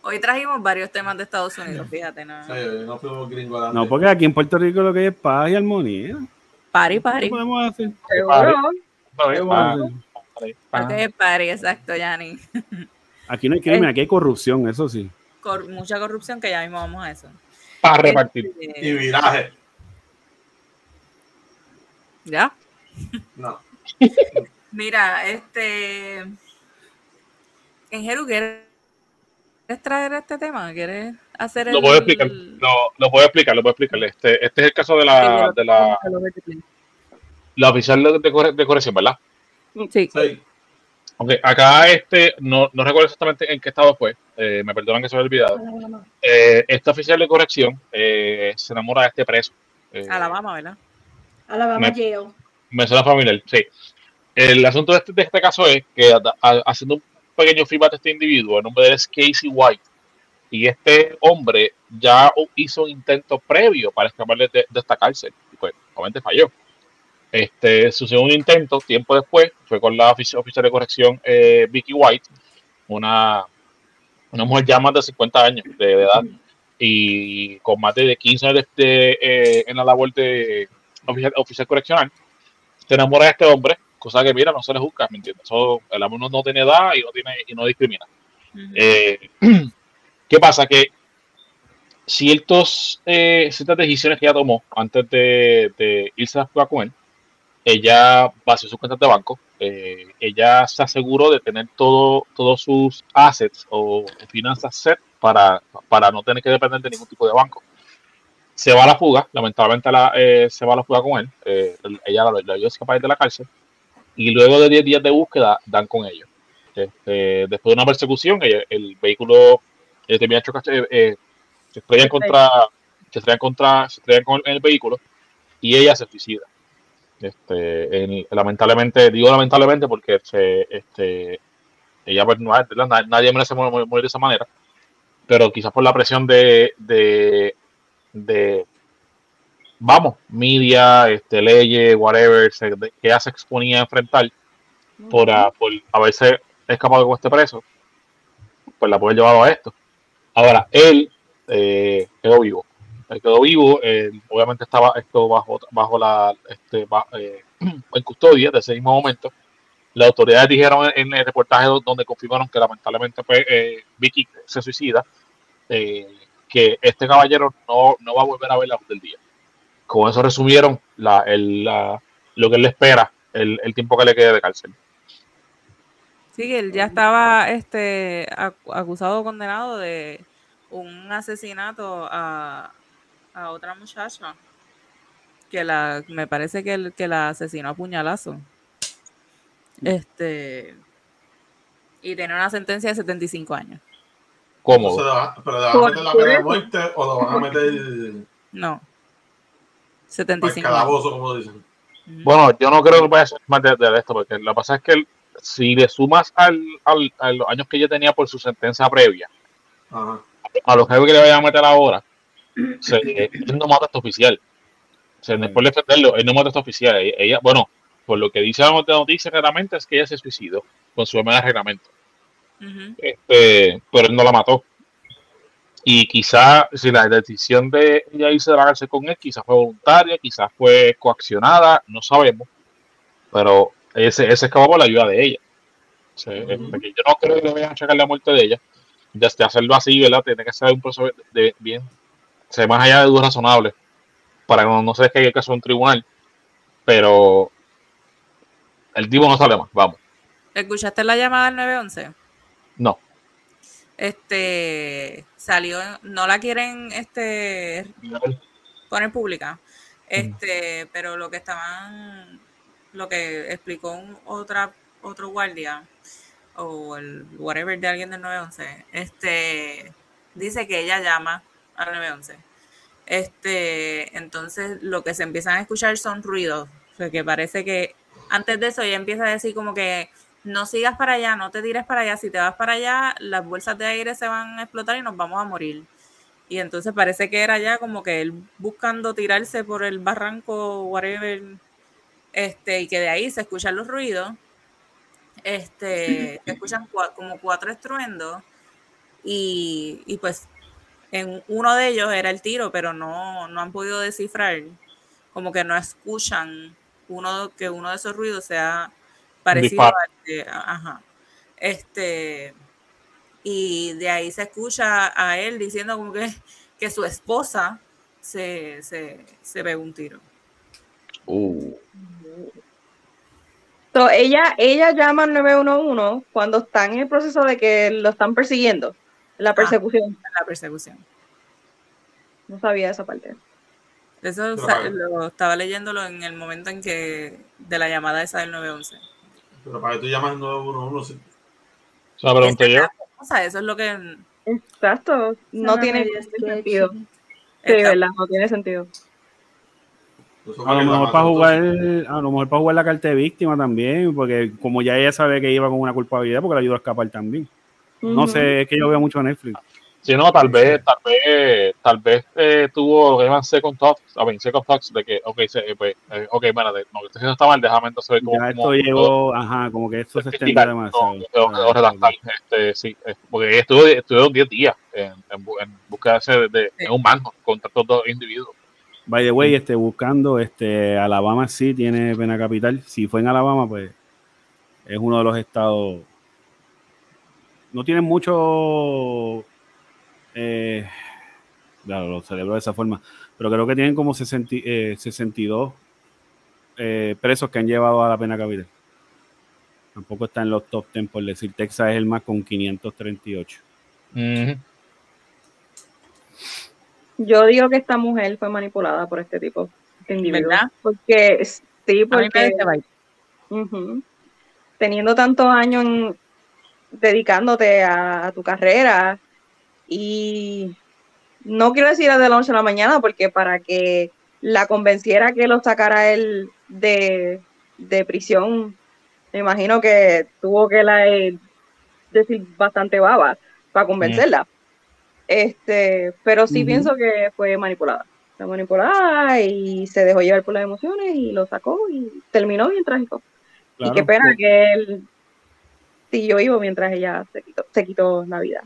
Hoy trajimos varios temas de Estados Unidos, fíjate, ¿no? Sí, no. No, porque aquí en Puerto Rico lo que hay es paz y armonía. Pari, ¿Qué pari. podemos hacer? Seguro. ¿Qué hacer? para- Porque es pari, exacto, Yanni. <laughs> Aquí no hay crimen, aquí hay corrupción, eso sí. Cor- mucha corrupción que ya mismo vamos a eso. para repartir. Este, Y viraje. ¿Ya? No. <laughs> Mira, este. En Jeru, ¿quieres traer este tema? ¿Quieres hacer el. Lo puedo explicar, lo, lo puedo explicar, lo puedo explicar. Este, este es el caso de la, de la, la oficial de, de corre- de corrección, ¿verdad? Sí. Sí. Ok, acá este, no, no recuerdo exactamente en qué estado fue, eh, me perdonan que se me ha olvidado. Eh, esta oficial de corrección eh, se enamora de este preso. Eh, Alabama, ¿verdad? Alabama Jail. Me suena familiar, sí. El asunto de este, de este caso es que a- a- haciendo un pequeño feedback de este individuo, el nombre de él es Casey White, y este hombre ya hizo un intento previo para escapar de, de esta cárcel, y pues obviamente falló. Este, su segundo intento, tiempo después, fue con la ofici- oficial de corrección eh, Vicky White, una, una mujer ya más de 50 años de, de edad y con más de 15 años de, de, eh, en la labor de oficial, oficial correccional te enamora de este hombre, cosa que mira, no se le juzga, ¿me entiendes? Eso, el amor no, no tiene edad y no tiene y no discrimina. Eh, <clears throat> ¿Qué pasa? Que ciertos, eh, ciertas decisiones que ella tomó antes de, de irse a jugar con él, ella vació sus cuentas de banco, eh, ella se aseguró de tener todo, todos sus assets o finanzas set para, para no tener que depender de ningún tipo de banco. Se va a la fuga, lamentablemente la, eh, se va a la fuga con él, ella la, la ayudó a escapar de la cárcel y luego de 10 días de búsqueda dan con ellos. Este, después de una persecución, el vehículo eh, termina chocar, eh, eh, se estrellan contra, se estrellan contra, se estrellan con el vehículo y ella se suicida. Este, en- lamentablemente, digo lamentablemente porque se, este, ella pues, no, nadie merece morir, morir- morir de esa manera, pero quizás por la presión de, de, de vamos, media, este, leyes, whatever, se- de- que ella se exponía a enfrentar por, ah, por haberse escapado con este preso, pues la puede llevar a esto. Ahora, él eh, quedó vivo. Él quedó vivo, eh, obviamente estaba esto bajo, bajo la este, eh, <clears throat> en custodia de ese mismo momento. Las autoridades dijeron en el reportaje do- donde confirmaron que lamentablemente pues, eh, Vicky se suicida, que este caballero no, no va a volver a ver la luz del día. Con eso resumieron la, el, la- lo que él le espera, el, el tiempo que le quede de cárcel. Sí, él ya estaba este, ac- acusado o condenado de un asesinato a, a otra muchacha que la me parece que, el, que la asesinó a puñalazo. Este y tiene una sentencia de 75 años. Va- pero le van a meter la pena de muerte o lo van a meter No. Al 75 años. calabozo, como dicen. Ujú. Bueno, yo no creo que vaya a ser más de, de esto, porque lo que pasa es que él, si le sumas al, al- a los años que ella tenía por su sentencia previa, Ajá. a los jefes que le vayan a meter ahora, se, él no mata a este oficial. O sea, es por defenderlo, él no mata a este oficial. Ella, bueno, por lo que dice la noticia claramente, es que ella se suicidó con su de reglamento. Este, pero él no la mató. Y quizá si la decisión de ella irse de la cárcel con él, quizás fue voluntaria, quizás fue coaccionada, no sabemos. Pero ese, ese escapó por la ayuda de ella. O sea, este, que yo no creo que le vayan a checar la muerte de ella. Desde hacerlo así, ¿verdad? Tiene que ser un proceso de, de- bien, o sea, más allá de dudas razonables, para que no, no se descargue el caso en un tribunal. Pero el tipo no sale más, vamos. ¿Escuchaste la llamada al 911? No. Este salió, no la quieren este poner pública. Este, pero lo que estaban, lo que explicó un, otra, otro guardia, o el whatever de alguien del 911, este, dice que ella llama al 911. Este, entonces lo que se empiezan a escuchar son ruidos. O sea, que parece que antes de eso ella empieza a decir como que no sigas para allá, no te tires para allá. Si te vas para allá, las bolsas de aire se van a explotar y nos vamos a morir. Y entonces parece que era ya como que él buscando tirarse por el barranco, whatever, este, y que de ahí se escuchan los ruidos. Este, <laughs> se escuchan cua- como cuatro estruendos. Y, y pues en uno de ellos era el tiro, pero no, no han podido descifrar, como que no escuchan uno que uno de esos ruidos sea parecido al de, ajá. Este, y de ahí se escucha a él diciendo como que, que su esposa se, se, se pegó un tiro. Uh, So, ella, ella llama al 911 cuando están en el proceso de que lo están persiguiendo, la persecución. en la persecución. No sabía esa parte. Eso lo estaba leyéndolo en el momento en que de la llamada esa del 911. Pero para que tú llamas al 911, sí. esa pregunta yo. O sea, eso es lo que Exacto. No tiene sentido. Sí, está- verdad, no tiene sentido. A lo mejor para jugar, a lo mejor para jugar la carta de víctima también, porque como ya ella sabe que iba con una culpabilidad, porque la ayudó a escapar también. No sé, es que yo veo mucho Netflix. Si no, tal vez, tal vez, tal vez eh, tuvo llaman second thoughts, I mean, second thoughts de que, ok, se, eh, pues, eh, ok, espérate, no, que esto está mal, déjame entonces ver cómo, Ya esto llegó, ajá, como que esto se extendió demasiado. no, o- o Ah, redactar, este, sí, porque estuvo, estuvo 10 días en, en, en busca de, de- Sí. en un banco contra estos dos individuos. By the way, este, buscando, este, Alabama sí tiene pena capital. Si fue en Alabama, pues es uno de los estados. No tienen mucho. Eh, claro, lo celebro de esa forma. Pero creo que tienen como 60, eh, 62 eh, presos que han llevado a la pena capital. Tampoco está en los top 10, por decir. Texas es el más con 538. Ujú. Yo digo que esta mujer fue manipulada por este tipo, este individuo. ¿Verdad? Porque, sí, porque teniendo tantos años en- dedicándote a, a tu carrera y no quiero decir de la noche a la mañana porque para que la convenciera que lo sacara él de, de prisión, me imagino que tuvo que la eh, decir bastante baba para convencerla. Este, pero sí pienso que fue manipulada. Fue manipulada y se dejó llevar por las emociones y lo sacó y terminó bien trágico. Claro, y qué pena que él siguió vivo mientras ella se quitó, se quitó la vida.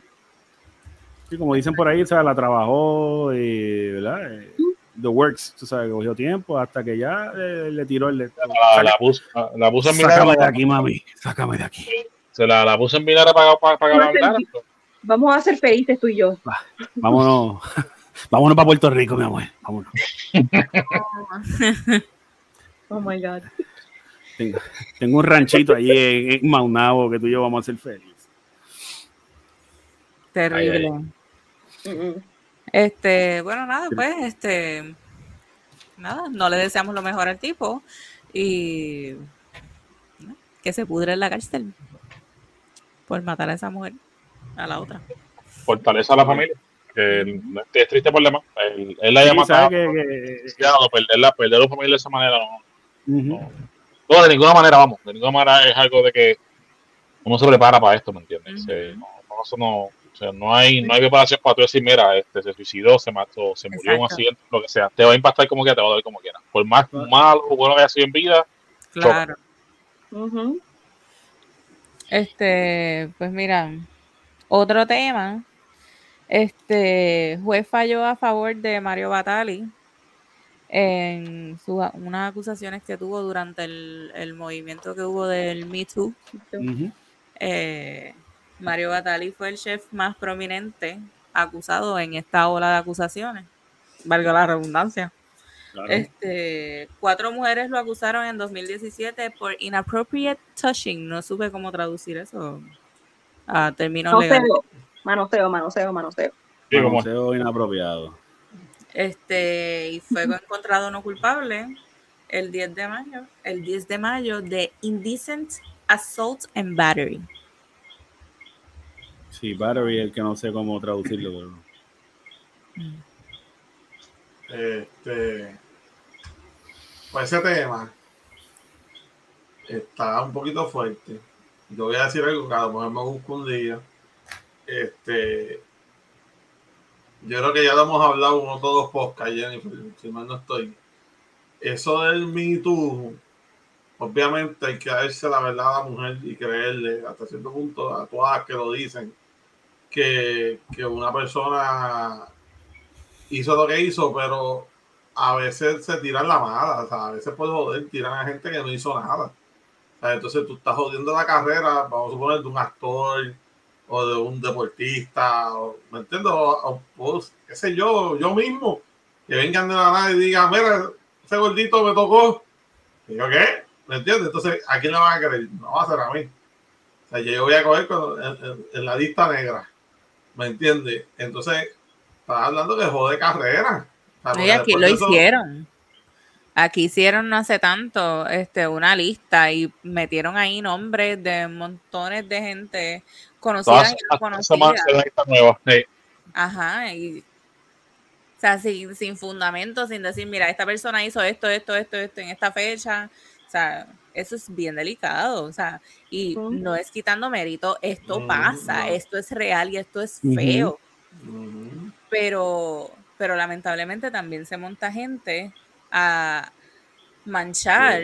Sí, como dicen por ahí, o sea, la trabajó y, ¿verdad? Eh, The works, tú sabes, cogió tiempo hasta que ya eh, le tiró el... La, la, puso, la puso en Sácame de aquí, mami, sácame de aquí. se la, la puso en vinagre para, para, para la hablara. Vamos a ser felices tú y yo. Vámonos, <laughs> vámonos para Puerto Rico, mi amor, vámonos. <laughs> Oh my God. Tengo, tengo un ranchito allí en, en Maunabo que tú y yo vamos a ser felices. Terrible. Ay, Este, bueno, nada, pues, este, nada, no le deseamos lo mejor al tipo y ¿no? que se pudre en la cárcel por matar a esa mujer, a la otra. Fortaleza a la familia. Que es triste problema. Él, él la Sí, haya sabe matado. que- que- perderla, perder a la familia de esa manera no, no. No, de ninguna manera, vamos. De ninguna manera es algo de que uno se prepara para esto, ¿me entiendes? Eh, no, eso no, o sea, no hay, no hay preparación para tú decir, mira, este se suicidó, se mató, se murió en un accidente, lo que sea. Te va a impactar como quiera, te va a doler como quiera. Por más malo o bueno que haya sido en vida, Claro. Este, pues mira, otro tema. Este juez falló a favor de Mario Batali en su- unas acusaciones que tuvo durante el, el movimiento que hubo del Me Too. Eh, Mario Batali fue el chef más prominente acusado en esta ola de acusaciones. Valga la redundancia. Claro. Este, cuatro mujeres lo acusaron en 2017 por inappropriate touching. No supe cómo traducir eso a términos legales. Manoseo, manoseo. Sí, Manoseo inapropiado. Este, y fue encontrado no culpable el 10 de mayo, el 10 de mayo de indecent assault and battery. Sí, battery es el que no sé cómo traducirlo. Pero... Este, pues ese tema está un poquito fuerte. Yo voy a decir algo que a lo me busco un día. Este, yo creo que ya lo hemos hablado uno todos los podcasts, Jennifer, si mal no estoy. Eso del Me Too, obviamente hay que darse la verdad a la mujer y creerle hasta cierto punto a todas que lo dicen que, que una persona hizo lo que hizo, pero a veces se tiran la mala, o sea, a veces por joder tiran a gente que no hizo nada. O sea, entonces tú estás jodiendo la carrera, vamos a suponer, de un actor o de un deportista, o, ¿me entiendes? O, qué sé yo, yo mismo, que vengan de la nada y digan, mira, ese gordito me tocó. Y yo, ¿qué? ¿Me entiendes? Entonces, ¿a quién le van a creer? No va a ser a mí. O sea, yo voy a coger en la lista negra. ¿Me entiendes? Entonces, estás hablando de joder carrera. O sea, Y aquí lo eso- hicieron. Aquí hicieron no hace tanto este, una lista y metieron ahí nombres de montones de gente conocida Todas y no conocida. Sí. Ajá, y o sea, sin, sin fundamento, sin decir, mira, esta persona hizo esto, esto, esto, esto en esta fecha. O sea, eso es bien delicado. O sea, y no es quitando mérito, esto pasa, esto es real y esto es feo. Pero, pero lamentablemente también se monta gente a manchar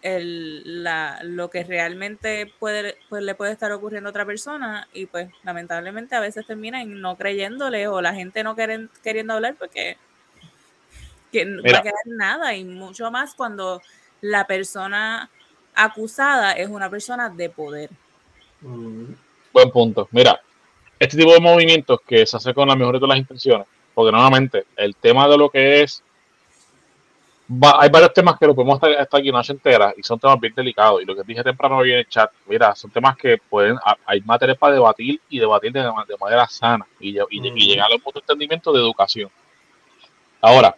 el, la, lo que realmente puede, pues, le puede estar ocurriendo a otra persona y pues lamentablemente a veces terminan no creyéndole o la gente no queren- queriendo hablar porque que no va a quedar nada y mucho más cuando la persona acusada es una persona de poder. Ujú. Buen punto. Mira, este tipo de movimientos que se hace con las mejores de las intenciones, porque nuevamente el tema de lo que es, va- hay varios temas que lo podemos estar, estar aquí una noche entera y son temas bien delicados. Y lo que dije temprano hoy en el chat, mira, son temas que pueden, hay materias para debatir y debatir de, de manera sana y, y, Ujú. llegar a un punto de entendimiento de educación. Ahora,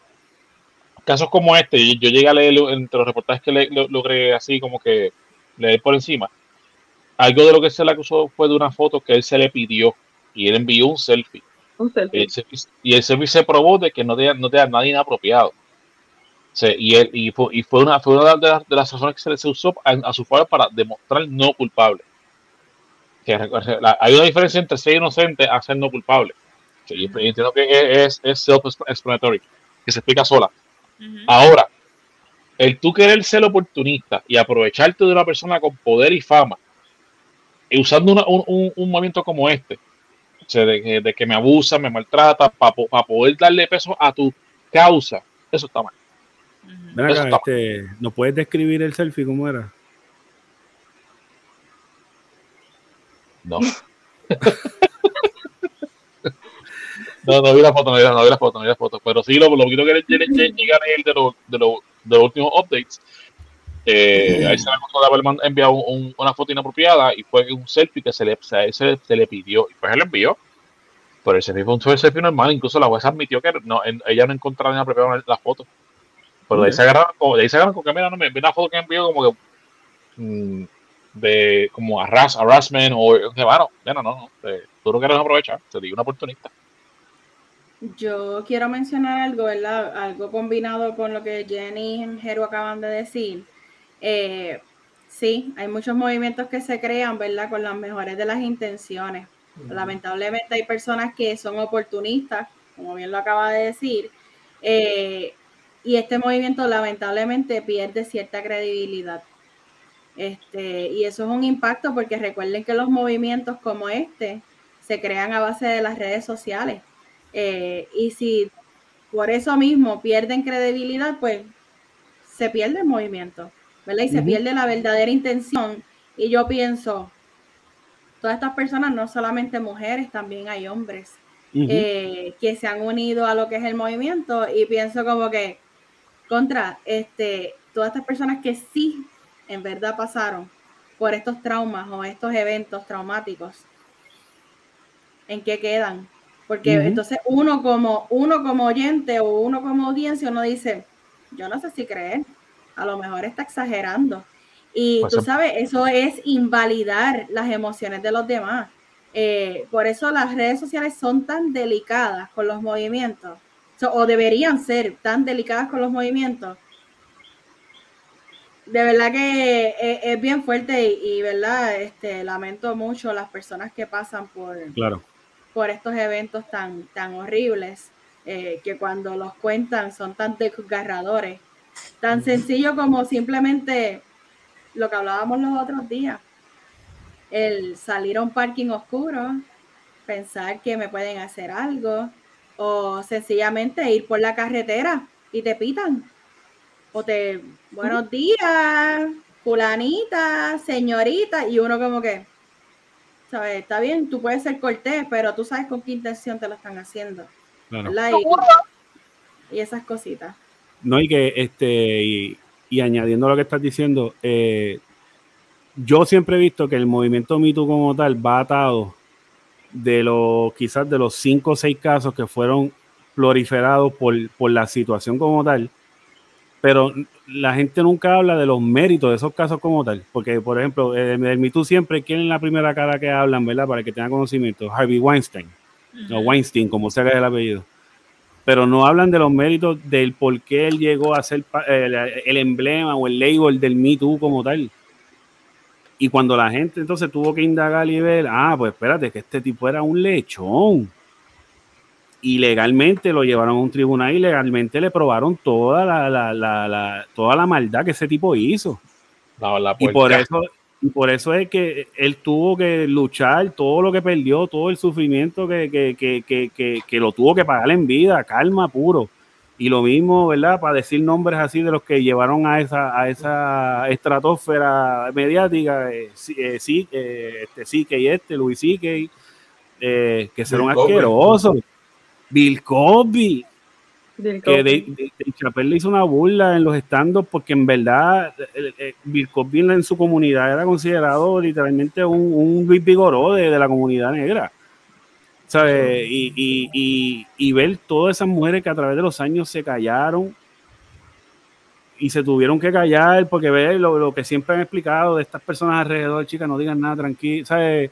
casos como este, yo, llegué a leer entre los reportajes que le, lo- logré así como que leer por encima. Algo de lo que se le acusó fue de una foto que él se le pidió y él envió un selfie. Un selfie. El selfie- y el selfie se probó de que no te, no te nadie inapropiado. Se- y, él, y, fue, y fue una, fue una de, las, de las razones que se, se usó a, a su favor para demostrar no culpable. Que la- hay una diferencia entre ser inocente a ser no culpable. Sí, y entiendo que es, es self-explanatory, que se explica sola. Ahora, el tú querer ser oportunista y aprovecharte de una persona con poder y fama, y usando una- un, un- un movimiento como este, o sea, de, que- de que me abusa, me maltrata, para poder darle peso a tu causa, eso está mal. Ven acá, este, ¿nos puedes describir el selfie cómo era? No. <laughs> no, no vi la foto, no vi la, no vi la foto, no vi la foto. Pero sí, lo, lo poquito que lle- lle- llega a leer de, lo- de, lo- de los últimos updates, eh, ahí se le acusó de haber enviado un- un- una foto inapropiada y fue un selfie que se le, se, se- se le pidió. Y pues él envió. Pero el selfie fue un selfie normal. Incluso la jueza admitió que no, en- ella no encontraba inapropiada la, la foto. Pero de ahí se agarraron, como- de ahí se agarraron con que, mira, no me vi una foto que envió como que mm, de como arras, harassment o que bueno, bueno, no, no, eh, tú no quieres aprovechar, te digo una oportunista. Yo quiero mencionar algo, ¿verdad? Algo combinado con lo que Jenny y Jero acaban de decir. Eh, sí, hay muchos movimientos que se crean, ¿verdad? Con las mejores de las intenciones. Lamentablemente hay personas que son oportunistas, como bien lo acaba de decir, eh, y este movimiento lamentablemente pierde cierta credibilidad. Este, y eso es un impacto porque recuerden que los movimientos como este se crean a base de las redes sociales. Eh, y si por eso mismo pierden credibilidad, pues se pierde el movimiento, ¿verdad? Y se pierde la verdadera intención. Y yo pienso, todas estas personas, no solamente mujeres, también hay hombres eh, que se han unido a lo que es el movimiento y pienso como que contra este todas estas personas que sí en verdad pasaron por estos traumas o estos eventos traumáticos en qué quedan porque entonces uno como uno como oyente o uno como audiencia uno dice yo no sé si creer a lo mejor está exagerando y pues tú sabes eso es invalidar las emociones de los demás eh, por eso las redes sociales son tan delicadas con los movimientos, o deberían ser tan delicadas con los movimientos. De verdad que eh, es, bien fuerte y, verdad, este, lamento mucho las personas que pasan por, claro. Por estos eventos tan, tan horribles, eh, que cuando los cuentan son tan desgarradores. Tan sencillo como simplemente lo que hablábamos los otros días el salir a un parking oscuro, pensar que me pueden hacer algo, o sencillamente ir por la carretera y te pitan. O te, buenos días, fulanita, señorita, y uno como que, ¿sabes? Está bien, tú puedes ser cortés, pero tú sabes con qué intención te lo están haciendo. Y, esas cositas. No, y que, este, y, y añadiendo lo que estás diciendo, eh, yo siempre he visto que el movimiento mito como tal va atado de los quizás de los cinco o seis casos que fueron proliferados por, la situación como tal, pero la gente nunca habla de los méritos de esos casos como tal, porque por ejemplo, el, el siempre, ¿quién es la primera cara que hablan, verdad? Para que tenga conocimiento, Harvey Weinstein, o Weinstein, como sea que es el apellido, pero no hablan de los méritos del por qué él llegó a ser el, el emblema o el label del Me Too como tal y cuando la gente entonces tuvo que indagar y ver, ah, pues espérate, que este tipo era un lechón. Y legalmente lo llevaron a un tribunal y legalmente le probaron toda la, toda la maldad que ese tipo hizo. y, por eso, y por eso es que él tuvo que luchar todo lo que perdió, todo el sufrimiento que, que, que lo tuvo que pagar en vida, calma puro. Y lo mismo, ¿verdad? Para decir nombres así de los que llevaron a esa, a esa estratosfera mediática, eh, eh, sí, eh, este sí que y este, Luis Sique, eh, que serán asquerosos. Bill Cosby. que de, de, le hizo una burla en los estandos porque en verdad Bill Cosby en su comunidad era considerado literalmente un, un vigoró de, de la comunidad negra. Y, ver todas esas mujeres que a través de los años se callaron y se tuvieron que callar porque ver lo, que siempre han explicado de estas personas alrededor, chicas, no digan nada tranquilo, ¿sabes?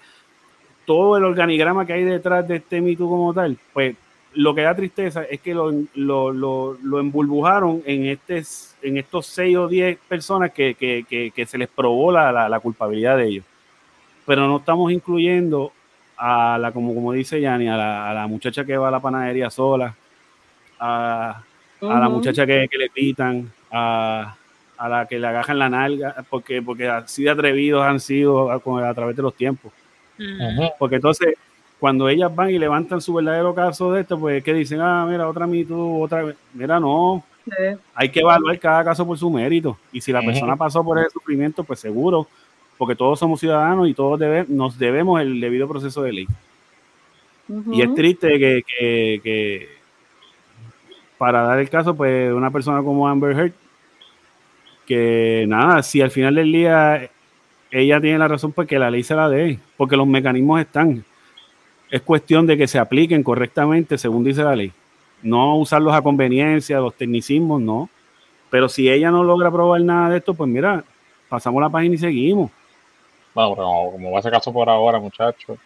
Todo el organigrama que hay detrás de este mito como tal, pues lo que da tristeza es que lo, lo, embulbujaron en, este, en estos seis o diez personas que, se les probó la, la culpabilidad de ellos. Pero no estamos incluyendo a la, como, como dice Yanni, a la, a la muchacha que va a la panadería sola, a, a la muchacha que, le pitan, a, a, la que le agajan la nalga, porque, porque así de atrevidos han sido a, a través de los tiempos. Porque entonces, cuando ellas van y levantan su verdadero caso de esto, pues que dicen, ah, mira, otra tú otra Mira, no. Hay que evaluar cada caso por su mérito. Y si la persona pasó por ese sufrimiento, pues seguro porque todos somos ciudadanos y todos nos debemos el debido proceso de ley. Y es triste que, para dar el caso, pues una persona como Amber Heard, que nada, si al final del día ella tiene la razón, pues que la ley se la dé, porque los mecanismos están. Es cuestión de que se apliquen correctamente según dice la ley. No usarlos a conveniencia, los tecnicismos, no. Pero si ella no logra probar nada de esto, pues mira, pasamos la página y seguimos como va ese caso por ahora, muchachos.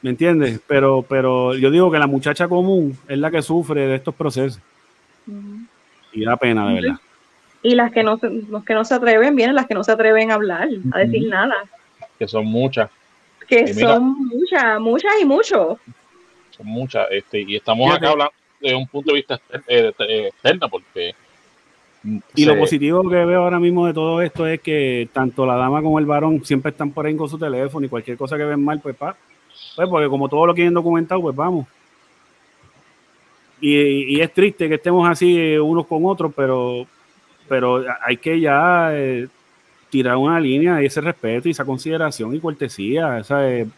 ¿Me entiendes? Pero, pero yo digo que la muchacha común es la que sufre de estos procesos. Y da pena, de verdad. Y las que no, los que no se atreven, vienen las que no se atreven a hablar, a decir nada. Que son muchas. Que son muchas, muchas y muchos. Son muchas. Este, y estamos acá hablando de un punto de vista eh, externo, porque Y lo positivo que veo ahora mismo de todo esto es que tanto la dama como el varón siempre están por ahí con su teléfono y cualquier cosa que ven mal, pues pa, pues porque como todo lo quieren documentado, pues vamos. Y, y es triste que estemos así eh, unos con otros, pero, pero hay que ya eh, tirar una línea de ese respeto y esa consideración y cortesía, esos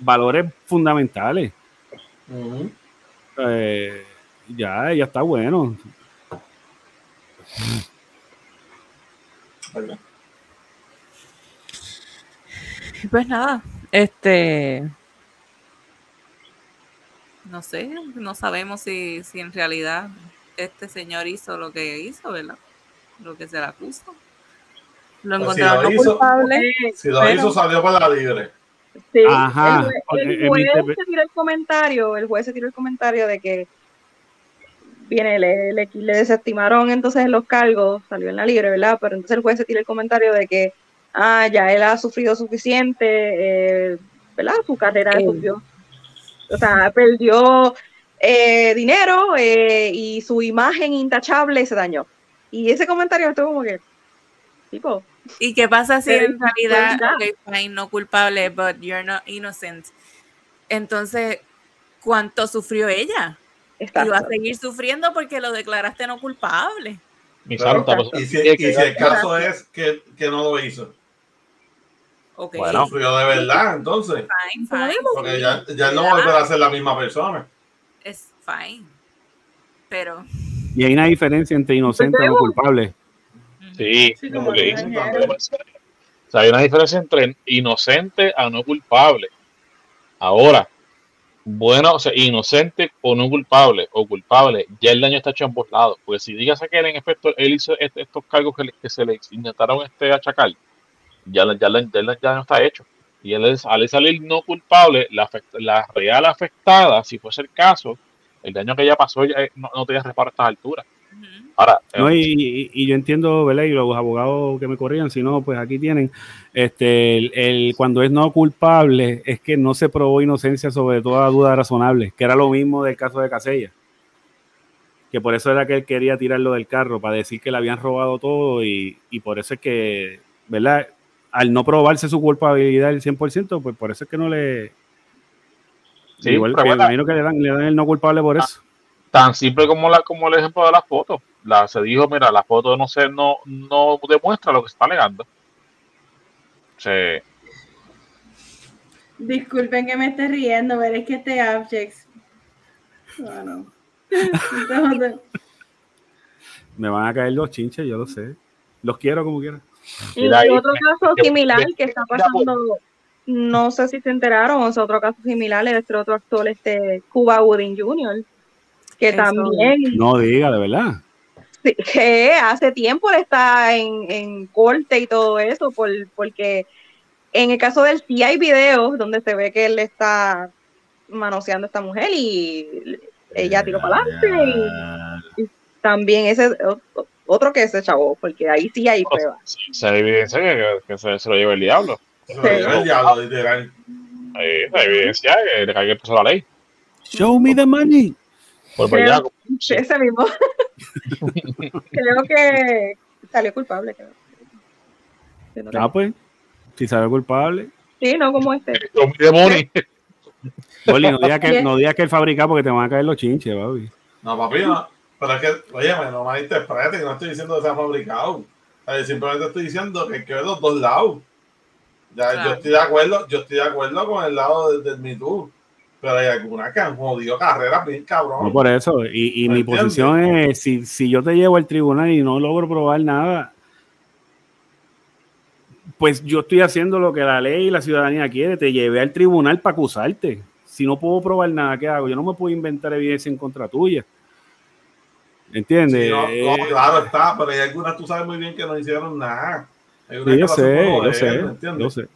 valores fundamentales. Eh, ya, ya está bueno. Pues nada, este. No sé, no sabemos si, si en realidad este señor hizo lo que hizo, ¿verdad? Lo que se le acusa. Lo Pues si encontraron lo no hizo- culpable. Si lo Pero- hizo, salió para la libre. Sí, Ajá, el, juez se tiró el comentario, el juez se tiró el comentario de que viene, le, le, le desestimaron entonces los cargos, salió en la libre, ¿verdad? Pero entonces el juez se tiró el comentario de que ah, ya él ha sufrido suficiente, eh, ¿verdad? Su carrera Él. sufrió. O sea, perdió eh, dinero eh, y su imagen intachable se dañó. Y ese comentario estuvo como que, tipo, ¿Y qué pasa si en realidad, ya. ok, fine, no culpable, but you're not innocent? Entonces, ¿cuánto sufrió ella? está. Y va a seguir sufriendo porque lo declaraste no culpable. Santa, pues, Y si, y el caso es que, que no lo hizo, Bueno. sufrió de verdad, entonces. fine, fine. Porque ya, ya no volverá a ser la misma persona. Es fine. Pero. Y hay una diferencia entre inocente y no culpable. Sí, Sí, como le dicen. O sea, hay una diferencia entre inocente a no culpable. Ahora, bueno, o sea, inocente o no culpable, o culpable, ya el daño está hecho en ambos lados. Porque si digas que él, en efecto, él hizo est- estos cargos que, le- que se le intentaron este achacar, ya, ya, ya el daño está hecho. Y él, es- al salir no culpable, la, real afectada, si fuese el caso, el daño que ya pasó ya, eh, no, no tiene reparo a estas alturas. Ahora, No, y, y- yo entiendo, ¿verdad? Y los abogados que me corrían, si no, pues aquí tienen, este, el, el- cuando es no culpable, es que no se probó inocencia sobre toda duda razonable, que era lo mismo del caso de Casella. Que por eso era que él quería tirarlo del carro, para decir que le habían robado todo y, y por eso es que, ¿verdad? Al no probarse su culpabilidad el 100%, pues por eso es que no le... Sí, igual que me imagino que le dan, le dan el no culpable por eso. tan simple como la como el ejemplo de las fotos. La, se dijo, mira, la foto no se no, no demuestra lo que se está alegando. Sí. Disculpen que me esté riendo, pero es que este Abjex. Bueno. Entonces, <laughs> Me van a caer los chinches, yo lo sé. Los quiero como quiera. Y ahí, otro caso similar que- está pasando, no sé si se enteraron, o sea, otro caso similar es este otro actor, este Cuba Gooding Jr., que Eso. también, No diga, de verdad. Sí, <laughs> que hace tiempo él está en, en corte y todo eso, por, porque en el caso del sí hay videos donde se ve que él está manoseando a esta mujer y ella tiró para adelante y también ese o- otro que ese chavo, porque ahí sí hay pruebas. Sí, se evidencia que, que se, se lo lleva el diablo. Se lo lleva el diablo, literal. Ahí se evidencia que le caiga el peso a la ley. Show me the money. Por ese mismo. <laughs> creo que salió culpable. Creo. No Ah, pues, si sabe culpable. Sí, no como este. <laughs> Me. Oli, no digas que, <laughs> no digas que el fabricado porque te van a caer los chinches, papi. No, papi, no. Pero es que, oye, no malinterprete, que no estoy diciendo que sea fabricado. Simplemente estoy diciendo que hay que ver los dos lados. Ya, Claro. Yo estoy de acuerdo, yo estoy de acuerdo con el lado del, del Me Too. Pero hay algunas que han jodido carreras bien cabrón. No por eso. Y, y ¿Me mi entiendes? posición es, si, si yo te llevo al tribunal y no logro probar nada, pues yo estoy haciendo lo que la ley y la ciudadanía quiere. Te llevé al tribunal para acusarte. Si no puedo probar nada, ¿qué hago? Yo no me puedo inventar evidencia en contra tuya. ¿Entiendes? Sí, no, no, Eh, claro está, pero hay algunas tú sabes muy bien que no hicieron nada. Sí, yo sé, yo sé, yo sé.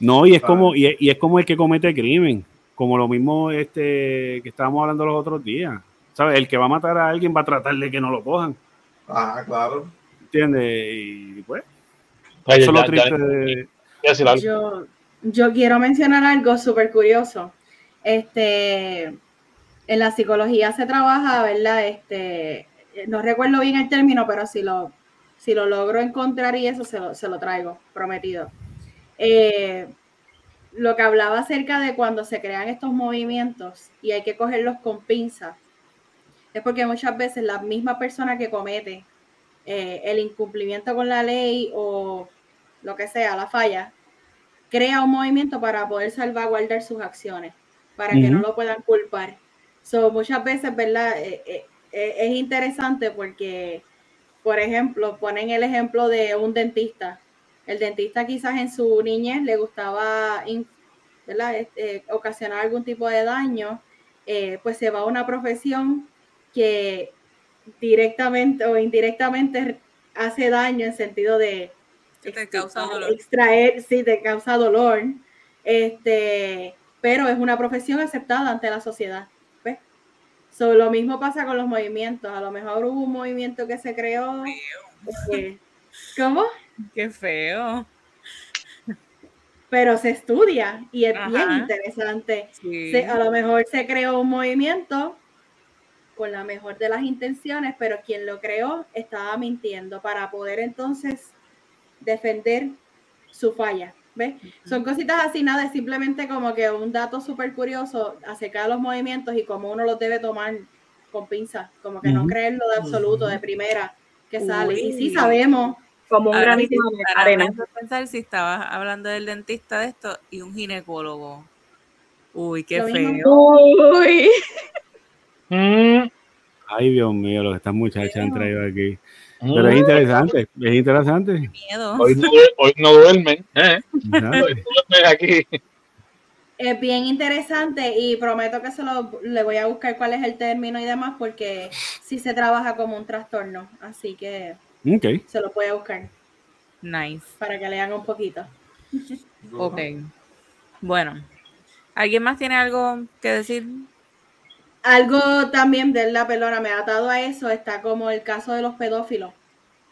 No, y es como, y es, y es como el que comete crimen, como lo mismo este que estábamos hablando los otros días. ¿Sabes? El que va a matar a alguien va a tratar de que no lo cojan. Ah, claro. ¿Entiendes? Y pues, Oye, eso es lo ya- ya- triste de- yo, yo quiero mencionar algo súper curioso. Este, en la psicología se trabaja, ¿verdad? Este, no recuerdo bien el término, pero si lo, si lo logro encontrar y eso se lo, se lo traigo, prometido. Eh, lo que hablaba acerca de cuando se crean estos movimientos y hay que cogerlos con pinzas, es porque muchas veces la misma persona que comete eh, el incumplimiento con la ley o lo que sea, la falla, crea un movimiento para poder salvaguardar sus acciones, para que no lo puedan culpar. So, muchas veces, ¿verdad? Eh, eh, es interesante porque, por ejemplo, ponen el ejemplo de un dentista. El dentista quizás en su niñez le gustaba ocasionar algún tipo de daño, pues se va a una profesión que directamente o indirectamente hace daño en sentido de te causa dolor. extraer, sí, te causa dolor. Este, pero es una profesión aceptada ante la sociedad. ¿ves? lo mismo pasa con los movimientos. A lo mejor hubo un movimiento que se creó. Eh, ¿Cómo? Qué feo. Pero se estudia y es bien interesante. a lo mejor se creó un movimiento con la mejor de las intenciones, pero quien lo creó estaba mintiendo para poder entonces defender su falla. ¿Ves? Son cositas así, nada, es simplemente como que un dato súper curioso acerca de los movimientos y cómo uno los debe tomar con pinzas, como que no creerlo de absoluto, de primera que sale. Y sí sabemos. Como un granito de arena. pensar si estabas hablando del dentista de esto y un ginecólogo. Uy, qué feo. Uy. <laughs> Mm. Ay, Dios mío, lo que estas muchachas han traído aquí. Pero es interesante, es interesante. Miedo. Hoy, no, <laughs> hoy no duermen, ¿eh? Hoy duermen aquí. Es bien interesante y prometo que se lo, le voy a buscar cuál es el término y demás porque sí se trabaja como un trastorno, así que okay. se lo a buscar. Nice. Para que lean un poquito. Ok. Bueno, ¿alguien más tiene algo que decir algo también de la pelona me ha atado a eso, está como el caso de los pedófilos.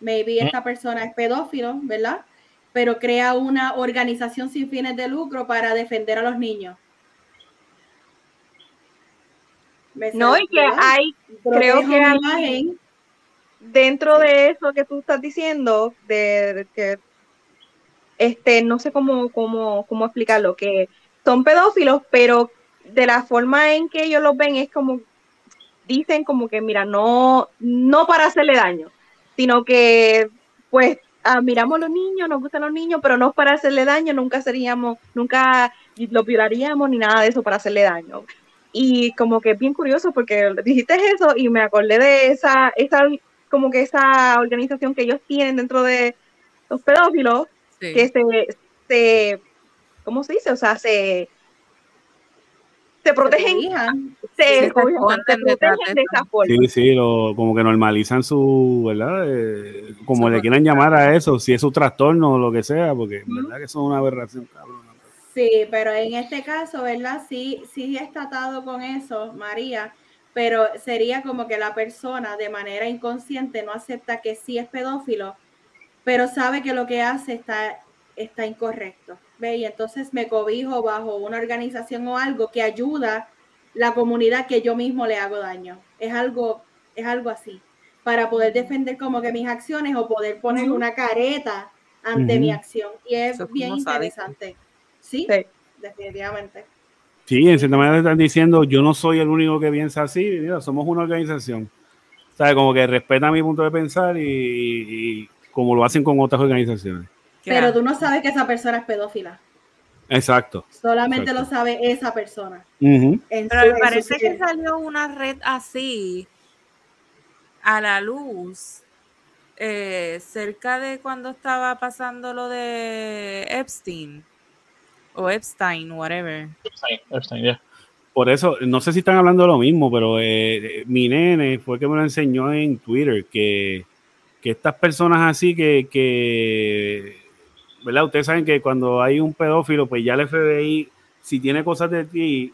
Maybe esta persona es pedófilo, ¿verdad? Pero crea una organización sin fines de lucro para defender a los niños. No, y que hay, creo que hay, dentro de eso que tú estás diciendo, de, que, este, no sé cómo, cómo, cómo explicarlo, que son pedófilos, pero de la forma en que ellos los ven es como, dicen como que, mira, no, no para hacerle daño, sino que, pues, admiramos a los niños, nos gustan los niños, pero no para hacerle daño, nunca seríamos, nunca lo violaríamos ni nada de eso para hacerle daño. Y como que es bien curioso porque dijiste eso y me acordé de esa, esa como que esa organización que ellos tienen dentro de los pedófilos, que se, se, ¿cómo se dice? O sea, se, se protegen, se, protegen de esa forma. Sí, sí, como que normalizan su, ¿verdad? Eh, como le quieran llamar a eso, si es su trastorno o lo que sea, porque verdad que es una aberración, cabrón. Sí, pero en este caso, ¿verdad? Sí, sí está atado con eso, María, pero sería como que la persona de manera inconsciente no acepta que sí es pedófilo, pero sabe que lo que hace está, está incorrecto. Y entonces me cobijo bajo una organización o algo que ayuda la comunidad que yo mismo le hago daño. Es algo, es algo así, para poder defender como que mis acciones o poder poner una careta ante mi acción. Y es bien interesante. ¿Sí? definitivamente. Sí, en cierta manera están diciendo, yo no soy el único que piensa así, mira, somos una organización. O como que respeta mi punto de pensar y como lo hacen con otras organizaciones. Pero tú no sabes que esa persona es pedófila. Exacto. Solamente lo sabe esa persona. Pero me parece que salió una red así a la luz eh, cerca de cuando estaba pasando lo de Epstein o Epstein, whatever. Epstein, Epstein, Por eso, no sé si están hablando de lo mismo, pero eh, mi nene fue que me lo enseñó en Twitter que, que estas personas así que, que ¿verdad? Ustedes saben que cuando hay un pedófilo, pues ya el FBI, si tiene cosas de ti,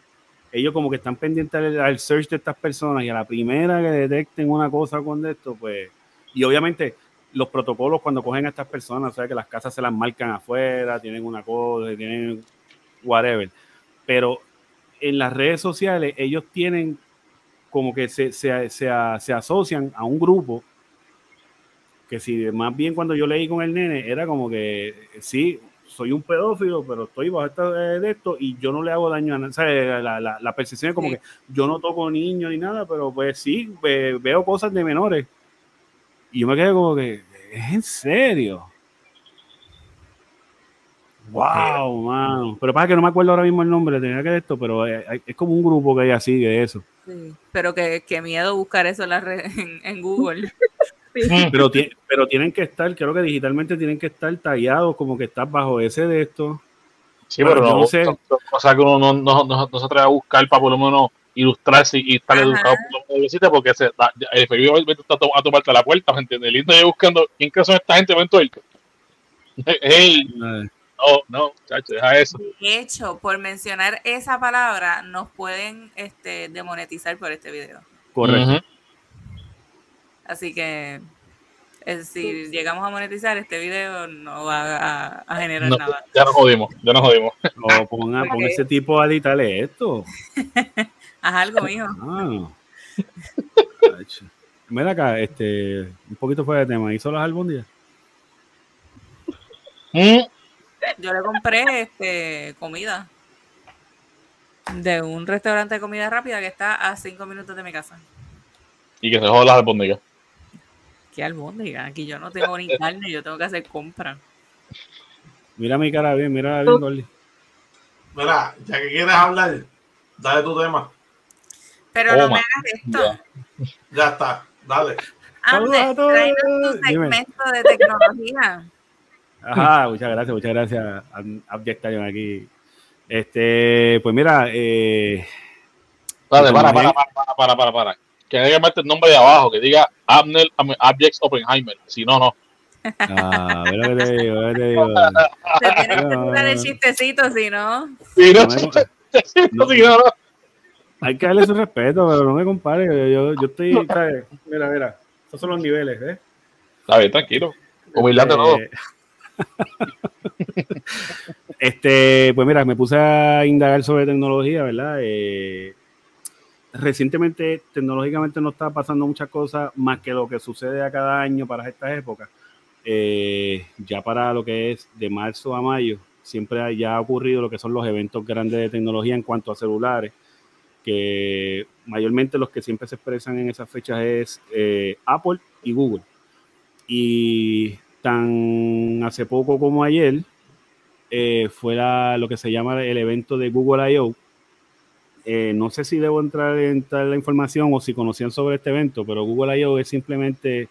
ellos como que están pendientes al, search de estas personas y a la primera que detecten una cosa con esto, pues, y obviamente los protocolos cuando cogen a estas personas, o sea, que las casas se las marcan afuera, tienen una cosa, tienen whatever, pero en las redes sociales ellos tienen como que se, se, se, se asocian a un grupo que si más bien cuando yo leí con el nene era como que sí, soy un pedófilo, pero estoy bajo esta, de esto y yo no le hago daño a nadie. La, la, la, percepción es como Sí. que yo no toco niños ni nada, pero pues sí, ve- veo cosas de menores. Y yo me quedé como que, ¿es en serio? Wow, mano. Pero pasa que no me acuerdo ahora mismo el nombre, tenía que esto, pero es, es como un grupo que hay así de eso. Sí, pero que, que miedo buscar eso en, la red, <laughs> en, en Google. <laughs> Pero, pero tienen que estar, creo que digitalmente tienen que estar tallados como que estás bajo ese de esto. Sí, pero no, no sé. son cosas que uno no, no, no, no se atreve a buscar para por lo menos ilustrarse y estar Ajá. educado por lo menos visita porque se, da- el FBI va a, to- a tomarte la puerta, ¿me entiendes? Lindo yo buscando quién que son esta gente Hey, <laughs> no, no, chacho, deja eso. De hecho, por mencionar esa palabra, nos pueden este, demonetizar por este video. Correcto. Así que eh, si llegamos a monetizar este video, no va a, a generar No, nada. ya nos jodimos, ya nos jodimos. O ponga, Ok. <laughs> ponga ese tipo a editarle esto. <laughs> Haz algo, mijo. Ah. Mira acá, este, un poquito fuera de tema. ¿Hizo las albóndigas? Mm, Yo le compré este, comida de un restaurante de comida rápida que está a cinco minutos de mi casa. Y que se jodan las albóndigas. Qué albóndiga, aquí yo no tengo ni <laughs> carne, yo tengo que hacer compra. Mira mi cara bien, mira bien, Dolly. Mira, ya que quieres hablar, dale tu tema. Pero no me hagas esto. Ya está, dale. Todos. tráenos tu Dime. segmento de tecnología. Ajá, muchas gracias, muchas gracias. Ab- Abject Lion aquí. Este, pues mira, eh, Dale, para, para, para, para, para, para. Que diga el nombre de abajo, que diga Abner Abjects Oppenheimer. Si no, no. ah, que te digo, que te digo. Se tiene que No, no. chistecito, si no. Si no, No me- <laughs> no. si no, no. Hay que darle su respeto, pero no me compare. Yo, yo, yo estoy, ¿sabes? Mira, mira, esos son los niveles, ¿ves? Está bien, tranquilo. Humildad de todo. Eh, <laughs> Este, pues mira, me puse a indagar sobre tecnología, ¿verdad? Eh, recientemente, tecnológicamente no está pasando muchas cosas más que lo que sucede a cada año para estas épocas. Eh, ya para lo que es de marzo a mayo, siempre ha- ya ha ocurrido lo que son los eventos grandes de tecnología en cuanto a celulares, que mayormente los que siempre se expresan en esas fechas es eh, Apple y Google. Y tan hace poco como ayer eh, fue la- lo que se llama el evento de Google I.O. Eh, no sé si debo entrar en tal la información o si conocían sobre este evento, pero Google I.O. es simplemente,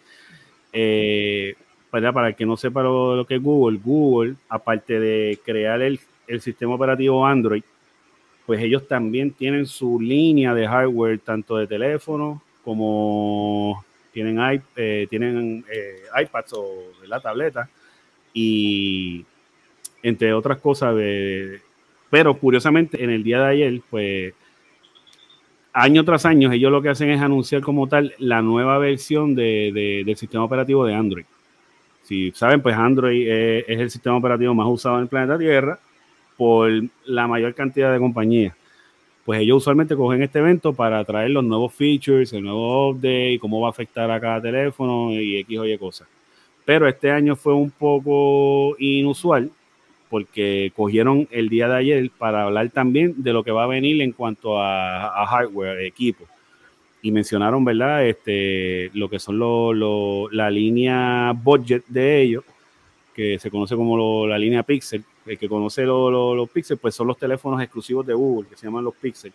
eh, para, para el que no sepa lo, lo que es Google, Google, aparte de crear el, el sistema operativo Android, pues ellos también tienen su línea de hardware, tanto de teléfono como tienen, eh, tienen eh, iPads o la tableta y entre otras cosas. pero curiosamente, en el día de ayer, pues año tras año, ellos lo que hacen es anunciar como tal la nueva versión de, de- del sistema operativo de Android. Si saben, pues Android es el sistema operativo más usado en el planeta Tierra por la mayor cantidad de compañías. Pues ellos usualmente cogen este evento para traer los nuevos features, el nuevo update, cómo va a afectar a cada teléfono y X o Y cosas. Pero este año fue un poco inusual porque cogieron el día de ayer para hablar también de lo que va a venir en cuanto a, a hardware, equipo. Y mencionaron, ¿verdad? Este, lo que son lo- lo- la línea budget de ellos, que se conoce como la línea Pixel. El que conoce lo- lo- los Pixel, pues son los teléfonos exclusivos de Google, que se llaman los Pixel.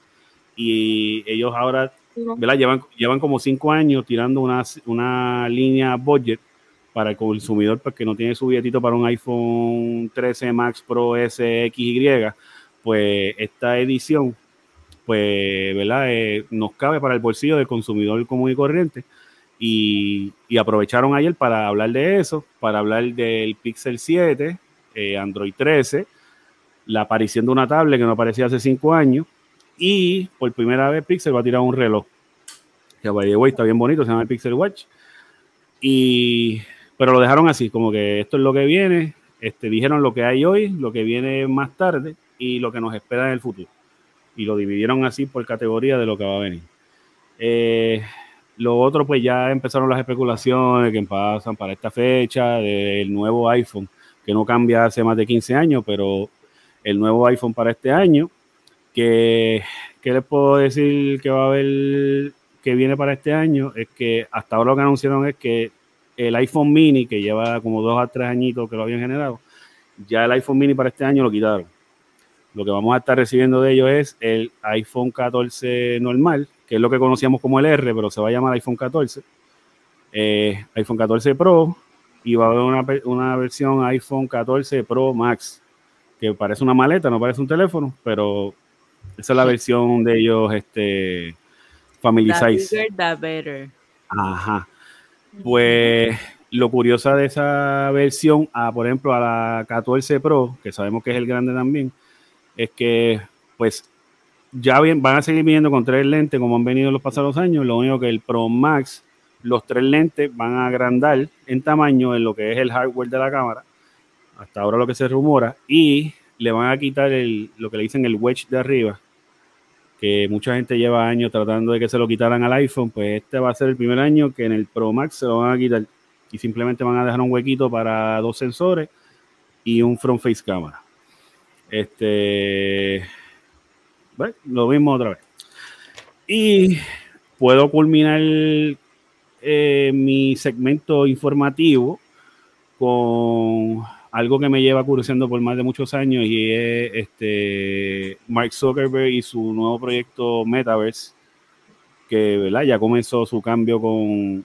Y ellos ahora ¿verdad? Llevan, llevan como cinco años tirando una, una línea budget para el consumidor pues, que no tiene su billetito para un iPhone 13 Max Pro SXY, pues esta edición pues, ¿verdad? Eh, nos cabe para el bolsillo del consumidor común y corriente. Y, y aprovecharon ayer para hablar de eso, para hablar del Pixel 7, eh, Android 13, la aparición de una tablet que no aparecía hace cinco años, y por primera vez Pixel va a tirar un reloj. Que está bien bonito, se llama el Pixel Watch. Y, pero lo dejaron así, como que esto es lo que viene. Este, dijeron lo que hay hoy, lo que viene más tarde y lo que nos espera en el futuro. Y lo dividieron así por categoría de lo que va a venir. Eh, lo otro, pues ya empezaron las especulaciones que pasan para esta fecha del nuevo iPhone, que no cambia hace más de 15 años, pero el nuevo iPhone para este año, que, ¿qué les puedo decir que va a haber, que viene para este año? Es que hasta ahora lo que anunciaron es que el iPhone mini, que lleva como dos a tres añitos que lo habían generado, ya el iPhone mini para este año lo quitaron. Lo que vamos a estar recibiendo de ellos es el iPhone 14 normal, que es lo que conocíamos como el R, pero se va a llamar iPhone 14. Eh, iPhone 14 Pro y va a haber una, una, versión iPhone 14 Pro Max, que parece una maleta, no parece un teléfono, pero esa es la versión de ellos, este, Family The Size. bigger, the better. Ajá. Pues lo curioso de esa versión, a, por ejemplo, a la 14 Pro, que sabemos que es el grande también, es que pues ya bien, van a seguir viniendo con tres lentes como han venido los pasados años. Lo único que el Pro Max, los tres lentes van a agrandar en tamaño en lo que es el hardware de la cámara. Hasta ahora lo que se rumora. Y le van a quitar el, lo que le dicen el wedge de arriba, que mucha gente lleva años tratando de que se lo quitaran al iPhone. Pues este va a ser el primer año que en el Pro Max se lo van a quitar y simplemente van a dejar un huequito para dos sensores y un front face cámara. Este, bueno, lo mismo otra vez. Y puedo culminar eh, mi segmento informativo con algo que me lleva curioseando por más de muchos años y es este Mark Zuckerberg y su nuevo proyecto Metaverse, que ¿verdad? ya comenzó su cambio con,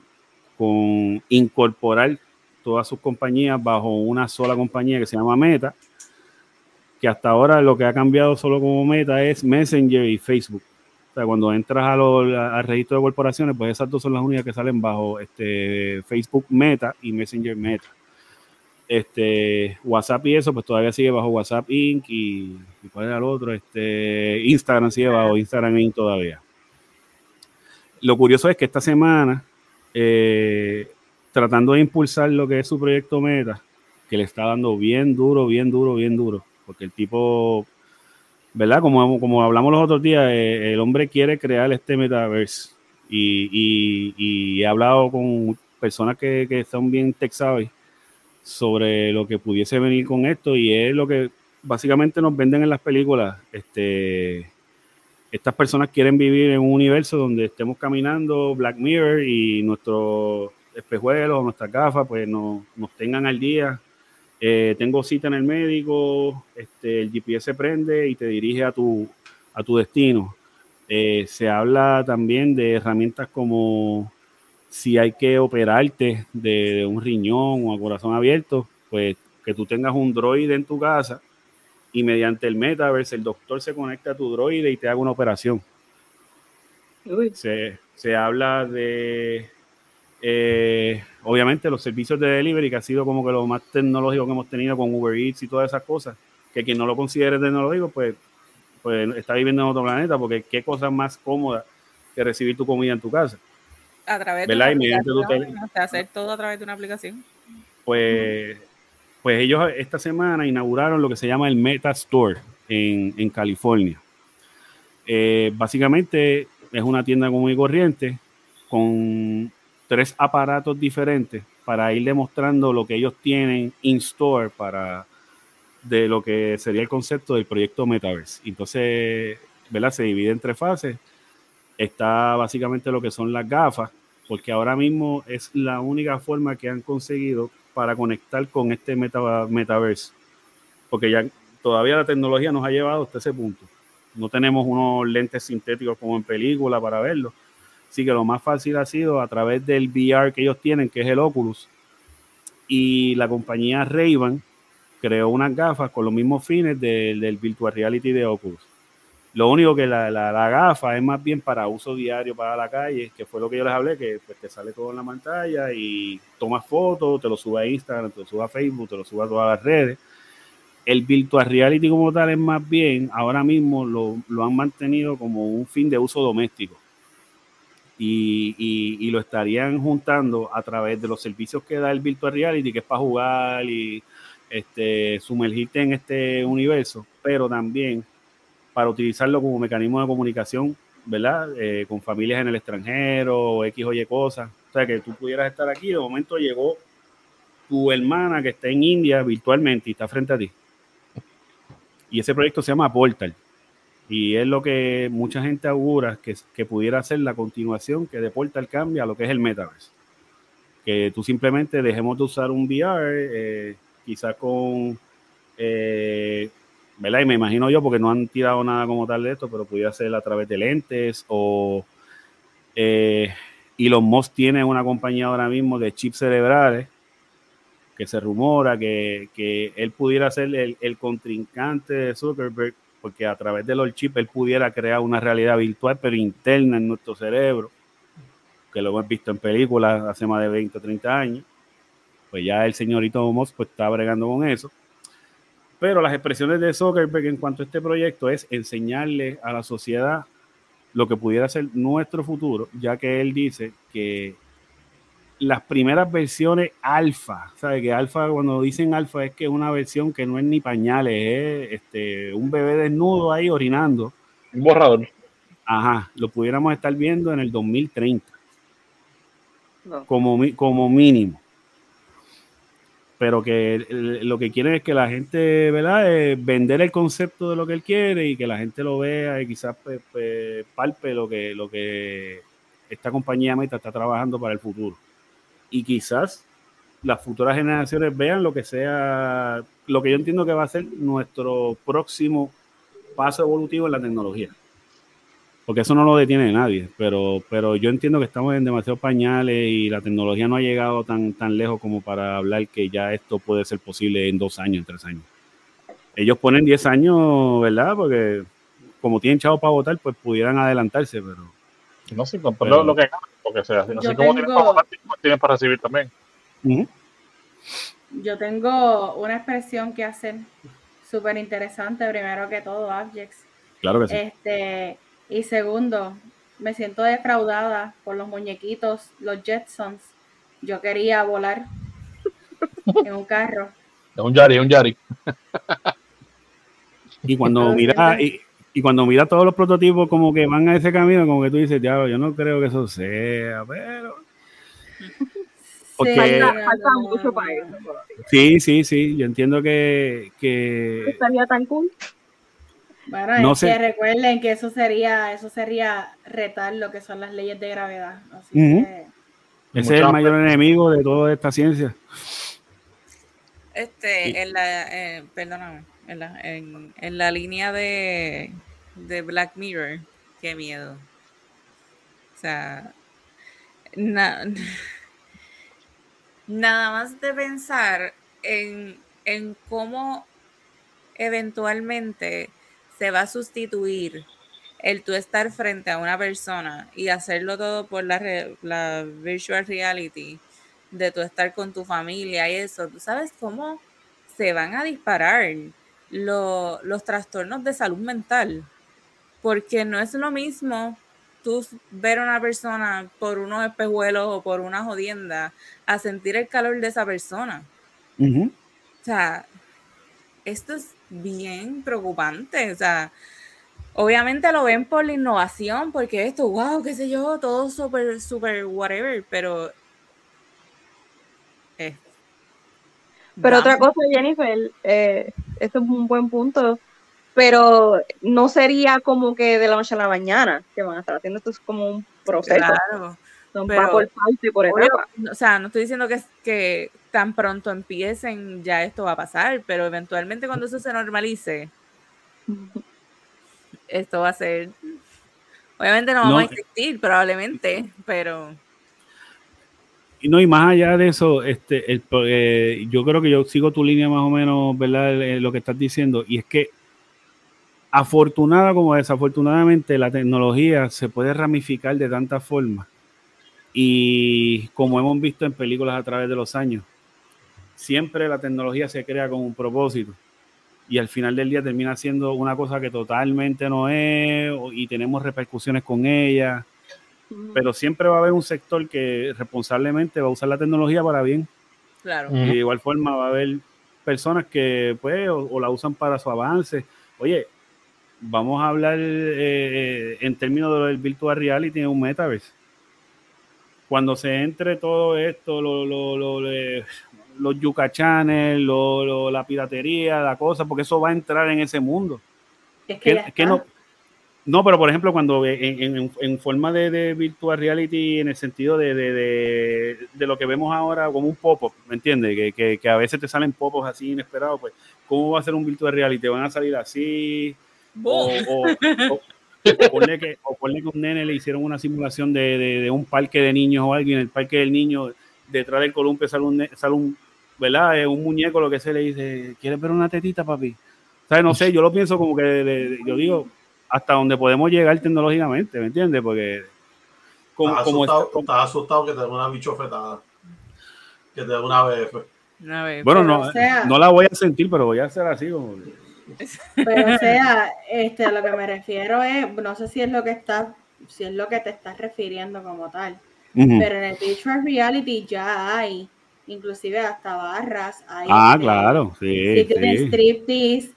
con incorporar todas sus compañías bajo una sola compañía que se llama Meta, que hasta ahora lo que ha cambiado solo como Meta es Messenger y Facebook. Sea, cuando entras a lo- al registro de corporaciones, pues esas dos son las únicas que salen bajo este, Facebook Meta y Messenger Meta. Este, WhatsApp y eso, pues todavía sigue bajo WhatsApp Inc. y, y ¿cuál era el otro? Este, Instagram sigue bajo Instagram Inc. todavía. Lo curioso es que esta semana, eh, tratando de impulsar lo que es su proyecto Meta, que le está dando bien duro, bien duro, bien duro, porque el tipo, ¿verdad? Como, como hablamos los otros días, eh, el hombre quiere crear este metaverse y, he hablado con personas que, que son bien tech sobre lo que pudiese venir con esto y es lo que básicamente nos venden en las películas. Este, estas personas quieren vivir en un universo donde estemos caminando Black Mirror y nuestros espejuelos, nuestras gafas, pues nos tengan al día. Eh, tengo cita en el médico, este, el GPS prende y te dirige a tu, a tu destino. Eh, se habla también de herramientas como si hay que operarte de, de un riñón o a corazón abierto, pues que tú tengas un droide en tu casa y mediante el metaverse el doctor se conecta a tu droide y te haga una operación. Se, se habla de, eh, obviamente, los servicios de delivery, que ha sido como que lo más tecnológico que hemos tenido con Uber Eats y todas esas cosas, que quien no lo considere tecnológico, pues, pues está viviendo en otro planeta, porque qué cosa más cómoda que recibir tu comida en tu casa. A través de una mediante aplicación, tele- o sea, hacer todo a través de una aplicación. Pues, pues ellos esta semana inauguraron lo que se llama el Meta Store en, en California. Eh, básicamente es una tienda común y corriente con tres aparatos diferentes para ir demostrando lo que ellos tienen in store para de lo que sería el concepto del proyecto Metaverse. Entonces, ¿verdad? Se divide en tres fases. Está básicamente lo que son las gafas, porque ahora mismo es la única forma que han conseguido para conectar con este meta- metaverse. Porque ya todavía la tecnología nos ha llevado hasta ese punto. No tenemos unos lentes sintéticos como en película para verlo. Así que lo más fácil ha sido a través del VR que ellos tienen, que es el Oculus. Y la compañía Ray-Ban creó unas gafas con los mismos fines del, del virtual reality de Oculus. Lo único que la, la, la gafa es más bien para uso diario para la calle, que fue lo que yo les hablé, que pues, te sale todo en la pantalla y tomas fotos, te lo sube a Instagram, te lo sube a Facebook, te lo sube a todas las redes. El virtual reality como tal es más bien, ahora mismo lo, lo han mantenido como un fin de uso doméstico. Y, y, lo estarían juntando a través de los servicios que da el virtual reality, que es para jugar y este, sumergirte en este universo, pero también para utilizarlo como mecanismo de comunicación ¿verdad? Eh, con familias en el extranjero, X o Y cosas. O sea, que tú pudieras estar aquí, de momento llegó tu hermana que está en India virtualmente y está frente a ti. Y ese proyecto se llama Portal. Y es lo que mucha gente augura que, que pudiera ser la continuación que de Portal cambia a lo que es el Metaverse. Que tú simplemente dejemos de usar un VR, eh, quizás con, eh, ¿verdad? Y me imagino yo, porque no han tirado nada como tal de esto, pero pudiera ser a través de lentes o... Eh, Elon Musk tiene una compañía ahora mismo de chips cerebrales que se rumora que, que él pudiera ser el, el, contrincante de Zuckerberg, porque a través de los chips él pudiera crear una realidad virtual, pero interna en nuestro cerebro, que lo hemos visto en películas hace más de 20 o 30 años. Pues ya el señorito Moss pues, está bregando con eso. Pero las expresiones de Zuckerberg en cuanto a este proyecto es enseñarle a la sociedad lo que pudiera ser nuestro futuro, ya que él dice que las primeras versiones alfa, ¿sabes? Que alfa, cuando dicen alfa, es que es una versión que no es ni pañales, es este, un bebé desnudo ahí orinando. Un borrador. Ajá, lo pudiéramos estar viendo en el 2030. No. Como, como mínimo. Pero que lo que quieren es que la gente, ¿verdad? Es vender el concepto de lo que él quiere y que la gente lo vea y quizás pues, pues, palpe lo que, lo que esta compañía Meta está trabajando para el futuro y quizás las futuras generaciones vean lo que sea, lo que yo entiendo que va a ser nuestro próximo paso evolutivo en la tecnología. Porque eso no lo detiene nadie, pero, pero yo entiendo que estamos en demasiados pañales y la tecnología no ha llegado tan, tan lejos como para hablar que ya esto puede ser posible en dos años, en tres años. Ellos ponen 10 años, ¿verdad? Porque como tienen chavo para votar, pues pudieran adelantarse, pero... No, sí, pero, lo que porque sea, así, así como tienes para tienes para recibir también. Uh -huh. Yo tengo una expresión que hacer súper interesante, primero que todo, Objects. Claro que sí. Este, y segundo, me siento defraudada por los muñequitos, los Jetsons. Yo quería volar en un carro. Es un Yari, un Yari. y cuando mira, y, y cuando mira todos los prototipos como que van a ese camino, como que tú dices, ya, yo no creo que eso sea, pero... <laughs> Porque, falta, falta, mucho para eso. Sí, sí, sí, yo entiendo que... que Estaría tan cool. Bueno, no es sé. que recuerden que eso sería, eso sería retar lo que son las leyes de gravedad. Así uh -huh. que... Ese es el mayor enemigo de toda esta ciencia. Este, sí. en la, eh, perdóname, en la, en, en la línea de, de Black Mirror, qué miedo. O sea, na, <laughs> nada más de pensar en, en, cómo eventualmente se va a sustituir el tú estar frente a una persona y hacerlo todo por la, la virtual reality, de tú estar con tu familia y eso, ¿tú sabes cómo se van a disparar lo, los trastornos de salud mental? porque no es lo mismo tú ver a una persona por unos espejuelos o por una jodienda a sentir el calor de esa persona. Uh -huh. O sea, esto es bien preocupante. O sea, obviamente lo ven por la innovación, porque esto, wow, qué sé yo, todo súper, súper, whatever, pero... Eh, pero otra cosa, Jennifer, eh, esto es un buen punto pero no sería como que de la noche a la mañana que van a estar haciendo esto es como un proceso. Claro. Son pero, por parte por etapa. O sea, no estoy diciendo que, que tan pronto empiecen ya esto va a pasar, pero eventualmente cuando eso se normalice, <laughs> esto va a ser. Obviamente no, no vamos a existir, probablemente, pero. Y no, y más allá de eso, este, el, eh, yo creo que yo sigo tu línea más o menos, ¿verdad? Lo que estás diciendo, y es que afortunada como desafortunadamente la tecnología se puede ramificar de tantas formas y como hemos visto en películas a través de los años, siempre la tecnología se crea con un propósito. Y al final del día termina siendo una cosa que totalmente no es y tenemos repercusiones con ella, pero siempre va a haber un sector que responsablemente va a usar la tecnología para bien. Claro. Y de igual forma va a haber personas que pues o, o la usan para su avance. Oye, vamos a hablar eh, en términos de lo del virtual reality en un metaverse. Cuando se entre todo esto, lo, lo, lo, le- los yucachanes, lo, lo- la piratería, la cosa, porque eso va a entrar en ese mundo. Es que ¿Qué- ya qué está. no, no, pero por ejemplo, cuando en, en- en forma de, de virtual reality, en el sentido de, de, de- lo que vemos ahora como un pop-up, ¿me entiendes? Que, que, que a veces te salen pop-ups así inesperados, pues, ¿cómo va a ser un virtual reality? ¿Van a salir así? O, o, o- o ponle que, o ponle que un nene le hicieron una simulación de, un parque de niños o alguien, en el parque del niño, detrás del columpio sale un, sale un, ¿verdad? Eh, Un muñeco, lo que se le dice, ¿quieres ver una tetita, papi? ¿Sabes? No sé, yo lo pienso como que, yo digo, hasta donde podemos llegar tecnológicamente, ¿me entiendes? Porque como, Estás como asustado, está- estás asustado que te dé una bichofetada. Que te dé una BF. Bueno, no, o sea- no la voy a sentir, pero voy a hacer así como... Pero o sea, este, a lo que me refiero es, no sé si es lo que está, si es lo que te estás refiriendo como tal, pero en el virtual reality ya hay, inclusive hasta barras, hay Ah, este, claro, sí, sí. striptease,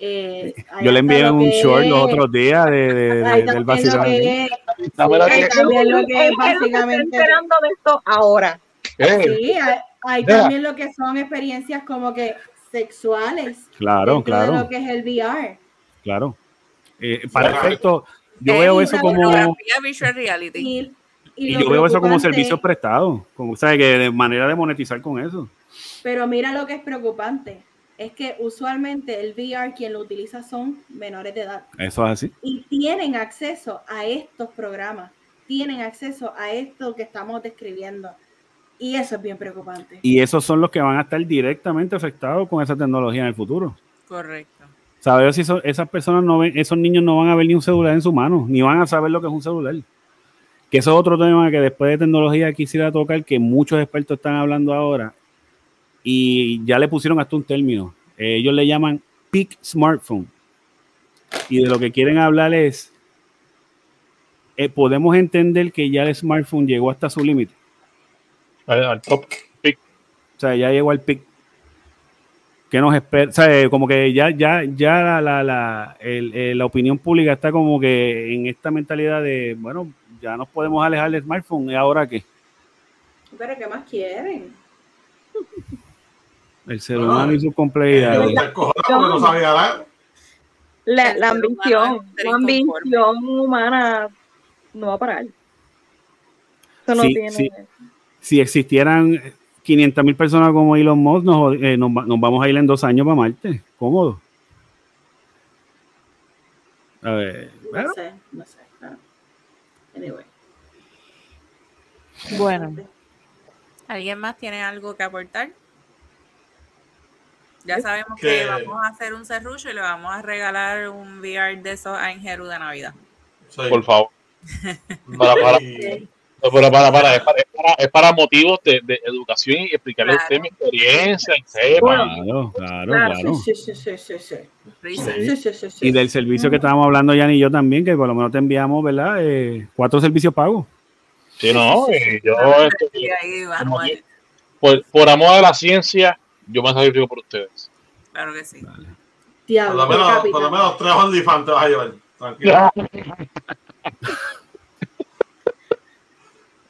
eh, <laughs> Yo le envié un short los es- otros días de, de- de- del vacilón. que es- Dame la hay dirección. también lo que es básicamente enterando de esto ahora. Eh, Sí, hay, hay también lo que son experiencias como que sexuales. Claro, claro. De lo que es el VR. Claro. Eh, para Claro. efecto, yo es veo eso como... virtual reality. Y, y Y yo veo eso como servicios prestados, como, ¿sabes? Que de manera de monetizar con eso. Pero mira lo que es preocupante. Es que usualmente el VR quien lo utiliza son menores de edad. Eso es así. Y tienen acceso a estos programas. Tienen acceso a esto que estamos describiendo. Y eso es bien preocupante. Y esos son los que van a estar directamente afectados con esa tecnología en el futuro. Correcto. Saber si eso- esas personas no ven, esos niños no van a ver ni un celular en su mano, ni van a saber lo que es un celular. Que eso es otro tema que después de tecnología quisiera tocar, que muchos expertos están hablando ahora, y ya le pusieron hasta un término. Eh, ellos le llaman peak smartphone. Y de lo que quieren hablar es, eh, podemos entender que ya el smartphone llegó hasta su límite. al, al top pick. O sea, ya llegó al pic. ¿Qué nos espera? O sea, eh, como que ya, ya, ya la, la, la, el- eh, la opinión pública está como que en esta mentalidad de, bueno, ya nos podemos alejar del smartphone, ¿y ahora qué? Pero ¿qué más quieren? El ser humano y sus complejidades. No sabía nada. La, la ambición, la ambición humana no va a parar. Eso no Sí, tiene. sí. Si existieran 500 mil personas como Elon Musk, nos, eh, nos, va- nos vamos a ir en dos años para Marte. Cómodo. A ver, bueno, No sé, no sé. Anyway. Bueno. ¿Alguien más tiene algo que aportar? Ya sabemos que, Que- vamos a hacer un serrucho y le vamos a regalar un VR de esos a Ingeru de Navidad. Sí. Por favor. <laughs> Para, para, para, para, para, es para, es para- es para motivos de, de educación y explicarle a usted Claro. mi experiencia y sepa. claro, claro, claro. Sí, sí, sí, sí, sí. Sí, sí, sí, sí. Y del servicio que estábamos hablando, Jan y yo también, que por lo menos te enviamos, ¿verdad? Eh, cuatro servicios pagos. Sí, no, y yo. Como por, por amor a la ciencia, yo me sacrifico por ustedes. Claro que sí. Por Diablo, lo menos, capitán. por lo menos tres OnlyFans te vas a llevar. Tranquilo.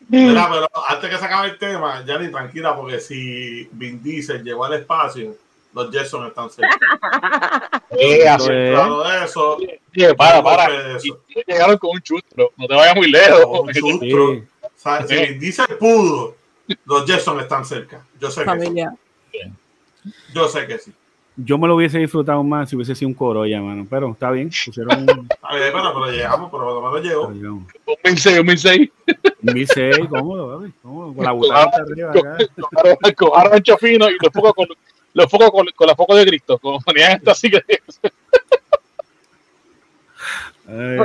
Mira, pero antes que se acabe el tema, ya ni tranquila, porque si Vin Diesel llegó al espacio, los Jetson están cerca. <laughs> Eh, Eh. Claro de eso. Para, para. de eso. y llegaron con un chustro. No te vayas muy lejos. Un chustro. Sí. O sea, si Vin Diesel pudo, los Jetson están cerca. Yo sé que sí. Yo sé que sí. Yo me lo hubiese disfrutado más si hubiese sido un Corolla, mano. Pero está bien, pusieron un, <laughs> A ver, pero, pero llegamos, pero por lo menos llegó. un 2006, 2006. 1006, cómodo, cómodo, con la butaca arriba acá. Cojaron- Cojaron ancho fino y los focos con, los focos con, con la foco de Cristo. Como ponían esto así que. Ay.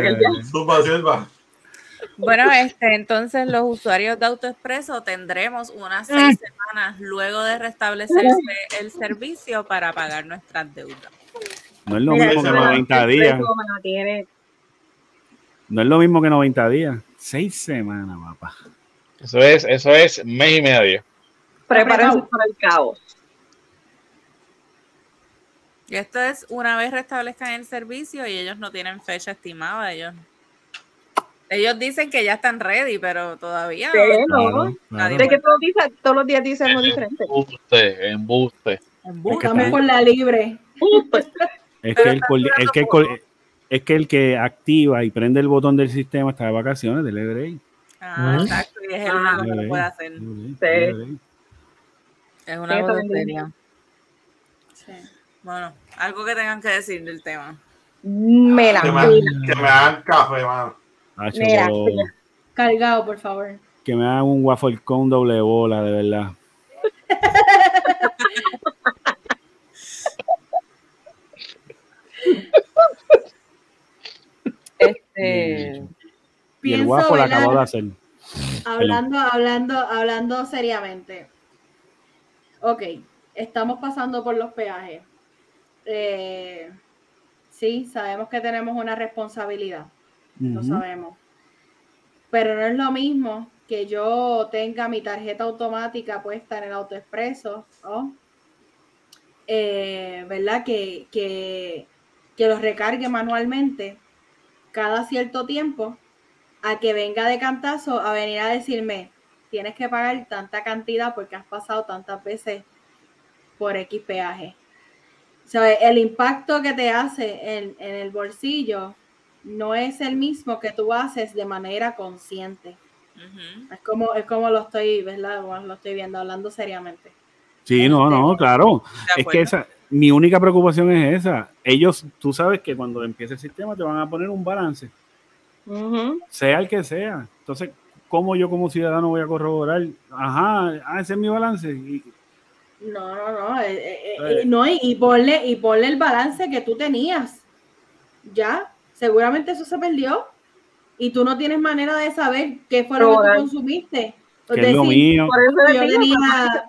Bueno, este, entonces los usuarios de AutoExpreso tendremos unas seis semanas luego de restablecerse el servicio para pagar nuestras deudas. No es lo Mira, mismo que ese 90 días. No es lo mismo que 90 días. Seis semanas, papá. Eso es, eso es mes y medio. Prepárense para el caos. Y esto es una vez restablezcan el servicio y ellos no tienen fecha estimada. Ellos, ellos dicen que ya están ready, pero todavía Sí, no. no. Claro. De que todos, dicen- todos los días dicen algo diferente. Embuste, embuste. Estamos por la libre. <laughs> Es que, el, col- el que el es que el que activa y prende el botón del sistema está de vacaciones, dele break. Ah, Ujú. exacto, y es el único que lo puede hacer. Sí. dele break. Es una Sí. Sí. Bueno, algo que tengan que decir del tema. Que me hagan café, mano. Hacho, Mira, mira. Cargado, por favor. que me hagan un waffle con doble bola, de verdad. Este, Y el Pienso, waffle lo ¿verdad? acabo de hacer. Hablando, hablando, hablando seriamente. Ok, estamos pasando por los peajes. Eh, sí, sabemos que tenemos una responsabilidad, Ujú. sabemos. Pero no es lo mismo que yo tenga mi tarjeta automática puesta en el autoexpreso, ¿no? Eh, ¿verdad? Que, que, que los recargue manualmente cada cierto tiempo a que venga de cantazo a venir a decirme, tienes que pagar tanta cantidad porque has pasado tantas veces por X peaje. O sea, el impacto que te hace en, en el bolsillo no es el mismo que tú haces de manera consciente. Es como, es como lo estoy, ¿verdad? Como lo estoy viendo, hablando seriamente. Sí, no, no, claro. De Es que esa, mi única preocupación es esa. Ellos, tú sabes que cuando empiece el sistema te van a poner un balance, sea el que sea. Entonces, ¿cómo yo como ciudadano voy a corroborar? Ajá, ah, ese es mi balance. Y- No, no, no. eh, Eh. eh, no y, y ponle, y ponle el balance que tú tenías. Ya, seguramente eso se perdió. Y tú no tienes manera de saber qué fue lo que tú consumiste. que es lo Decir, mío. Por eso Yo tenía-.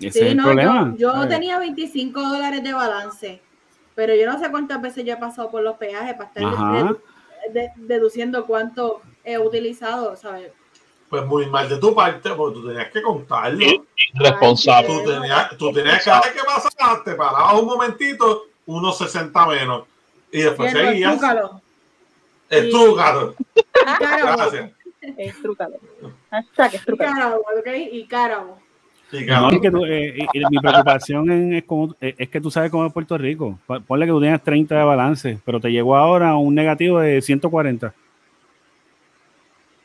Ese Sí, es el no, problema. yo, yo tenía 25 dólares de balance, pero yo no sé cuántas veces yo he pasado por los peajes para estar dedu- de- deduciendo cuánto he utilizado, ¿sabes? Pues muy mal de tu parte, porque tú tenías que contarlo. Irresponsable. Tú tenías, tú tenías cada vez que pasabas, te parabas un momentito, unos 60 menos. Y después Bien, seguías. Estúcaro. Cárabo, Gracias. Estrúcalo. Hashtag estrúcalo. Y es que tú- eh, y- y mi preocupación en- es, como- eh, es que tú sabes cómo es Puerto Rico. Ponle que tú tienes 30 de balance, pero te llegó ahora un negativo de 140.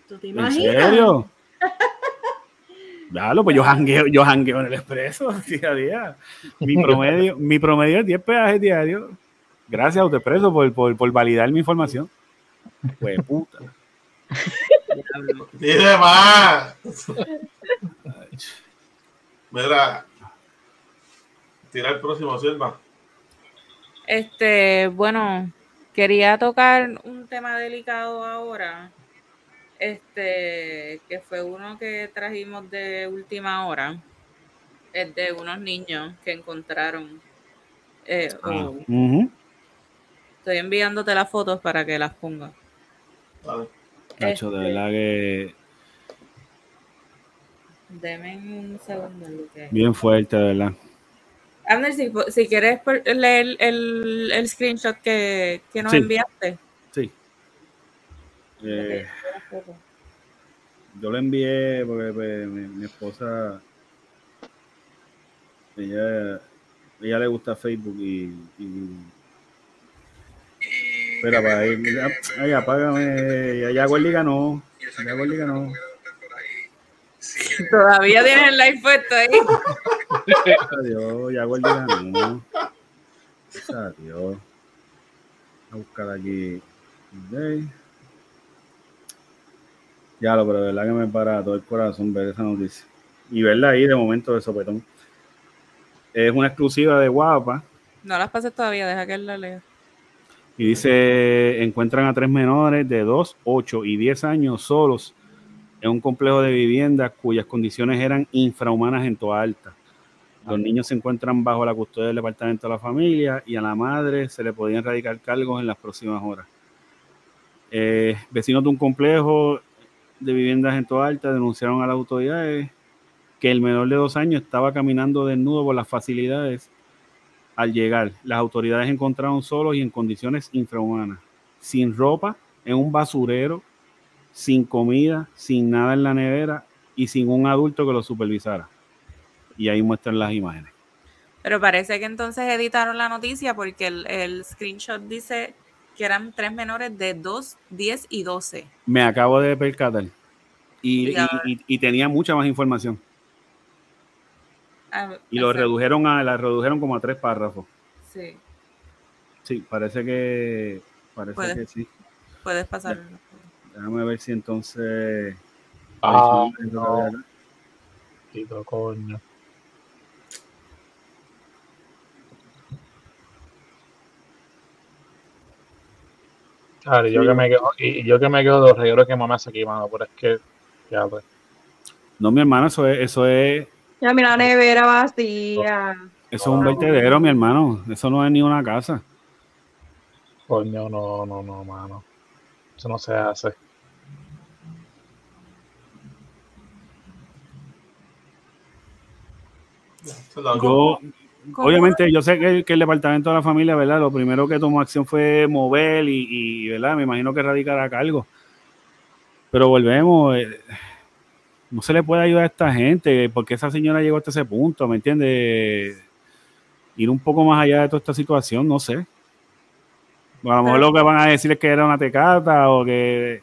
¿Tú te ¿En imaginas? serio? <laughs> Claro, pues yo jangueo, yo jangueo en el expreso día a día. Mi promedio, mi promedio es 10 peajes diarios. Gracias a Autoexpreso por, por, por validar mi información. Pues puta. Dile más. Mira. Tira el próximo, Silva. Este, bueno, quería tocar un tema delicado ahora. Este, que fue uno que trajimos de última hora. Es de unos niños que encontraron. eh, Ah, o-. Estoy enviándote las fotos para que las pongas. Dale. Nacho, de Este. verdad que Deme un segundo. Luque. bien fuerte, de verdad. Abner, si, si quieres leer el, el screenshot que, que nos Sí. enviaste. Sí. Eh, yo lo envié porque pues, mi, mi esposa ella, ella le gusta Facebook y, y espera para ir ay apágame ya, ya Gordy ganó ya Gordy ganó. Todavía tienes el live puesto ahí. adiós ya Gordy ganó. Adiós. A buscar aquí. Ya lo pero de verdad que me para todo el corazón ver esa noticia. Y verla ahí de momento de sopetón. Es una exclusiva de Guapa. No las pases todavía, deja que él la lea. Y dice, encuentran a tres menores de 2, 8 y 10 años solos en un complejo de viviendas cuyas condiciones eran infrahumanas en toda alta. Los niños se encuentran bajo la custodia del Departamento de la Familia y a la madre se le podían radicar cargos en las próximas horas. Eh, vecinos de un complejo de viviendas en toda alta denunciaron a las autoridades que el menor de dos años estaba caminando desnudo por las facilidades Al llegar, las autoridades encontraron solos y en condiciones infrahumanas, sin ropa, en un basurero, sin comida, sin nada en la nevera y sin un adulto que lo supervisara. Y ahí muestran las imágenes. Pero parece que entonces editaron la noticia porque el, el screenshot dice que eran tres menores de 2, 10 y 12. Me acabo de percatar. Y, Y ahora- y- y- y tenía mucha más información. Ah, Y lo redujeron a, la redujeron como a tres párrafos. Sí, Sí, parece que parece Puede. que sí. puedes pasar. Déjame ver si entonces. Ah, no. Tito, coño. Claro, yo que me quejo, y yo que me quejo de los regueros que mamá hace aquí, mano, pero es que, ya, pues. No, mi hermano, eso es, eso es, Ya mira, la nevera vacía. eso es un vertedero, mi hermano. Eso no es ni una casa. Coño, no, no, no, mano. Eso no se hace. Yo, obviamente, yo sé que, que el departamento de la familia, ¿verdad? Lo primero que tomó acción fue mover y, y, ¿verdad? Me imagino que radicar a cargo. Pero volvemos, eh, no se le puede ayudar a esta gente, porque esa señora llegó hasta ese punto, ¿me entiendes? Ir un poco más allá de toda esta situación, no sé. A lo mejor lo que van a decir es que era una tecata o que...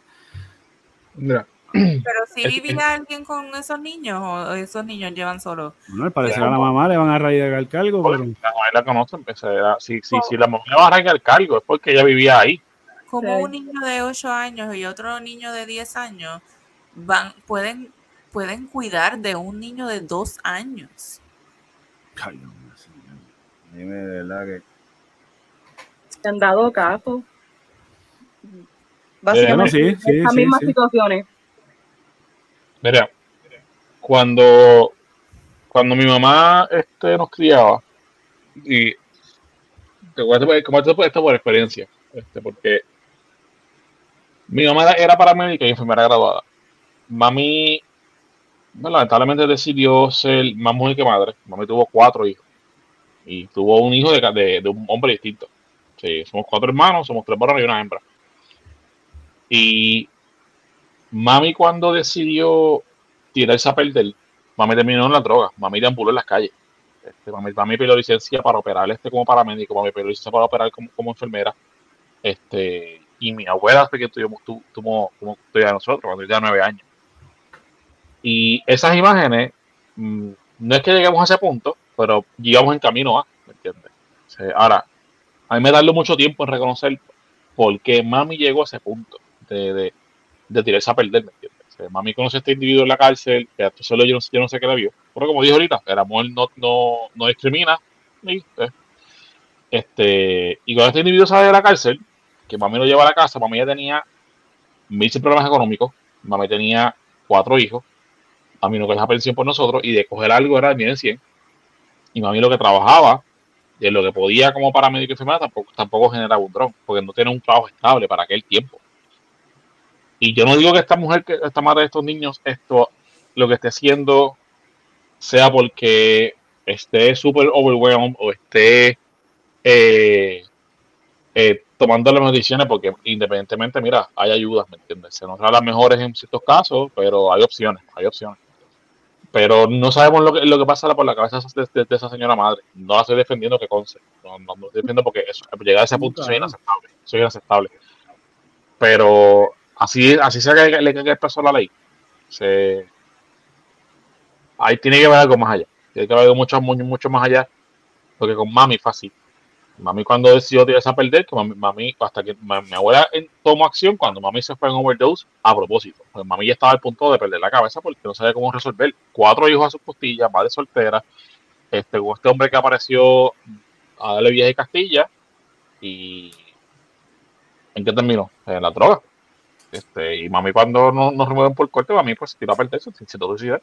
Mira, Pero si vivía alguien con esos niños o esos niños llevan solo. Bueno, al parecer a la mamá le van a radicar el cargo, pero... la mamá la conoce, empecé a- si, si, si la mamá le va a arrancar el cargo es porque ella vivía ahí. Como Sí. un niño de 8 años y otro niño de 10 años van, pueden, pueden cuidar de un niño de 2 años. Ay, señor. Dime de verdad que... Se han dado caso. Bueno, Básicamente, sí, sí, las sí, mismas sí. situaciones. Mira, cuando, cuando mi mamá este, nos criaba, y te voy a esto, por experiencia, este, porque mi mamá era paramédica y enfermera graduada. Mami, bueno, lamentablemente decidió ser más mujer que madre. Mami tuvo cuatro hijos y tuvo un hijo de, un hombre distinto. Sí, somos cuatro hermanos, somos tres varones y una hembra. Y Mami cuando decidió tirarse a perder, mami terminó en la droga, mami deambuló en las calles. Este, mami, pidió licencia para operar este como paramédico, mami pidió licencia para operar como, enfermera. Este, y mi abuela fue que tuvimos, tu, tuvimos nosotros, cuando yo tenía nueve años. Y esas imágenes, mm, no es que lleguemos a ese punto, pero llegamos en camino a, ¿me entiendes? Ahora, a mí me darle mucho tiempo en reconocer por qué mami llegó a ese punto de, de, de tirarse a perder, ¿me entiendes? Mami conoce a este individuo en la cárcel, que solo yo no, yo no sé qué le vio. Pero como dijo ahorita, el amor no, no, no discrimina. y, eh, este, y cuando este individuo sale de la cárcel, que mami lo lleva a la casa, mami ya tenía mil problemas económicos, mami tenía cuatro hijos, mami no cogía pensión por nosotros, y de coger algo era de mil en cien. Y mami lo que trabajaba, de lo que podía como paramédico y enfermera, tampoco, tampoco generaba un dron, porque no tiene un trabajo estable para aquel tiempo. Y yo no digo que esta mujer, que esta madre de estos niños, esto lo que esté haciendo sea porque esté súper overwhelmed o esté eh, eh, tomando las decisiones, porque independientemente, mira, hay ayudas, ¿me entiendes? Se nos dan las mejores en ciertos casos, pero hay opciones, hay opciones. Pero no sabemos lo que, lo que pasa por la cabeza de, esa señora madre. No la estoy defendiendo que conce. No, no, no estoy defendiendo porque eso, llegar a ese punto soy inaceptable. Soy inaceptable. Pero así, así sea que le el peso la ley. Se, ahí tiene que haber algo más allá. Tiene que haber algo mucho, mucho, mucho más allá. Porque con mami así. Mami cuando decidió tirarse a perder, que mami, hasta que mi abuela en- tomó acción cuando mami se fue en overdose a propósito. Pues mami ya estaba al punto de perder la cabeza porque no sabía cómo resolver. Cuatro hijos a sus costillas, madre soltera, este, este hombre que apareció a darle viaje a Castilla y ¿en qué terminó? En la droga. Este, y mami cuando no- nos remueven por corte, mami pues tiró a perder eso, sin suicidar.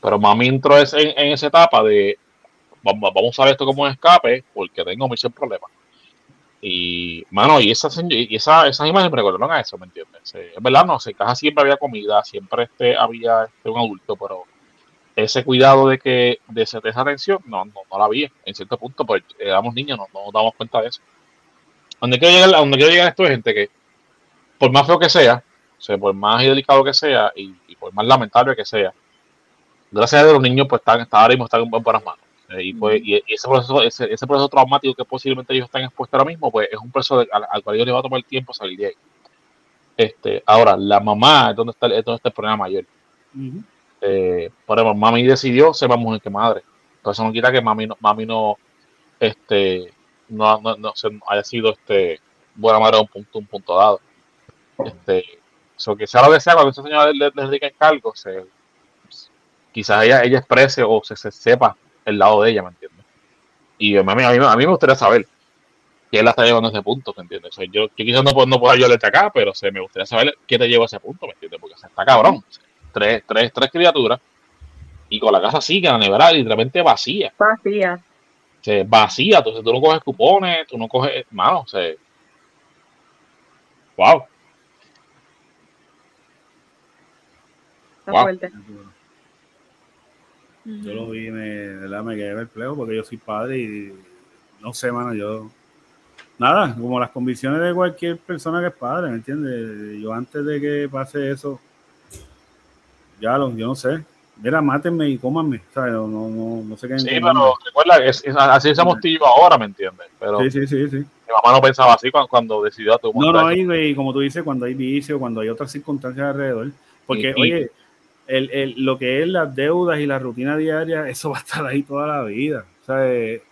Pero mami entró en, en esa etapa de vamos, vamos a usar esto como un escape porque tengo muchos problemas. Y, mano, y, esa, señ- y esa, esas imágenes me recordaron a eso, ¿me entiendes? Es verdad, no sé, en casa siempre había comida, siempre este, había este, un adulto, pero ese cuidado de que de, esa atención no, no, no la había. En cierto punto, pues éramos niños, no, no nos damos cuenta de eso. Donde quiero llegar, donde quiero llegar esto es gente que, por más feo que sea, o sea, por más delicado que sea y, por más lamentable que sea, gracias a los niños pues están, están ahora mismo están en buenas manos. Eh, y, pues, y, ese, proceso, ese, ese proceso traumático que posiblemente ellos están expuestos ahora mismo, pues es un proceso de- al, al cual ellos les va a tomar tiempo salir de ahí. Este, ahora, la mamá es donde está, es donde está el problema mayor. Ujú. Eh, por ejemplo, mami decidió ser más mujer que madre. Eso no quita que mami no, mami no, este, no, no, no se- haya sido este, buena madre a un punto, un punto dado. Este, so que sea lo que sea, cuando esa señora le, le dedica el cargo, se, quizás ella, ella exprese o se, se sepa el lado de ella, ¿me entiendes? Y a mí, a mí, a mí me gustaría saber que él la está llevando a ese punto, ¿me entiendes? O sea, yo, yo quizás no puedo, no puedo ayudarte acá, pero se, me gustaría saber qué te lleva a ese punto, ¿me entiendes? Porque se está cabrón. Tres, tres, tres criaturas y con la casa así, que la nevera literalmente vacía. Vacía. O sea, vacía, entonces tú no coges cupones, tú no coges, mano, o sea, wow. Está Wow. fuerte. Yo lo vi, me, de verdad, me quedé perplejo porque yo soy padre y no sé, mano, yo. Nada, como las convicciones de cualquier persona que es padre, ¿me entiendes? Yo antes de que pase eso, ya lo, yo no sé. Mira, mátenme y cómanme, ¿sabes? No, no, no, no sé qué. Sí, pero recuerda, que es, es- así y yo ahora, ¿me entiendes? Pero Sí, sí, sí, sí. mi mamá no pensaba así cuando, cuando decidió a tu No, no, hay, güey, como tú dices, cuando hay vicio, cuando hay otras circunstancias alrededor. Porque, Y- y- oye, el, el- lo que es las deudas y la rutina diaria, eso <laughs> va a estar ahí toda la vida. O sea, eh,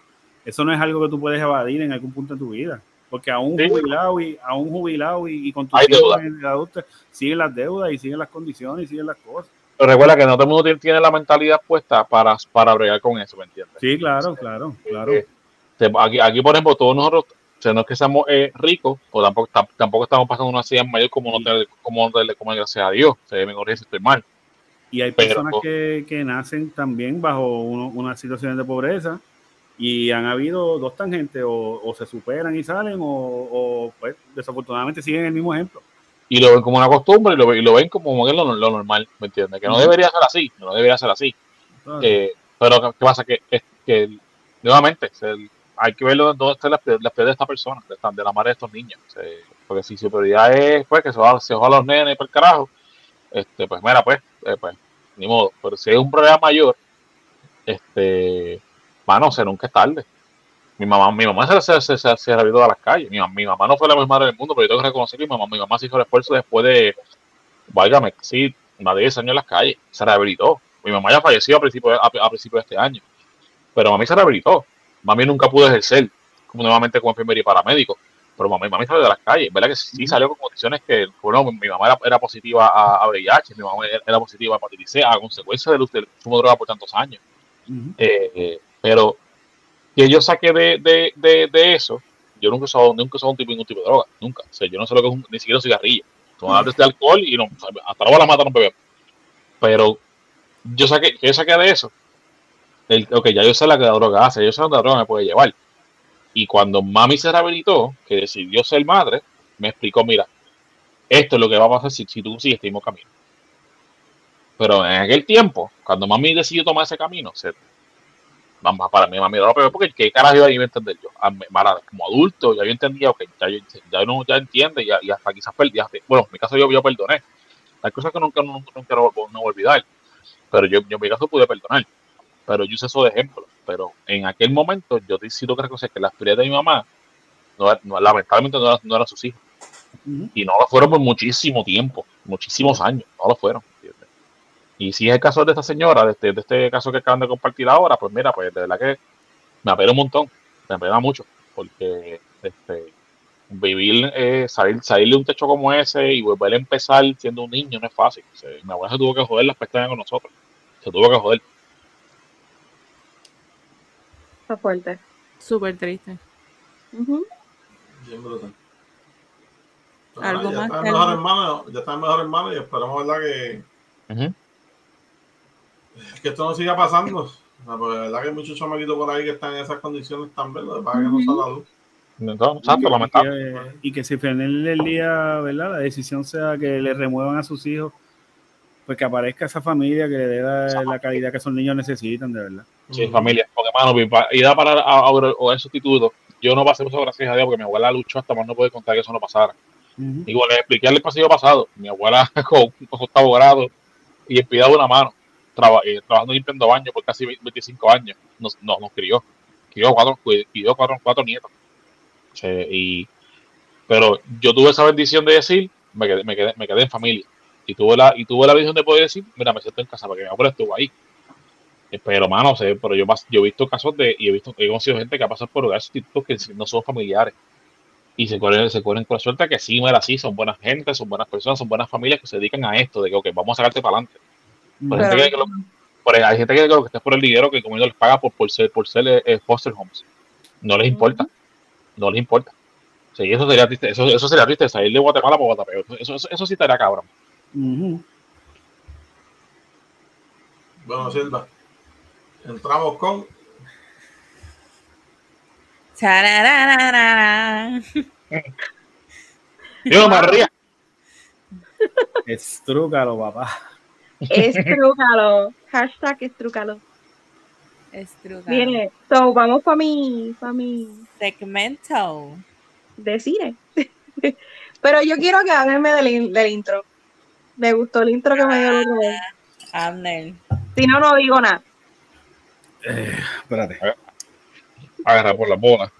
eso no es algo que tú puedes evadir en algún punto de tu vida. Porque a un Sí. jubilado y a un jubilado y, y con hijos deuda. en adultos, siguen las deudas y siguen las condiciones y siguen las cosas. Pero recuerda que no todo el mundo tiene, tiene la mentalidad puesta para, para bregar con eso, ¿me entiendes? Sí, claro, claro, claro. Aquí, aquí, por ejemplo, todos nosotros, o sea, no es que seamos eh, ricos, o tampoco, tam- tampoco estamos pasando una ansiedad mayor como no como, no tener- como gracias a Dios. O sea, me corrige si estoy mal. Y hay Pero- personas que, que nacen también bajo uno- unas situaciones de pobreza y han habido dos tangentes, o, o se superan y salen, o, o, pues desafortunadamente siguen el mismo ejemplo. Y lo ven como una costumbre y lo, y lo ven como que lo, lo normal, ¿me entiendes? Que no debería ser así, no debería ser así. Eh, pero ¿qué pasa? Que, es que nuevamente hay que ver dónde prioridades las prioridades de esta persona, de, de la madre de estos niños. O sea, porque si su prioridad es pues, que se va, se va a los nenes por el carajo, este, pues mira, pues, eh, pues, ni modo. Pero si es un problema mayor, este, mano, se nunca es tarde. Mi mamá, mi mamá se, se, se, se, se a las calles. Mi, mi mamá no fue la mejor madre del mundo, pero yo tengo que reconocer que mi mamá, mi mamá se hizo el esfuerzo después de, válgame, sí, más de 10 años en las calles. Se rehabilitó. Mi mamá ya falleció a principios a, principios de este año. Pero mami se rehabilitó. Mami nunca pudo ejercer como nuevamente como enfermera y paramédico. Pero mami, mami salió de las calles. ¿Verdad que sí salió con condiciones que, bueno, mi mamá era, era positiva a, a VIH, mi mamá era, era positiva a hepatitis C, a consecuencia del, consumo de droga por tantos años. Eh, eh, pero que yo saqué de, de, de, de eso, yo nunca he usado, nunca he usado un tipo, ningún tipo de droga, nunca. O sea, yo no sé lo que es un- ni siquiera un cigarrillo. Tú me hablas de alcohol y no, hasta ahora la mata no bebemos. Pero yo saqué, que yo saqué de eso, el, ok, ya yo sé la que la droga hace, yo sé dónde la droga me puede llevar. Y cuando mami se rehabilitó, que decidió ser madre, me explicó, mira, esto es lo que va a pasar si, si tú sigues este mismo camino. Pero en aquel tiempo, cuando mami decidió tomar ese camino, se, para mí, mami, no lo peor porque qué carajo iba a entender yo. A- para- como adulto, ya yo entendía, ok, ya, ya uno ya entiende y, y hasta quizás perdí. Bueno, en mi caso yo, yo perdoné. Hay cosas que nunca, nunca, nunca no, no voy a olvidar. Pero yo, yo en mi caso pude perdonar. Pero yo usé eso de ejemplo. Pero en aquel momento yo tengo que reconocer que las prioridades de mi mamá, no, no- lamentablemente no, eran- no eran sus hijos. Y no lo fueron por muchísimo tiempo, muchísimos años, no lo fueron. ¿entiendes? Y si es el caso de esta señora, de este, de este caso que acaban de compartir ahora, pues mira, pues de verdad que me apena un montón, me apena mucho, porque este, vivir, eh, salir, salir de un techo como ese y volver a empezar siendo un niño no es fácil. O sea, mi abuela se tuvo que joder las pestañas con nosotros, se tuvo que joder. Está fuerte. Súper triste. Ujú. Bien brutal. Algo nada, más ya está que mejor hermano, ya está mejor hermano y esperamos verdad que, Ujú. que esto no siga pasando. O sea, porque verdad que hay muchos chamaquitos por ahí que están en esas condiciones también, lo que pasa que no la luz. Y exacto, que- lamentable. y que- y que si en el día, ¿verdad? La decisión sea que le remuevan a sus hijos pues que aparezca esa familia que le dé la, la calidad que esos niños necesitan, de verdad. Sí, familia. Mano, mi pa- ir a parar a, a, o en sustituto, yo no pasé eso gracias a Dios porque mi abuela luchó hasta más no puede contar que eso no pasara. Ujú. Igual les expliqué el pasillo pasado. Mi abuela <laughs> con, con octavo grado y el cuidado de una mano, traba- eh, trabajando limpiando baños por casi 25 años, nos, nos, nos crió. Crió cuatro, cu- crió cuatro, cuatro nietos. Y, pero yo tuve esa bendición de decir, me quedé, me quedé, me quedé en familia. Y tuve la, y tuve la bendición de poder decir, mira, me siento en casa, porque mi abuela estuvo ahí. Eh, Pero, mano, sé, pero yo, yo he visto casos de, y he visto, he conocido gente que ha pasado por lugares típicos que no son familiares y se corren, se corren con la suerte que sí, mira, sí, son buenas gente, son buenas personas, son buenas familias que se dedican a esto, de que, ok, vamos a sacarte para adelante. Por Pero- gente que, lo- por- hay gente que lo que está es por el dinero que el gobierno les paga por, por ser, por ser eh, eh, foster homes. No les importa. No les importa. Sí, eso sería triste, eso, eso sería triste, salir de Guatemala por Guatapeo. Eso, eso, eso sí estaría cabrón. Ujú. Bueno, Silva. Entramos con. Yo, María, <laughs> Estrúcalo, papá. Estrúcalo. <laughs> Hashtag estrúcalo. So, vamos para mi, pa' mi Segmento. de cine. <laughs> Pero yo quiero que háblenme del, in- del intro. Me gustó el intro que me dio el otro día. Abner. Si no, no digo nada. Espérate. agarra por la bola.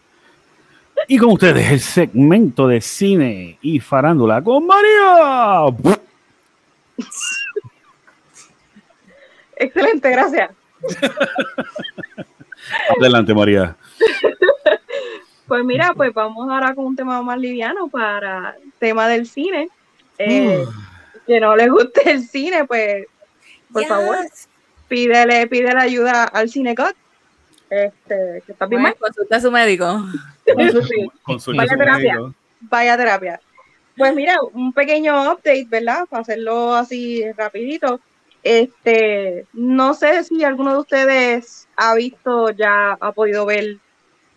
Y con ustedes el segmento de cine y farándula con María. <laughs> Excelente, gracias. <laughs> Adelante, María. <laughs> Pues mira, pues vamos ahora con un tema más liviano para el tema del cine. Eh, Que no le guste el cine, pues por Yes. favor, pídele, pídele ayuda al CineCot. Este, que está bien Bueno, mal. consulta a su médico. Consulta Vaya su terapia. médico. vaya terapia. Pues mira, un pequeño update, ¿verdad? Para hacerlo así rapidito. Este, no sé si alguno de ustedes ha visto, ya ha podido ver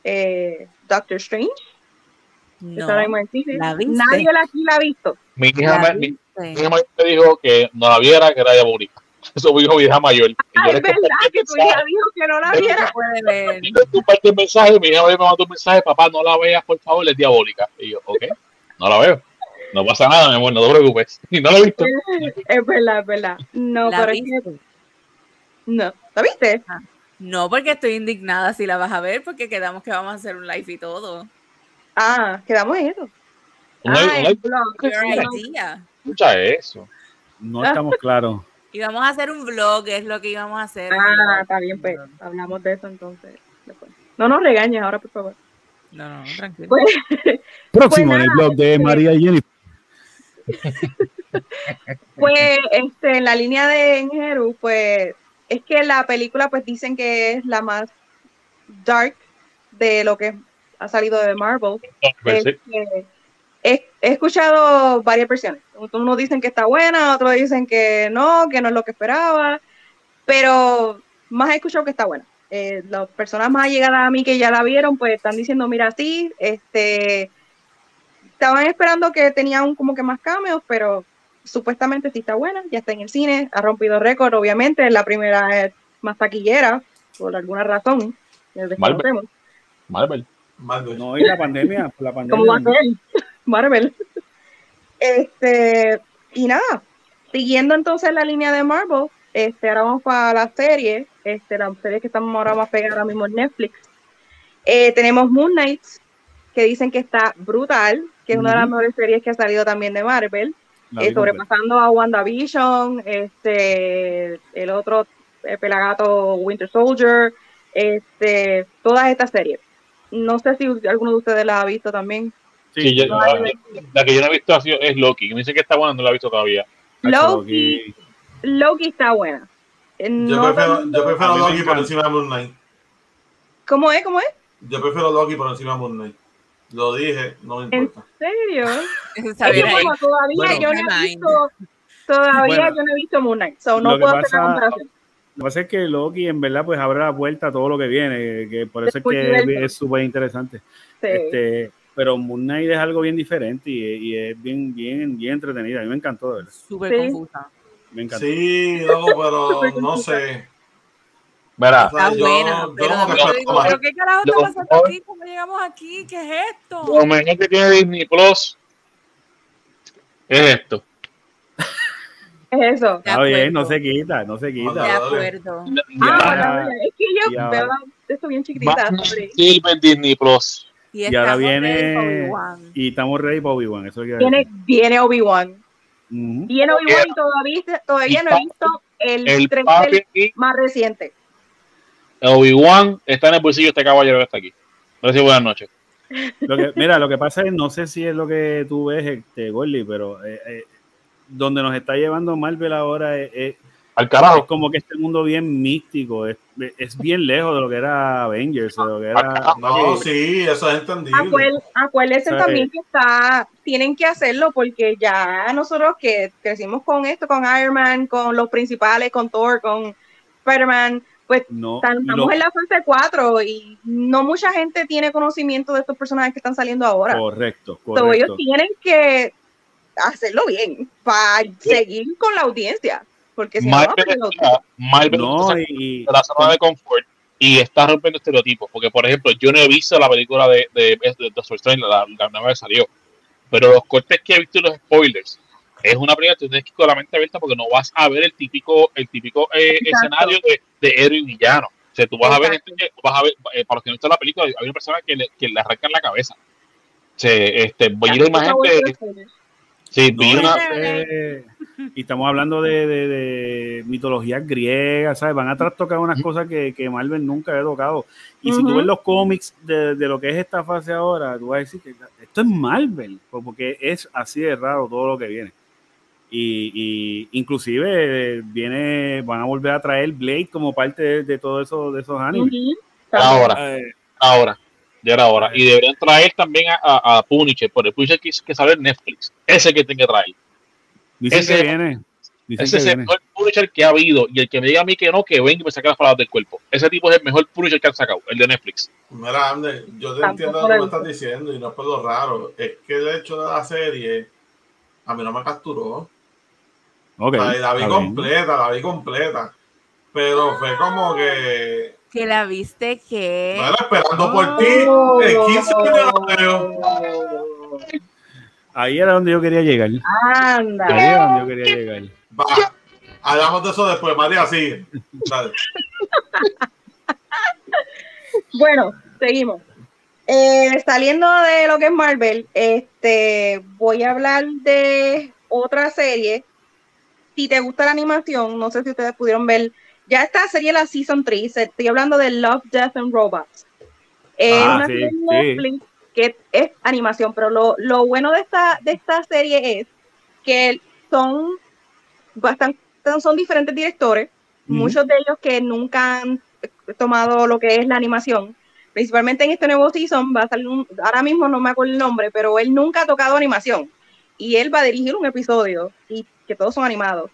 eh, Doctor Strange. No. ¿La? Nadie la- aquí la ha visto. Mi hija, me, mi, hija mayor me dijo que no la viera, que era diabólica. Eso me dijo mi hija mayor. Y yo Ah, le es verdad que tu hija dijo que no la viera. Puede ver. <laughs> Yo le compartí el mensaje, mi hija me mandó un mensaje, papá, no la veas, por favor, es diabólica. Y yo, ok, no la veo. No pasa nada, mi amor, no te preocupes. <laughs> Y no la he visto. <laughs> Es verdad, es verdad. No, ¿La pero es que- viste? no. ¿La viste? No, porque estoy indignada si la vas a ver, porque quedamos que vamos a hacer un live y todo. Ah, quedamos en eso. Ah, escucha eso. No estamos claros. Y vamos a hacer un vlog, es lo que íbamos a hacer. Ah, está bien, pues hablamos de eso entonces. después. No nos regañes ahora, por favor. No, no, tranquilo. Pues, <laughs> Próximo en el blog de este- María y Jennifer. <laughs> Pues este, en la línea de Enjeru, pues es que la película pues dicen que es la más dark de lo que ha salido de Marvel. Pues sí. He, he escuchado varias versiones. Unos dicen que está buena, otros dicen que no, que no es lo que esperaba, pero más he escuchado que está buena. Eh, las personas más allegadas a mí que ya la vieron, pues están diciendo, mira, sí, este, estaban esperando que tenían como que más cameos, pero supuestamente sí está buena, ya está en el cine, ha rompido récord, obviamente, es la primera más taquillera, por alguna razón, que desconocemos. Marvel. Marvel. No, y la pandemia. por La pandemia. ¿Cómo va a ser? Marvel. Este, y nada, siguiendo entonces la línea de Marvel, este, ahora vamos para la serie, este, la serie que estamos ahora más pegadas ahora mismo en Netflix. Eh, tenemos Moon Knight, que dicen que está brutal, que es una de las mejores series que ha salido también de Marvel, eh, sobrepasando a WandaVision, este, el otro eh, pelagato Winter Soldier, este, todas estas series. No sé si alguno de ustedes la ha visto también. Sí, yo- no, la, yo- la que yo no he visto ha sido, es Loki. Me dicen que está buena, no la he visto todavía. Loki, aquí. Loki está buena. Eh, Yo no prefiero, yo prefiero mí me Loki por encima de Moon Knight. ¿Cómo es? ¿Cómo es? Yo prefiero Loki por encima de Moon Knight. Lo dije, no me ¿En importa. serio? <laughs> Es ahí. como todavía Bueno. yo no he visto, todavía Bueno. yo no he visto Moon Knight, so no Lo que puedo hacer la comparación. Lo que pasa es que Loki en verdad pues abre la puerta a todo lo que viene, que por eso es que es súper interesante. Sí. Este, pero Moon Knight es algo bien diferente y, y es bien, bien, bien entretenida. A mí me encantó, de verdad. Súper Sí. confusa. Me encanta. Sí, loco, pero <laughs> no sé. Verá, O sea, Está buena, yo pero, pero ¿qué carajo está pasando aquí? ¿Cómo llegamos aquí? ¿Qué es esto? lo mejor que tiene Disney Plus es esto. Es eso. De Está bien, no acuerdo. se quita, no se De quita. Dale. acuerdo. Ah, no, es que yo veo esto bien chiquitita. Sorry. Silver Disney Plus. Y, Y ahora viene-. Y estamos ready para Obi-Wan. Eso es lo que Viene, viene Obi-Wan. Viene Obi-Wan y todavía, todavía no he visto el, El trailer papi más reciente. Obi-Wan está en el bolsillo este caballero que está aquí. Gracias, buenas noches. Lo que- mira, lo que pasa es, no sé si es lo que tú ves, este, Gordy, pero eh, eh, donde nos está llevando Marvel ahora es, es- Al es carajo. como que este mundo bien místico, es, es bien lejos de lo que era Avengers, de lo que era... No, sí, eso es entendible. Acuérdense también que está, tienen que hacerlo porque ya nosotros que crecimos con esto, con Iron Man, con los principales, con Thor, con Spider-Man, pues No, estamos lo- en la fase 4 y no mucha gente tiene conocimiento de estos personajes que están saliendo ahora. correcto, So, correcto. ellos tienen que hacerlo bien para seguir con la audiencia. Porque si no, Marvel no, pues, está- Marvel No, está y, de la zona de confort y está rompiendo estereotipos. Porque, por ejemplo, yo no he visto la película de, de, de Doctor Strange, la, la nueva que salió. Pero los cortes que he visto y los spoilers, es una película que tú tienes que ir con la mente abierta porque no vas a ver el típico, el típico eh, escenario de, de héroe y villano. O sea, tú vas a ver, gente que- vas a ver eh, para los que no están en la película, hay una persona que le, que le arrancan la cabeza. O sea, este, vi la imagen de. Sí, vi no, una. eh, y estamos hablando de, de, de mitologías griegas, ¿sabes? Van a trastocar unas cosas que, que Marvel nunca había tocado. Y si tú ves los cómics de, de lo que es esta fase ahora, tú vas a decir que esto es Marvel, pues, porque es así de raro todo lo que viene. Y, y inclusive eh, viene, van a volver a traer Blade como parte de, de todo eso, de esos animes. Ahora. Eh, Ahora, ya era hora. Y deberían traer también a, a, a Punisher, por el Punisher que, que sale en Netflix. Ese que tiene que traer. dicen Ese- que viene. Dicen Ese que es el mejor Punisher que ha habido. Y el que me diga a mí que no, que venga y me saque las palabras del cuerpo. Ese tipo es el mejor Punisher que han sacado, el de Netflix. Mira, Ander, yo te entiendo lo que estás diciendo y no es por lo raro. Es que el hecho de la serie a mí no me capturó. La vi bien. completa, la vi completa. Pero fue como que. Que la viste que. Bueno, esperando por ti. En 15 años la veo. Ahí era donde yo quería llegar. Ahí Anda. era donde yo quería llegar. Va. Hablamos de eso después, María, sigue. Dale. <laughs> Bueno, seguimos. Eh, saliendo de lo que es Marvel, este, voy a hablar de otra serie. Si te gusta la animación, no sé si ustedes pudieron ver, ya esta serie la Season 3, estoy hablando de Love, Death and Robots. Es Ah, una sí, serie de Netflix que es animación, pero lo, lo bueno de esta, de esta serie es que son bastante, son diferentes directores, muchos de ellos que nunca han tomado lo que es la animación. Principalmente en este nuevo season va a salir un, ahora mismo no me acuerdo el nombre, pero él nunca ha tocado animación y él va a dirigir un episodio y que todos son animados.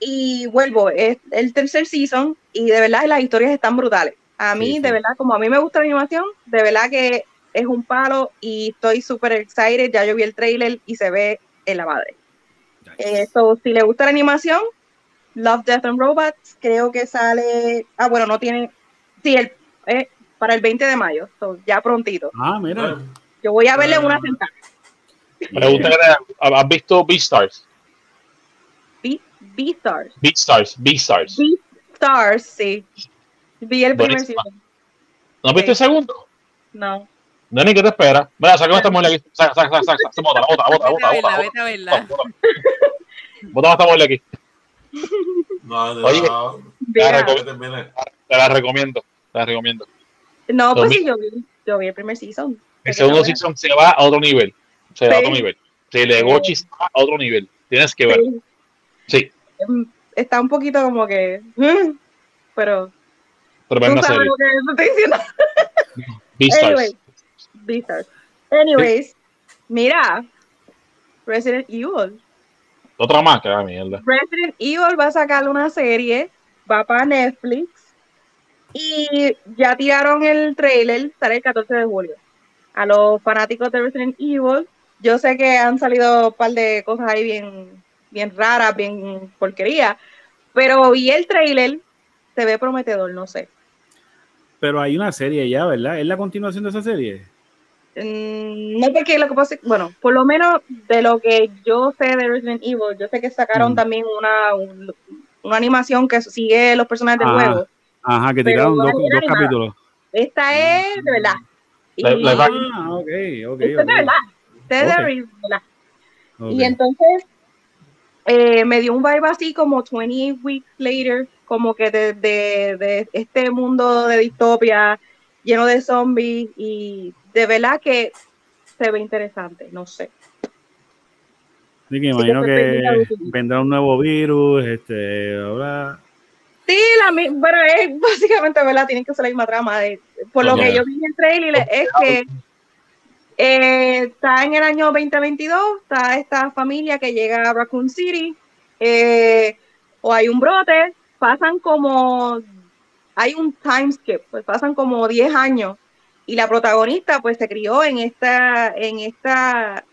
Y vuelvo, es el tercer season y de verdad las historias están brutales. A mí, Sí, sí. de verdad, como a mí me gusta la animación, de verdad que es un palo y estoy súper excited. Ya yo vi el trailer y se ve en la madre. Eh, so, si le gusta la animación, Love, Death and Robots, creo que sale. Ah, bueno, no tiene. Sí, el, eh, para el 20 de mayo, so, ya prontito. Ah, mira. Yo voy a verle una sentada. Pregunta que te- ¿Has visto Beastars? Be- Beastars. Beastars, Beastars. Beastars, sí. Vi el primer season. ¿No has visto el segundo? No. Neni, ¿qué te espera? Mira, sácame esta <laughs> muela aquí. Saca, saca, saca, saca. saca. Bota, bota, bota, Vete a bota, verla, bota. vete a verla. Bota, bota esta muela aquí. No, no, Oye. no, que. Te la recomiendo. Te la recomiendo. no, pues sí, yo vi, yo vi el primer season. El segundo season se va a otro nivel. Se va a otro nivel. Se le Gochi está a otro nivel. Tienes que ver. Mm, Está un poquito como que. mm, Pero. tú sabes serie. lo que estoy diciendo. Beastars. <laughs> Anyway, Beastars. Anyways, mira, Resident Evil. Otra más que la mierda. Resident Evil va a sacar una serie, va para Netflix y ya tiraron el trailer, sale el 14 de julio. A los fanáticos de Resident Evil, yo sé que han salido un par de cosas ahí bien bien raras, bien porquería. Pero vi el trailer, se ve prometedor, no sé. Pero hay una serie ya, ¿verdad? ¿Es la continuación de esa serie? Mm, no porque lo que pasa es- bueno, por lo menos de lo que yo sé de Resident Evil, yo sé que sacaron Mm. también una, un- una animación que sigue los personajes del Ah, juego. Ajá, que tiraron dos, dos capítulos. Esta es de verdad. Y, Ah, ok, ok. esta es de verdad. Esta es de Ok. verdad. Ok. Y entonces eh, me dio un vibe así como 20 weeks later, como que de, de- de este mundo de distopia lleno de zombies y de verdad que se ve interesante, no sé. Así que imagino que vendrá un nuevo virus, este, ahora... Sí, la, mi- bueno, es básicamente, ¿verdad? Tienen que usar la misma trama. De, por lo que yo vi en el trailer es que eh, está en el año 2022, está esta familia que llega a Raccoon City, eh, o hay un brote, pasan como, hay un time skip, pues pasan como 10 años, y la protagonista pues se crió en esta, en esta,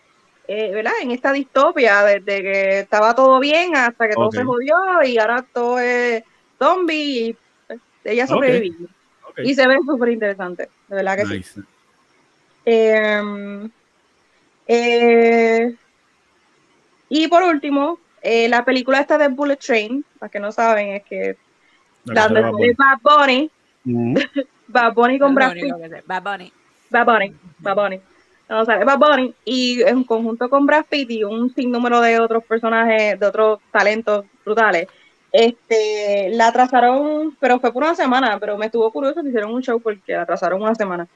eh, ¿verdad? En esta distopia, desde que estaba todo bien hasta que todo se jodió y ahora todo es zombie y pues, ella sobrevivió. Y se ve súper interesante, de verdad que sí. Nice. Eh, eh, y por último, eh, la película esta de Bullet Train, para que no saben, es que La de Bad Bunny. Bad Bunny <laughs> con Lo Brad Pitt. Bad Bunny. Bad Bunny, Bad Bunny. No, es Bad Bunny y en conjunto con Brad Pitt y un sinnúmero de otros personajes, de otros talentos brutales, este, la atrasaron, pero fue por una semana, pero me estuvo curioso que hicieron un show porque la atrasaron una semana.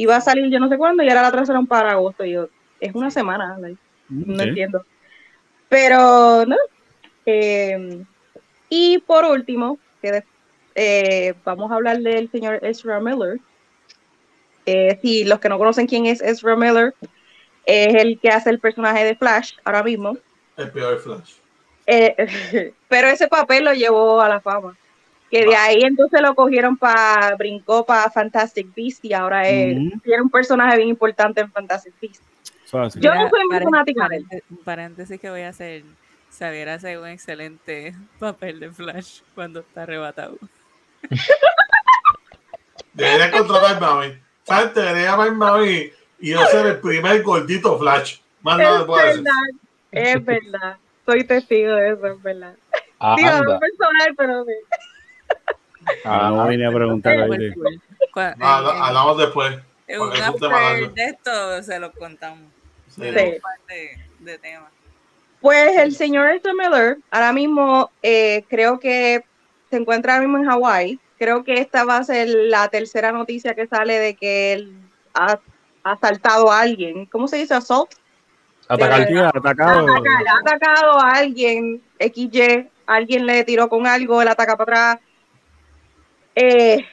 Iba a salir yo no sé cuándo y ahora la atrasaron para agosto. Y yo, es una semana, like, no entiendo. Pero, no. Eh, y por último, que de- eh, vamos a hablar del señor Ezra Miller. Eh, si los que no conocen quién es Ezra Miller, es el que hace el personaje de Flash ahora mismo. El peor Flash. Eh, <laughs> pero ese papel lo llevó a la fama. Que de ahí entonces lo cogieron para, brincó para Fantastic Beast y ahora es, tiene un personaje bien importante en Fantastic Beast. Yo no soy muy fanática de él. paréntesis que voy a hacer. Xavier hace un excelente papel de Flash cuando está arrebatado. Debería contratarme a mí. ¿Sabes? Debería mí y yo ser el primer gordito Flash. Más nada puedo decir. verdad, es verdad. Soy testigo de eso, es verdad. Ah, Digo, no personal, pero sí. Ah, no vine a preguntar. No, en- en- hablamos después. en porque un es un tema after largo. de esto se lo contamos. Sí. De, de temas. Pues el señor Ezra Miller ahora mismo eh, creo que se encuentra ahora mismo en Hawái. Creo que esta va a ser la tercera noticia que sale de que él ha asaltado a alguien. ¿Cómo se dice? Assault. Atacar. Atacado. Ataca- le ha atacado a alguien, XY, alguien le tiró con algo, él ataca para atrás. Eh,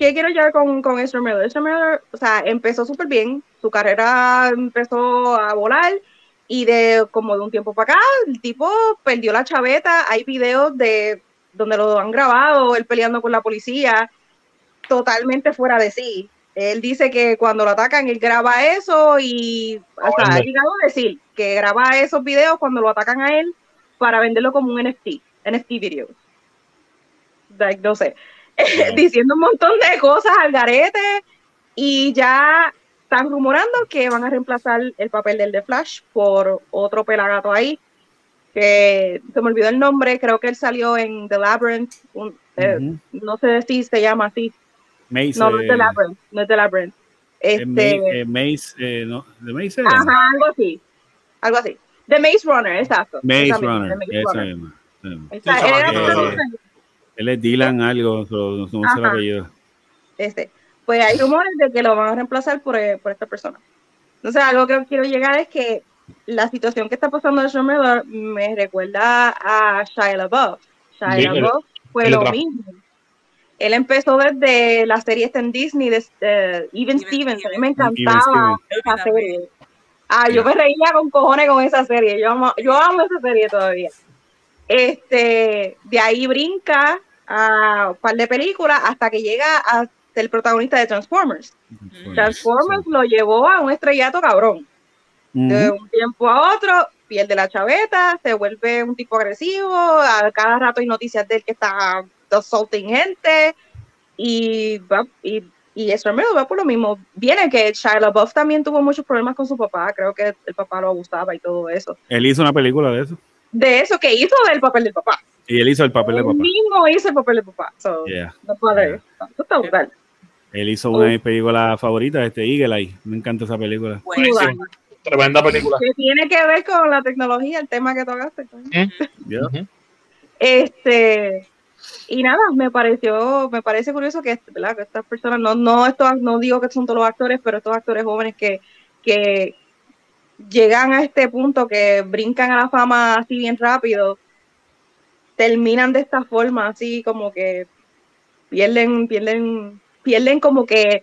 ¿Qué quiero llevar con, con Ezra Miller? Ezra Miller, o sea, empezó súper bien, su carrera empezó a volar y de como de un tiempo para acá, el tipo perdió la chaveta, hay videos de donde lo han grabado, él peleando con la policía, totalmente fuera de sí. Él dice que cuando lo atacan, él graba eso y o sea, ha llegado a decir que graba esos videos cuando lo atacan a él para venderlo como un NFT, NFT videos. Like, no sé, <laughs> diciendo un montón de cosas al garete y ya están rumorando que van a reemplazar el papel del de Flash por otro pelagato ahí que se me olvidó el nombre, creo que él salió en The Labyrinth, un- eh, no sé si se llama así, Mace, no, no es eh, The Labyrinth, no es The Labyrinth. eh, Este, eh, Mace, eh, no, de Mace era? ajá, algo así, algo así. The Maze Runner, exacto. Maze Runner, The Maze esa Runner. esa él es Dylan algo, no sé el apellido. Este, pues hay rumores de que lo van a reemplazar por, eh, por esta persona. Entonces, algo que quiero llegar es que la situación que está pasando de Sean Miller me recuerda a Shia LaBeouf. Shia Sí, el- LaBeouf fue el lo tra- mismo. Él empezó desde la serie esta en Disney, de eh, Even Even Stevens. A mí me encantaba esa serie. Ah, yo me reía con cojones con esa serie. Yo amo, yo amo esa serie todavía. Este, de ahí brinca a un par de películas hasta que llega a ser el protagonista de Transformers. Transformers lo llevó a un estrellato cabrón. De un tiempo a otro, pierde la chaveta, se vuelve un tipo agresivo, a cada rato hay noticias de él que está assaulting gente y va y, y eso va por lo mismo. Viene que Shia LaBeouf también tuvo muchos problemas con su papá, creo que el papá lo abusaba y todo eso. Él hizo una película de eso. De eso que hizo del papel del papá. Y él hizo el papel de Él papá. mismo hizo el papel del papá. So, Yeah. no puede- está brutal. Él hizo una de mis películas favoritas, este Eagle Eye. Me encanta esa película. Buenísimo. Tremenda película. Que tiene que ver con la tecnología, el tema que tocaste. Yeah. Ujú. Este, y nada, me pareció, me parece curioso que, ¿verdad? que estas personas, no, no, estos, no digo que son todos los actores, pero estos actores jóvenes que, que llegan a este punto, que brincan a la fama así bien rápido, terminan de esta forma, así como que pierden, pierden, pierden como que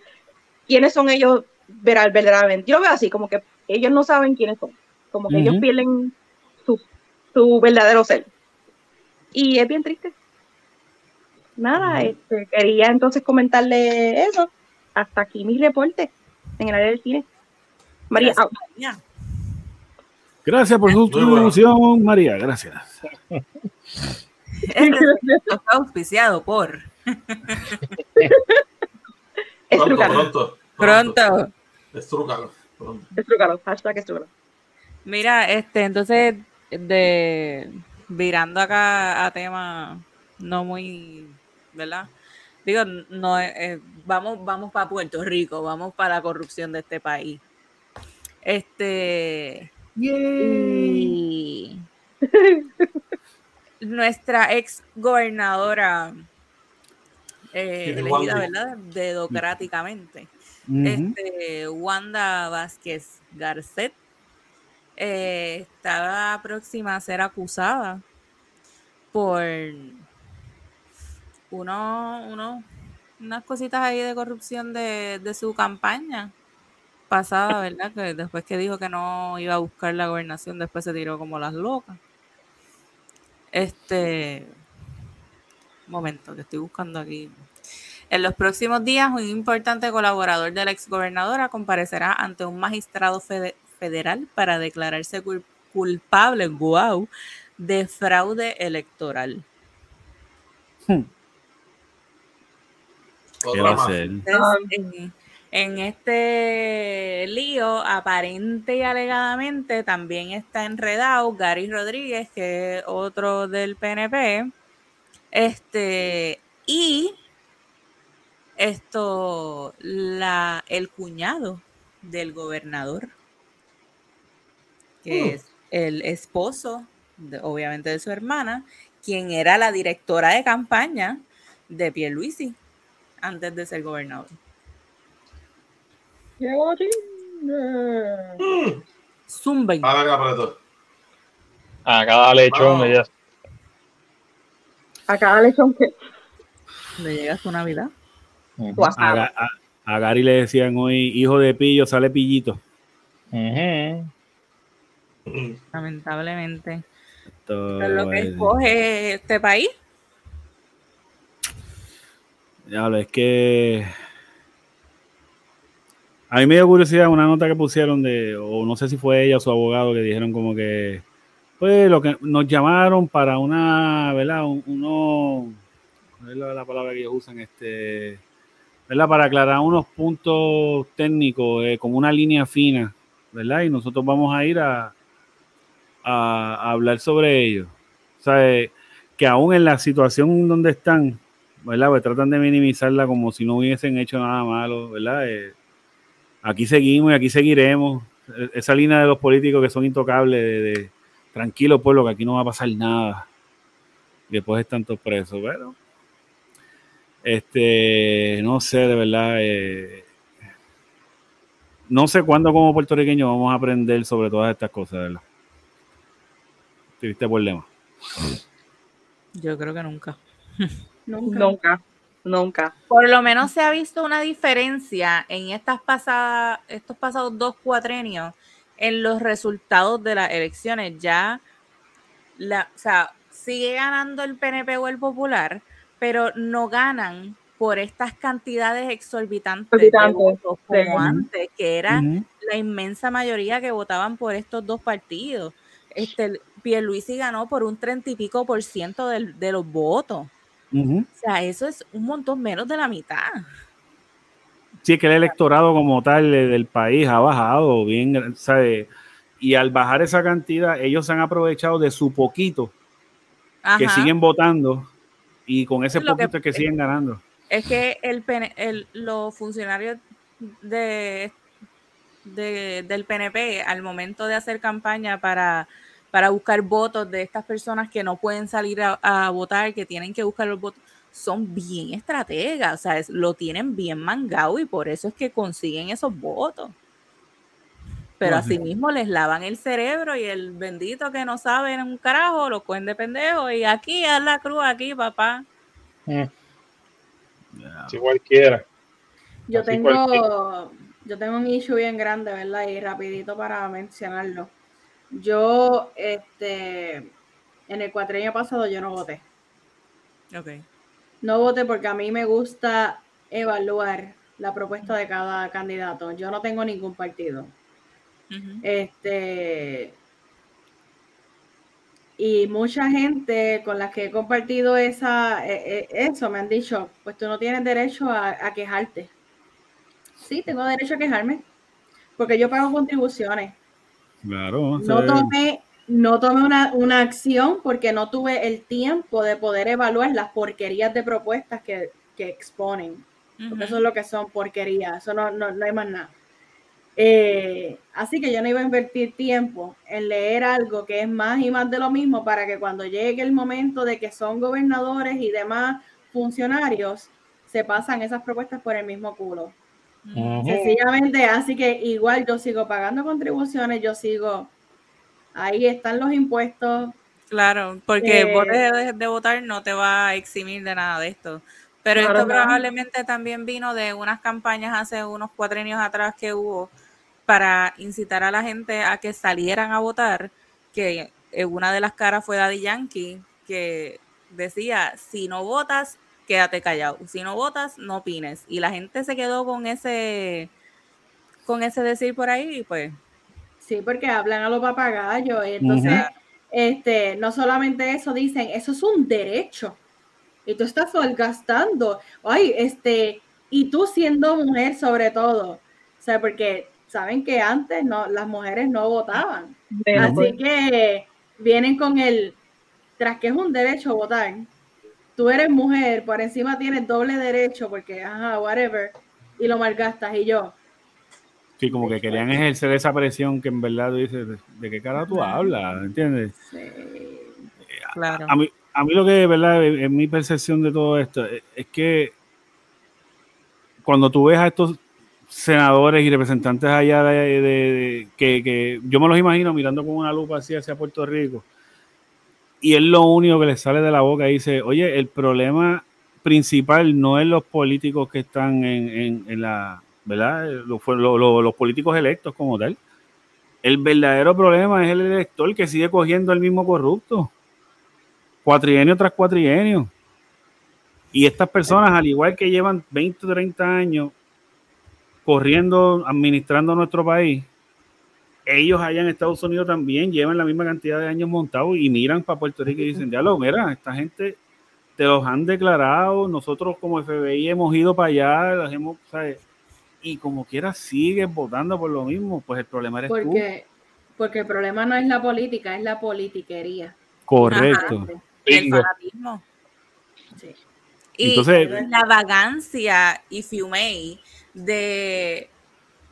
quiénes son ellos vera- verdaderamente. Yo lo veo así, como que ellos no saben quiénes son, como que ellos pierden su, su verdadero ser. Y es bien triste. Nada, este, quería entonces comentarle eso. Hasta aquí mi reporte en el área del cine. María, Gracias, María. Gracias por su contribución, María. Gracias. <laughs> <laughs> Este está auspiciado por <laughs> Pronto, pronto. Pronto. Estrúcalo. Pronto. hashtag es trucalo. Mira, este, entonces, de virando acá a tema no muy, ¿verdad? Digo, no, eh, vamos, vamos para Puerto Rico, vamos para la corrupción de este país. Este, y <laughs> nuestra ex gobernadora eh, elegida. ¿verdad? Dedocráticamente. Este, Wanda Vázquez Garcet eh, estaba próxima a ser acusada por uno, uno, unas cositas ahí de corrupción de, de su campaña pasada, ¿verdad? Que después que dijo que no iba a buscar la gobernación, después se tiró como las locas. Este momento que estoy buscando aquí. En los próximos días, un importante colaborador de la exgobernadora comparecerá ante un magistrado fede- federal para declararse cul- culpable, wow, de fraude electoral. ¿Qué Otra va a hacer? Entonces, en, este lío, aparente y alegadamente, también está enredado Gary Rodríguez, que es otro del PNP. Este, y esto, la, el cuñado del gobernador, que Mm. es el esposo, de- obviamente, de su hermana, quien era la directora de campaña de Pierluisi antes de ser gobernador. Ahora que apretó. A cada lechón. A cada lechón que ¿Le llega su Navidad? A, Ga- a- a Gary le decían hoy, hijo de pillo, sale pillito. Lamentablemente. Esto Es lo que es- escoge este país. Diablo, es que. A mí me dio curiosidad una nota que pusieron de, o no sé si fue ella o su abogado, que dijeron como que, pues lo que nos llamaron para una, ¿verdad? Un- uno, ¿cuál es la, la palabra que ellos usan? Este, ¿verdad? Para aclarar unos puntos técnicos, eh, como una línea fina, ¿verdad? Y nosotros vamos a ir a, a, a hablar sobre ello. O sea, eh, que aún en la situación donde están, ¿verdad? Pues tratan de minimizarla como si no hubiesen hecho nada malo, ¿verdad? Eh, aquí seguimos y aquí seguiremos. E- Esa línea de los políticos que son intocables, de, de, tranquilo pueblo, que aquí no va a pasar nada. Y después están todos presos, pero este, no sé, de verdad, eh, no sé cuándo como puertorriqueños vamos a aprender sobre todas estas cosas, ¿verdad? Triste problema. Yo creo que nunca. Nunca. Nunca, nunca. Por lo menos se ha visto una diferencia en estas pasadas, estos pasados dos cuatrenios en los resultados de las elecciones. Ya, la, o sea, sigue ganando el PNP o el Popular, pero no ganan por estas cantidades exorbitantes de votos como sí. antes, que era Ujú. la inmensa mayoría que votaban por estos dos partidos. este, Pierluisi ganó por un treinta y pico por ciento del- de, los votos. O sea, eso es un montón menos de la mitad. Sí, es que el electorado como tal eh, del país ha bajado bien, ¿sabe? Y al bajar esa cantidad, ellos se han aprovechado de su poquito, que siguen votando, y con ese Lo que- poquito es que siguen ganando. Es que el, el- los funcionarios de, de- del PNP, al momento de hacer campaña para, para buscar votos de estas personas que no pueden salir a, a votar, que tienen que buscar los votos, son bien estrategas, o sea, es- lo tienen bien mangado y por eso es que consiguen esos votos. Pero Ajá. asimismo les lavan el cerebro y el bendito que no sabe un carajo lo cogen de pendejo y aquí haz la cruz aquí, papá. Mm. Si cualquiera. Yo Así tengo, yo tengo un issue bien grande, ¿verdad? Y rapidito para mencionarlo. Yo, este, en el cuatrenio pasado yo no voté. Ok. No voté porque a mí me gusta evaluar la propuesta de cada candidato. Yo no tengo ningún partido. Este. Y mucha gente con la que he compartido esa, eh, eh, eso me han dicho, pues tú no tienes derecho a, a quejarte. Sí, tengo derecho a quejarme, porque yo pago contribuciones. Claro. No sí. tomé, no tomé una, una acción porque no tuve el tiempo de poder evaluar las porquerías de propuestas que, que exponen porque eso es lo que son porquerías, eso no, no, no hay más nada. Eh, así que yo no iba a invertir tiempo en leer algo que es más y más de lo mismo para que cuando llegue el momento de que son gobernadores y demás funcionarios, se pasan esas propuestas por el mismo culo. Sencillamente, así que igual yo sigo pagando contribuciones, yo sigo, ahí están los impuestos, Claro, porque Eh, vos dejes de votar no te va a eximir de nada de esto. Pero Claro, esto no. probablemente también vino de unas campañas hace unos cuatro años atrás que hubo para incitar a la gente a que salieran a votar, que una de las caras fue Daddy Yankee, que decía, si no votas, quédate callado, si no votas, no opines. Y la gente se quedó con ese, con ese decir por ahí y pues, Sí, porque hablan a los papagayos. Entonces, este, no solamente eso, dicen, eso es un derecho. Y tú estás gastando. Ay, este, y tú siendo mujer sobre todo. O sea, porque saben que antes no, las mujeres no votaban. Menos, pues. Así que vienen con el, tras que es un derecho votar, tú eres mujer, por encima tienes doble derecho, porque, ajá, whatever, y lo malgastas. Y yo, Sí, como que querían ejercer esa presión que en verdad tú dices, ¿de, qué cara tú hablas? ¿Entiendes? sí, claro. A mí, a mí lo que de verdad es, mi percepción de todo esto es, es que cuando tú ves a estos senadores y representantes allá de, de- de- que, que yo me los imagino mirando con una lupa así hacia Puerto Rico y es lo único que les sale de la boca dice, oye, el problema principal no es los políticos que están en, la, ¿verdad? Los políticos electos como tal. El verdadero problema es el elector que sigue cogiendo el mismo corrupto cuatrienio tras cuatrienio. Y estas personas, al igual que llevan 20 o 30 años corriendo, administrando nuestro país, ellos allá en Estados Unidos también llevan la misma cantidad de años montados y miran para Puerto Rico y dicen, diablo, mira, esta gente te los han declarado, nosotros como FBI hemos ido para allá, los hemos, ¿sabes? y como quiera sigues votando por lo mismo, pues el problema eres tú. porque, porque el problema no es la política, es la politiquería. Correcto. el fanatismo. Sí. Y Entonces- la vagancia y fiumei de,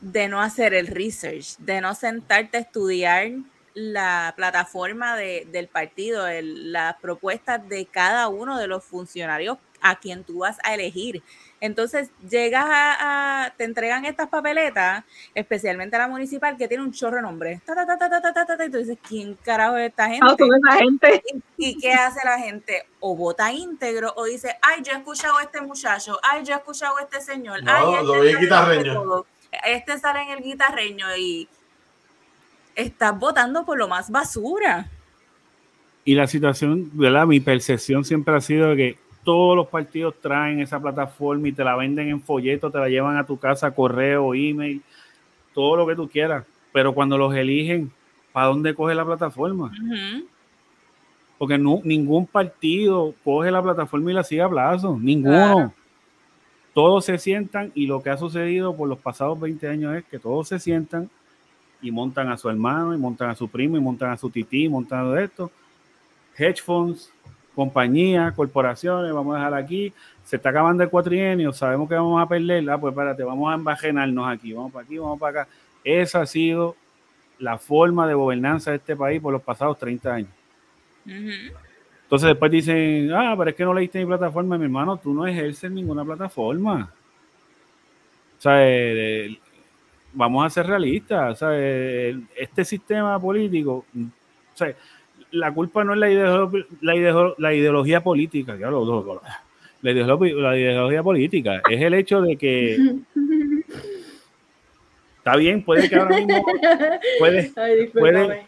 de no hacer el research, de no sentarte a estudiar la plataforma de- del partido, el- las propuestas de cada uno de los funcionarios a quien tú vas a elegir. Entonces llegas a, a- te entregan estas papeletas, especialmente la municipal, que tiene un chorro de nombres. Ta, ta, ta, ta, ta, ta, ta, ta, y tú dices, ¿quién carajo es esta gente? Ah, son esa gente. ¿Y qué hace la gente? O vota íntegro o dice, ay, yo he escuchado a este muchacho, ay, yo he escuchado a este señor, No, ay, lo este vi guitarreño. Este sale en el guitarreño y estás votando por lo más basura. Y la situación, ¿verdad? Mi percepción siempre ha sido de que todos los partidos traen esa plataforma y te la venden en folleto, te la llevan a tu casa, correo, email, todo lo que tú quieras. Pero cuando los eligen, ¿para dónde coge la plataforma? Porque no, ningún partido coge la plataforma y la sigue a plazo, ninguno. Claro. Todos se sientan y lo que ha sucedido por los pasados 20 años es que todos se sientan y montan a su hermano, y montan a su primo, y montan a su tití, y montan a esto. Hedge funds, compañías, corporaciones, vamos a dejar aquí. Se está acabando el cuatrienio, sabemos que vamos a perder. Ah, pues espérate, vamos a embajenarnos aquí, vamos para aquí, vamos para acá. Esa ha sido la forma de gobernanza de este país por los pasados 30 años. Ujú. Entonces después dicen, ah, pero es que no leíste mi plataforma, mi hermano, tú no ejerces ninguna plataforma. O sea, eh, vamos a ser realistas. O sea, eh, este sistema político, o sea, la culpa no es la, la, la ideología política, ya lo- lo- lo- la, ideolo- la ideología política, es el hecho de que <laughs> está bien, puede que ahora mismo, puede, Ay, puede-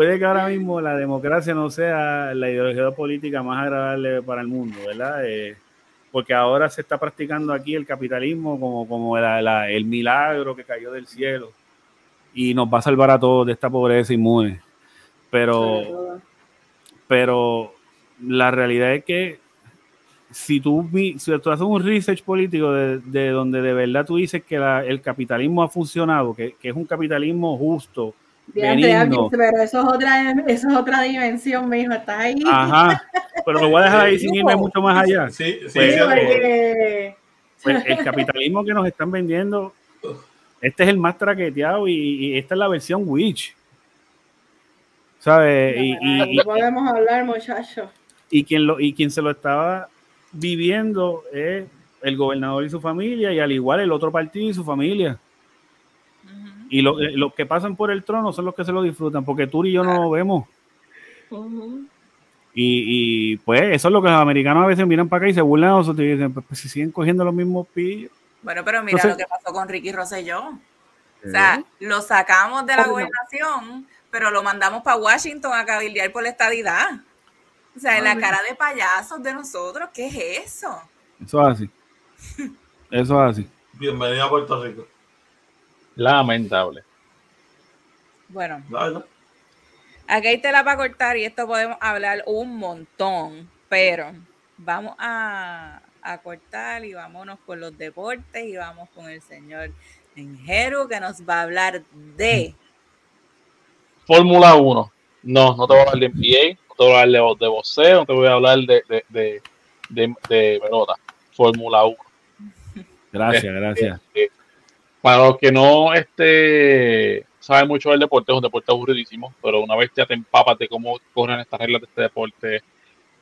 puede que ahora mismo la democracia no sea la ideología política más agradable para el mundo, ¿verdad? Eh, porque ahora se está practicando aquí el capitalismo como, como la- la- el milagro que cayó del cielo y nos va a salvar a todos de esta pobreza inmune. Pero, pero la realidad es que si tú, si tú haces un research político de, de donde de verdad tú dices que la- el capitalismo ha funcionado, que, que es un capitalismo justo, benigno. Pero eso es otra, eso es otra dimensión, mijo. Estás ahí. Ajá, pero lo voy a dejar ahí sin irme mucho más allá. Sí, sí, Pues, sí, porque- Pues el capitalismo que nos están vendiendo, este es el más traqueteado y, y esta es la versión Witch. ¿Sabes? Y, y- no podemos hablar, muchachos. y quien lo, y quien se lo estaba viviendo es el gobernador y su familia, y al igual el otro partido y su familia. Y lo- eh, los que pasan por el trono son los que se lo disfrutan, porque tú y yo no lo vemos. Y, y, pues eso es lo que los americanos a veces miran para acá y se burlan de nosotros y dicen, pues, si siguen cogiendo los mismos pillos. Bueno, pero mira Entonces- lo que pasó con Ricky Rosselló. O sea, lo sacamos de la gobernación, pero lo mandamos para Washington a cabildear por la estadidad. O sea, en la cara de payasos de nosotros, ¿qué es eso? Eso es así. <laughs> Eso es así. Bienvenido a Puerto Rico. Lamentable. Bueno, La verdad. aquí hay tela para cortar y esto podemos hablar un montón, pero vamos a, a cortar y vámonos con los deportes y vamos con el señor Enjero que nos va a hablar de... Fórmula 1. No, no te voy a hablar de NBA, no te voy a hablar de, de boxeo, no te voy a hablar de, de, de, de, de pelota. Fórmula 1. Gracias, gracias. Para los que no este, saben mucho del deporte, es un deporte aburridísimo, pero una vez ya te empapas de cómo corren estas reglas de este deporte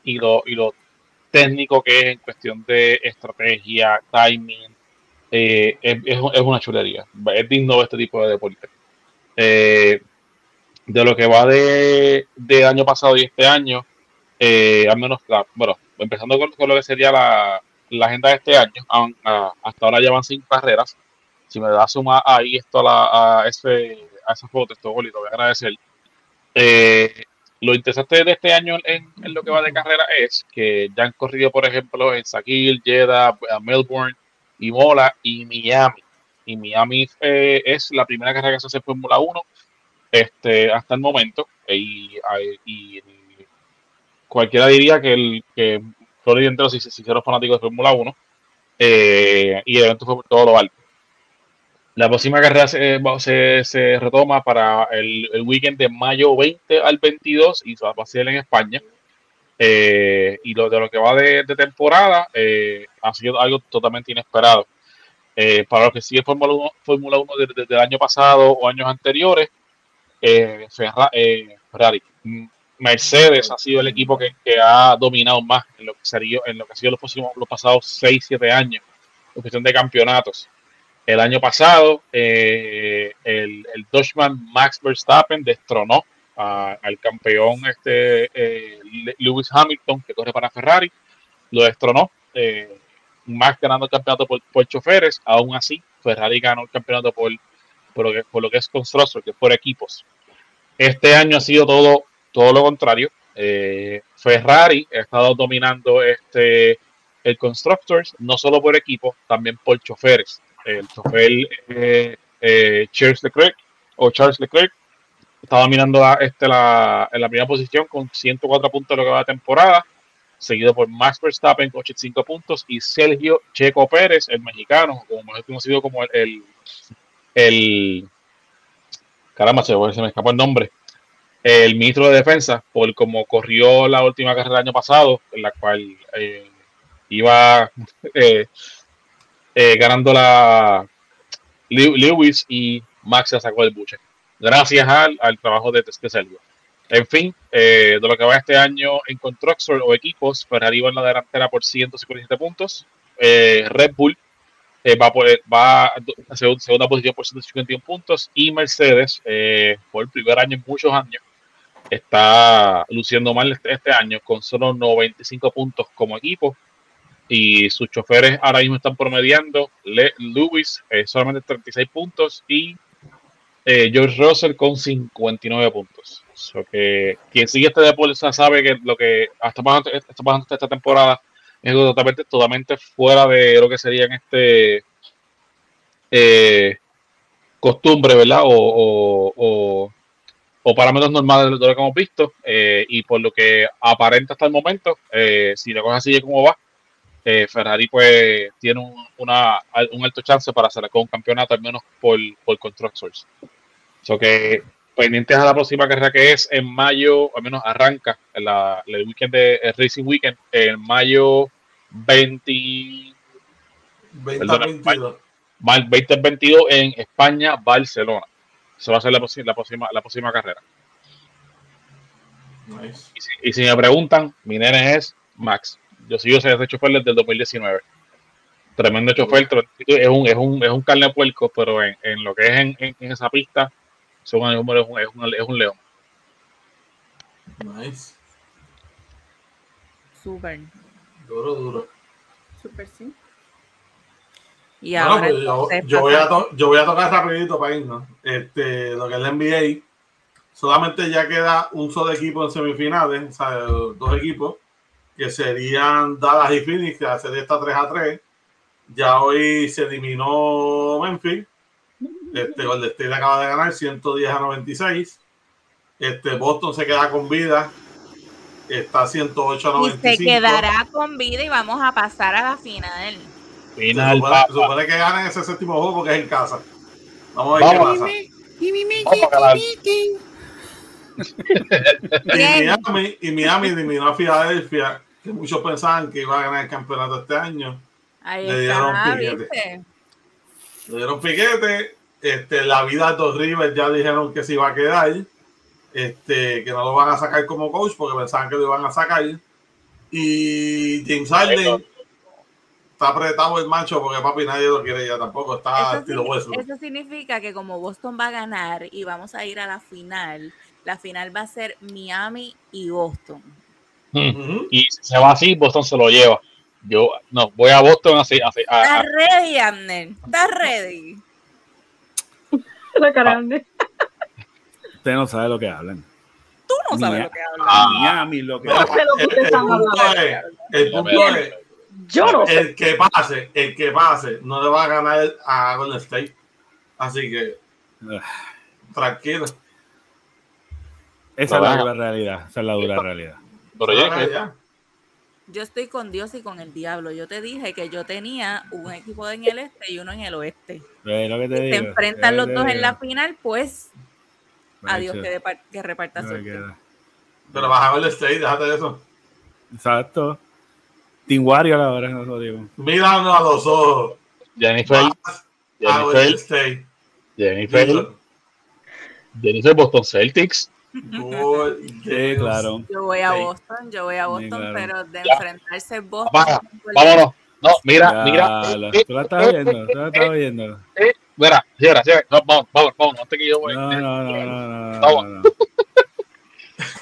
y lo, y lo técnico que es en cuestión de estrategia, timing, eh, es, es, una chulería. Es digno este tipo de deporte. Eh, de lo que va de, de año pasado y este año, eh, al menos, bueno, empezando con, con lo que sería la, la agenda de este año, aun- a- hasta ahora llevan cinco carreras. Si me da suma ahí esto a, la, a, ese, a esa foto, esto bolito, voy a agradecer. Eh, lo interesante de este año en, lo que va de carrera es que ya han corrido, por ejemplo, en Sakil, Jeddah, Melbourne, Imola y Miami. Y Miami eh, es la primera carrera que se hace en Fórmula 1 este, hasta el momento. Y, y- cualquiera diría que el que Florida entero se hicieron fanáticos de Fórmula 1 eh, y el evento fue por todo lo alto. La próxima carrera se, va- se, se retoma para el, el weekend de mayo 20 al 22 y va a ser en España. Eh, y lo de lo que va de, de temporada eh, ha sido algo totalmente inesperado. Eh, para los que siguen Fórmula 1, Fórmula 1 desde, desde el año pasado o años anteriores, eh, eh, Ferrari, mm, Mercedes ha sido el equipo que, que ha dominado más en lo que sería, en lo que ha sido los, próximos, los pasados 6, 7 años, en cuestión de campeonatos. El año pasado, eh, el, el Dutchman Max Verstappen destronó al campeón este, eh, Le- Lewis Hamilton, que corre para Ferrari, lo destronó. eh, Max ganando el campeonato por, por choferes, aún así, Ferrari ganó el campeonato por, por, lo, que, por lo que es constructor, que es por equipos. Este año ha sido todo, todo lo contrario. Eh, Ferrari ha estado dominando este, el Constructors, no solo por equipo, también por choferes. El chofer eh, eh, Charles Leclerc o Charles Leclerc. Está dominando la, este, la, en la primera posición con 104 puntos de lo que va de temporada, seguido por Max Verstappen con 85 puntos y Sergio Checo Pérez, el mexicano, como mejor conocido como el, el, el- caramba, se, me escapó el nombre, el ministro de Defensa, por como corrió la última carrera del año pasado, en la cual eh, iba <laughs> eh, ganando la Lew- Lewis y Max se sacó del buche. Gracias al, al trabajo de, de Sergio. En fin, eh, de lo que va este año en Constructor o equipos, Ferrari va en la delantera por 157 puntos. Eh, Red Bull eh, va, por, va a segun- segunda posición por 151 puntos. Y Mercedes, eh, por el primer año en muchos años, está luciendo mal este, este año con solo 95 puntos como equipo. Y sus choferes ahora mismo están promediando. Le- Lewis eh, solamente 36 puntos y eh, George Russell con 59 puntos. So que quien sigue este deporte sabe que lo que está pasando, está pasando esta temporada es totalmente, totalmente fuera de lo que sería en este eh, costumbre, ¿verdad? O, o, o, o parámetros normales de lo que hemos visto. eh, y por lo que aparenta hasta el momento, si la cosa sigue como va, eh, Ferrari pues tiene un, una, un alto chance para hacer con un campeonato, al menos por, por Constructors. So que pendientes a la próxima carrera que es en mayo, al menos arranca en la, el weekend de el Racing Weekend, en mayo 20, 20 Perdona, 22. mal 2022 en España, Barcelona. Eso va a ser la, próxima- la, próxima, la próxima carrera. Nice. Y si, y si me preguntan, mi nene es Max. Yo sigo ese chofer desde el 2019. Tremendo chofer, es un, es un, es un carne puerco, pero en, en lo que es en, en- en esa pista, según el número, es un, es un, es un león. Nice. Súper. Duro, duro. Super sí. Y Bueno, ahora pues yo, voy a to- yo voy a tocar rapidito para irnos. Este, lo que es la NBA, solamente ya queda un solo equipo en semifinales, o sea, dos equipos, que serían Dallas y Phoenix, que la serie está 3 a 3. Ya hoy se eliminó Memphis. Este, Golden State acaba de ganar 110 a 96. Este, Boston se queda con vida. Está 108 a y 95. se quedará con vida y vamos a pasar a la final. Se Final, supone, se supone que ganen ese séptimo juego porque es en casa. Vamos a ver Vamos. qué pasa. Y. Miami, y Miami eliminó a Filadelfia, que muchos pensaban que iba a ganar el campeonato este año. Ahí Le dieron está, piquete. ¿viste? Le dieron piquete. Este, la vida de dos Rivers ya dijeron que se iba a quedar. Este, que no lo van a sacar como coach porque pensaban que lo iban a sacar. Y James Harden está apretado el macho porque papi nadie lo quiere ya tampoco. Está Eso, hueso. eso significa que como Boston va a ganar y vamos a ir a la final, la final va a ser Miami y Boston. Y si se va así, Boston se lo lleva. Yo no voy a Boston así, así, a- a- ¿Estás ready, Abner? ¿Estás ready? La cara grande. Usted no sabe lo que hablan. Tú no sabes lo que hablas. Ah. Miami, lo que Mira, sé lo que el, punto es, el punto Bien. es Yo no sé. el que pase, el que pase, no le va a ganar a Golden State. Así que, tranquilo. Esa es la dura realidad. Esa es la dura realidad. Pero Ya, ya, ya. Yo estoy con Dios y con el diablo. Yo te dije que yo tenía un equipo en el este y uno en el oeste. Lo que te Se digo. enfrentan los dos te en la final, pues adiós, Macho, que, depar- que reparta no me suerte. queda. Pero baja Golden State, déjate de eso. Exacto. Team Warrior ahora, no lo digo. Míralo a los ojos. Jennifer, Vas Jennifer. Jennifer, Jennifer Boston Celtics. Sí, claro. Yo voy a Sí. Boston, yo voy a Sí, Boston, claro. pero de Ya. enfrentarse Boston. Con- Vámonos. No, mira, Ya, mira. eh, Tú la estás viendo, tú la estás viendo. eh, Mira, señora, señora, no, vamos, vamos, vamos, antes que yo voy. No, no, no, no, no, no.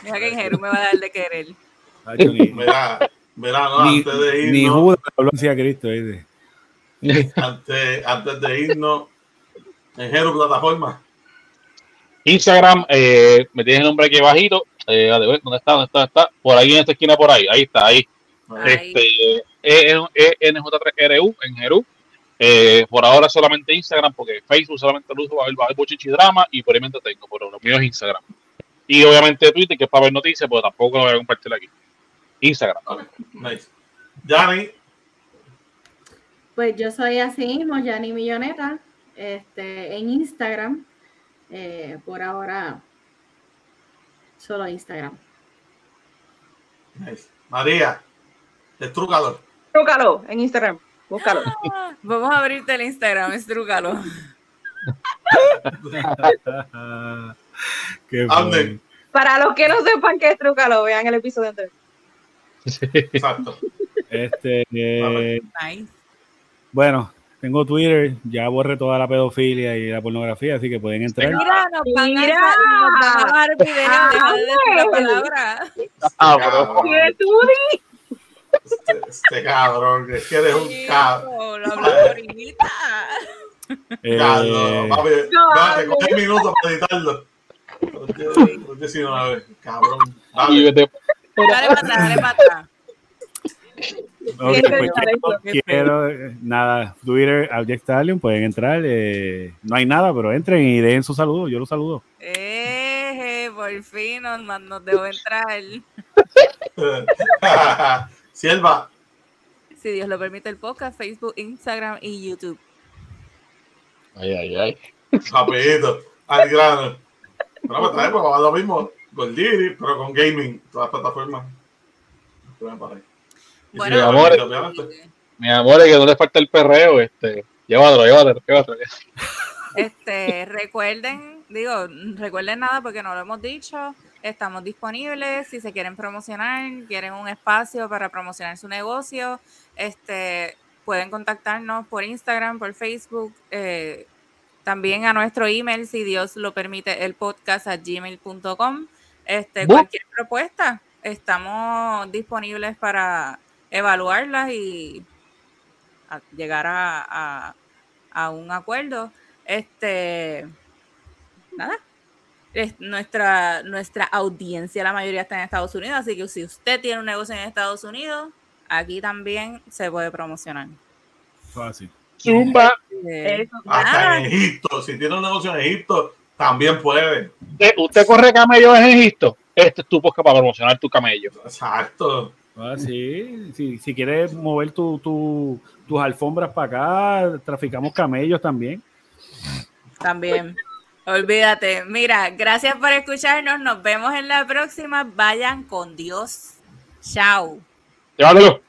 Mira que en Jeru me va a dar de querer. Ni, Mira, mira, no, ni, antes de ni irnos, Judas habló así a Cristo, ¿viste? antes, antes de irnos, en Hero Plataforma. Instagram, eh, me tienes el nombre aquí bajito. Eh, a ver, ¿dónde está? ¿Dónde está? ¿Dónde está? Por ahí en esta esquina, por ahí. Ahí está, ahí. Ahí. Este, E- E- NJ3RU en Jerú. Eh, por ahora solamente Instagram, porque Facebook solamente lo uso, va a haber, va a haber bochichi drama y por ahí me entretengo, pero lo mío es Instagram. Y obviamente Twitter, que es para ver noticias, pero tampoco lo voy a compartir aquí. Instagram. Nice. Yanni, Pues yo soy así mismo, Yani Milloneta, este, en Instagram. Eh, por ahora, solo Instagram. nice. María, estrucador. Búscalo en Instagram. Búscalo. Ah, Vamos a abrirte el Instagram, estrúcalo. <laughs> Qué. Para los que no sepan qué es Trúcalo, vean el episodio anterior. Exacto. Este, eh, Nice. bueno, tengo Twitter, ya borré toda la pedofilia y la pornografía, así que pueden entrar. Mira, nos van a, Mira. a bajar video, deja de palabra. Ah. Cabrón. <laughs> ¿Qué tú Este, este cabrón, es que eres un cabrón. Lo hablo ahorita. Eh, Cabrón, papi, No, cogí minutos para editarlo. Los 19, cabrón. Y Dale. Dale para atrás, dale para atrás. Ok, Bien, pues quiero, quiero, eh, nada, Twitter, Object Stallion, pueden entrar. eh, no hay nada, pero entren y dejen su saludo. Yo los saludo. Eh, por fin nos, nos dejó entrar. <laughs> Sierva, Si Dios lo permite, el podcast, Facebook, Instagram y YouTube. Ay, ay, ay. rapidito, al grano. Bueno, pues trae, pues vamos a lo mismo. Goldiri, pero con gaming, todas las plataformas. Para ahí. Bueno, amor. obviamente. Mi amor, es que no le falta el perreo, este. Llévatelo, llévatelo, llévatelo. Este, recuerden, digo, recuerden nada porque no lo hemos dicho. Estamos disponibles si se quieren promocionar, quieren un espacio para promocionar su negocio, este, pueden contactarnos por Instagram, por Facebook, eh, también a nuestro email, si Dios lo permite, el podcast a gmail.com. Este, cualquier propuesta, estamos disponibles para evaluarlas y a- llegar a, a- a un acuerdo. Este, nada. Es nuestra, nuestra audiencia, la mayoría está en Estados Unidos, así que si usted tiene un negocio en Estados Unidos, aquí también se puede promocionar. Fácil. Zumba. Eh, Eso. Hasta nada, en Egipto, si tiene un negocio en Egipto, también puede. ¿Usted, usted corre camello en Egipto? Este es tu podcast para promocionar tu camello. Exacto. Ah, sí. Si, si quieres mover tu, tu- tus alfombras para acá, traficamos camellos también. también. Olvídate. Mira, gracias por escucharnos. Nos vemos en la próxima. Vayan con Dios. Chao. Llévatelo.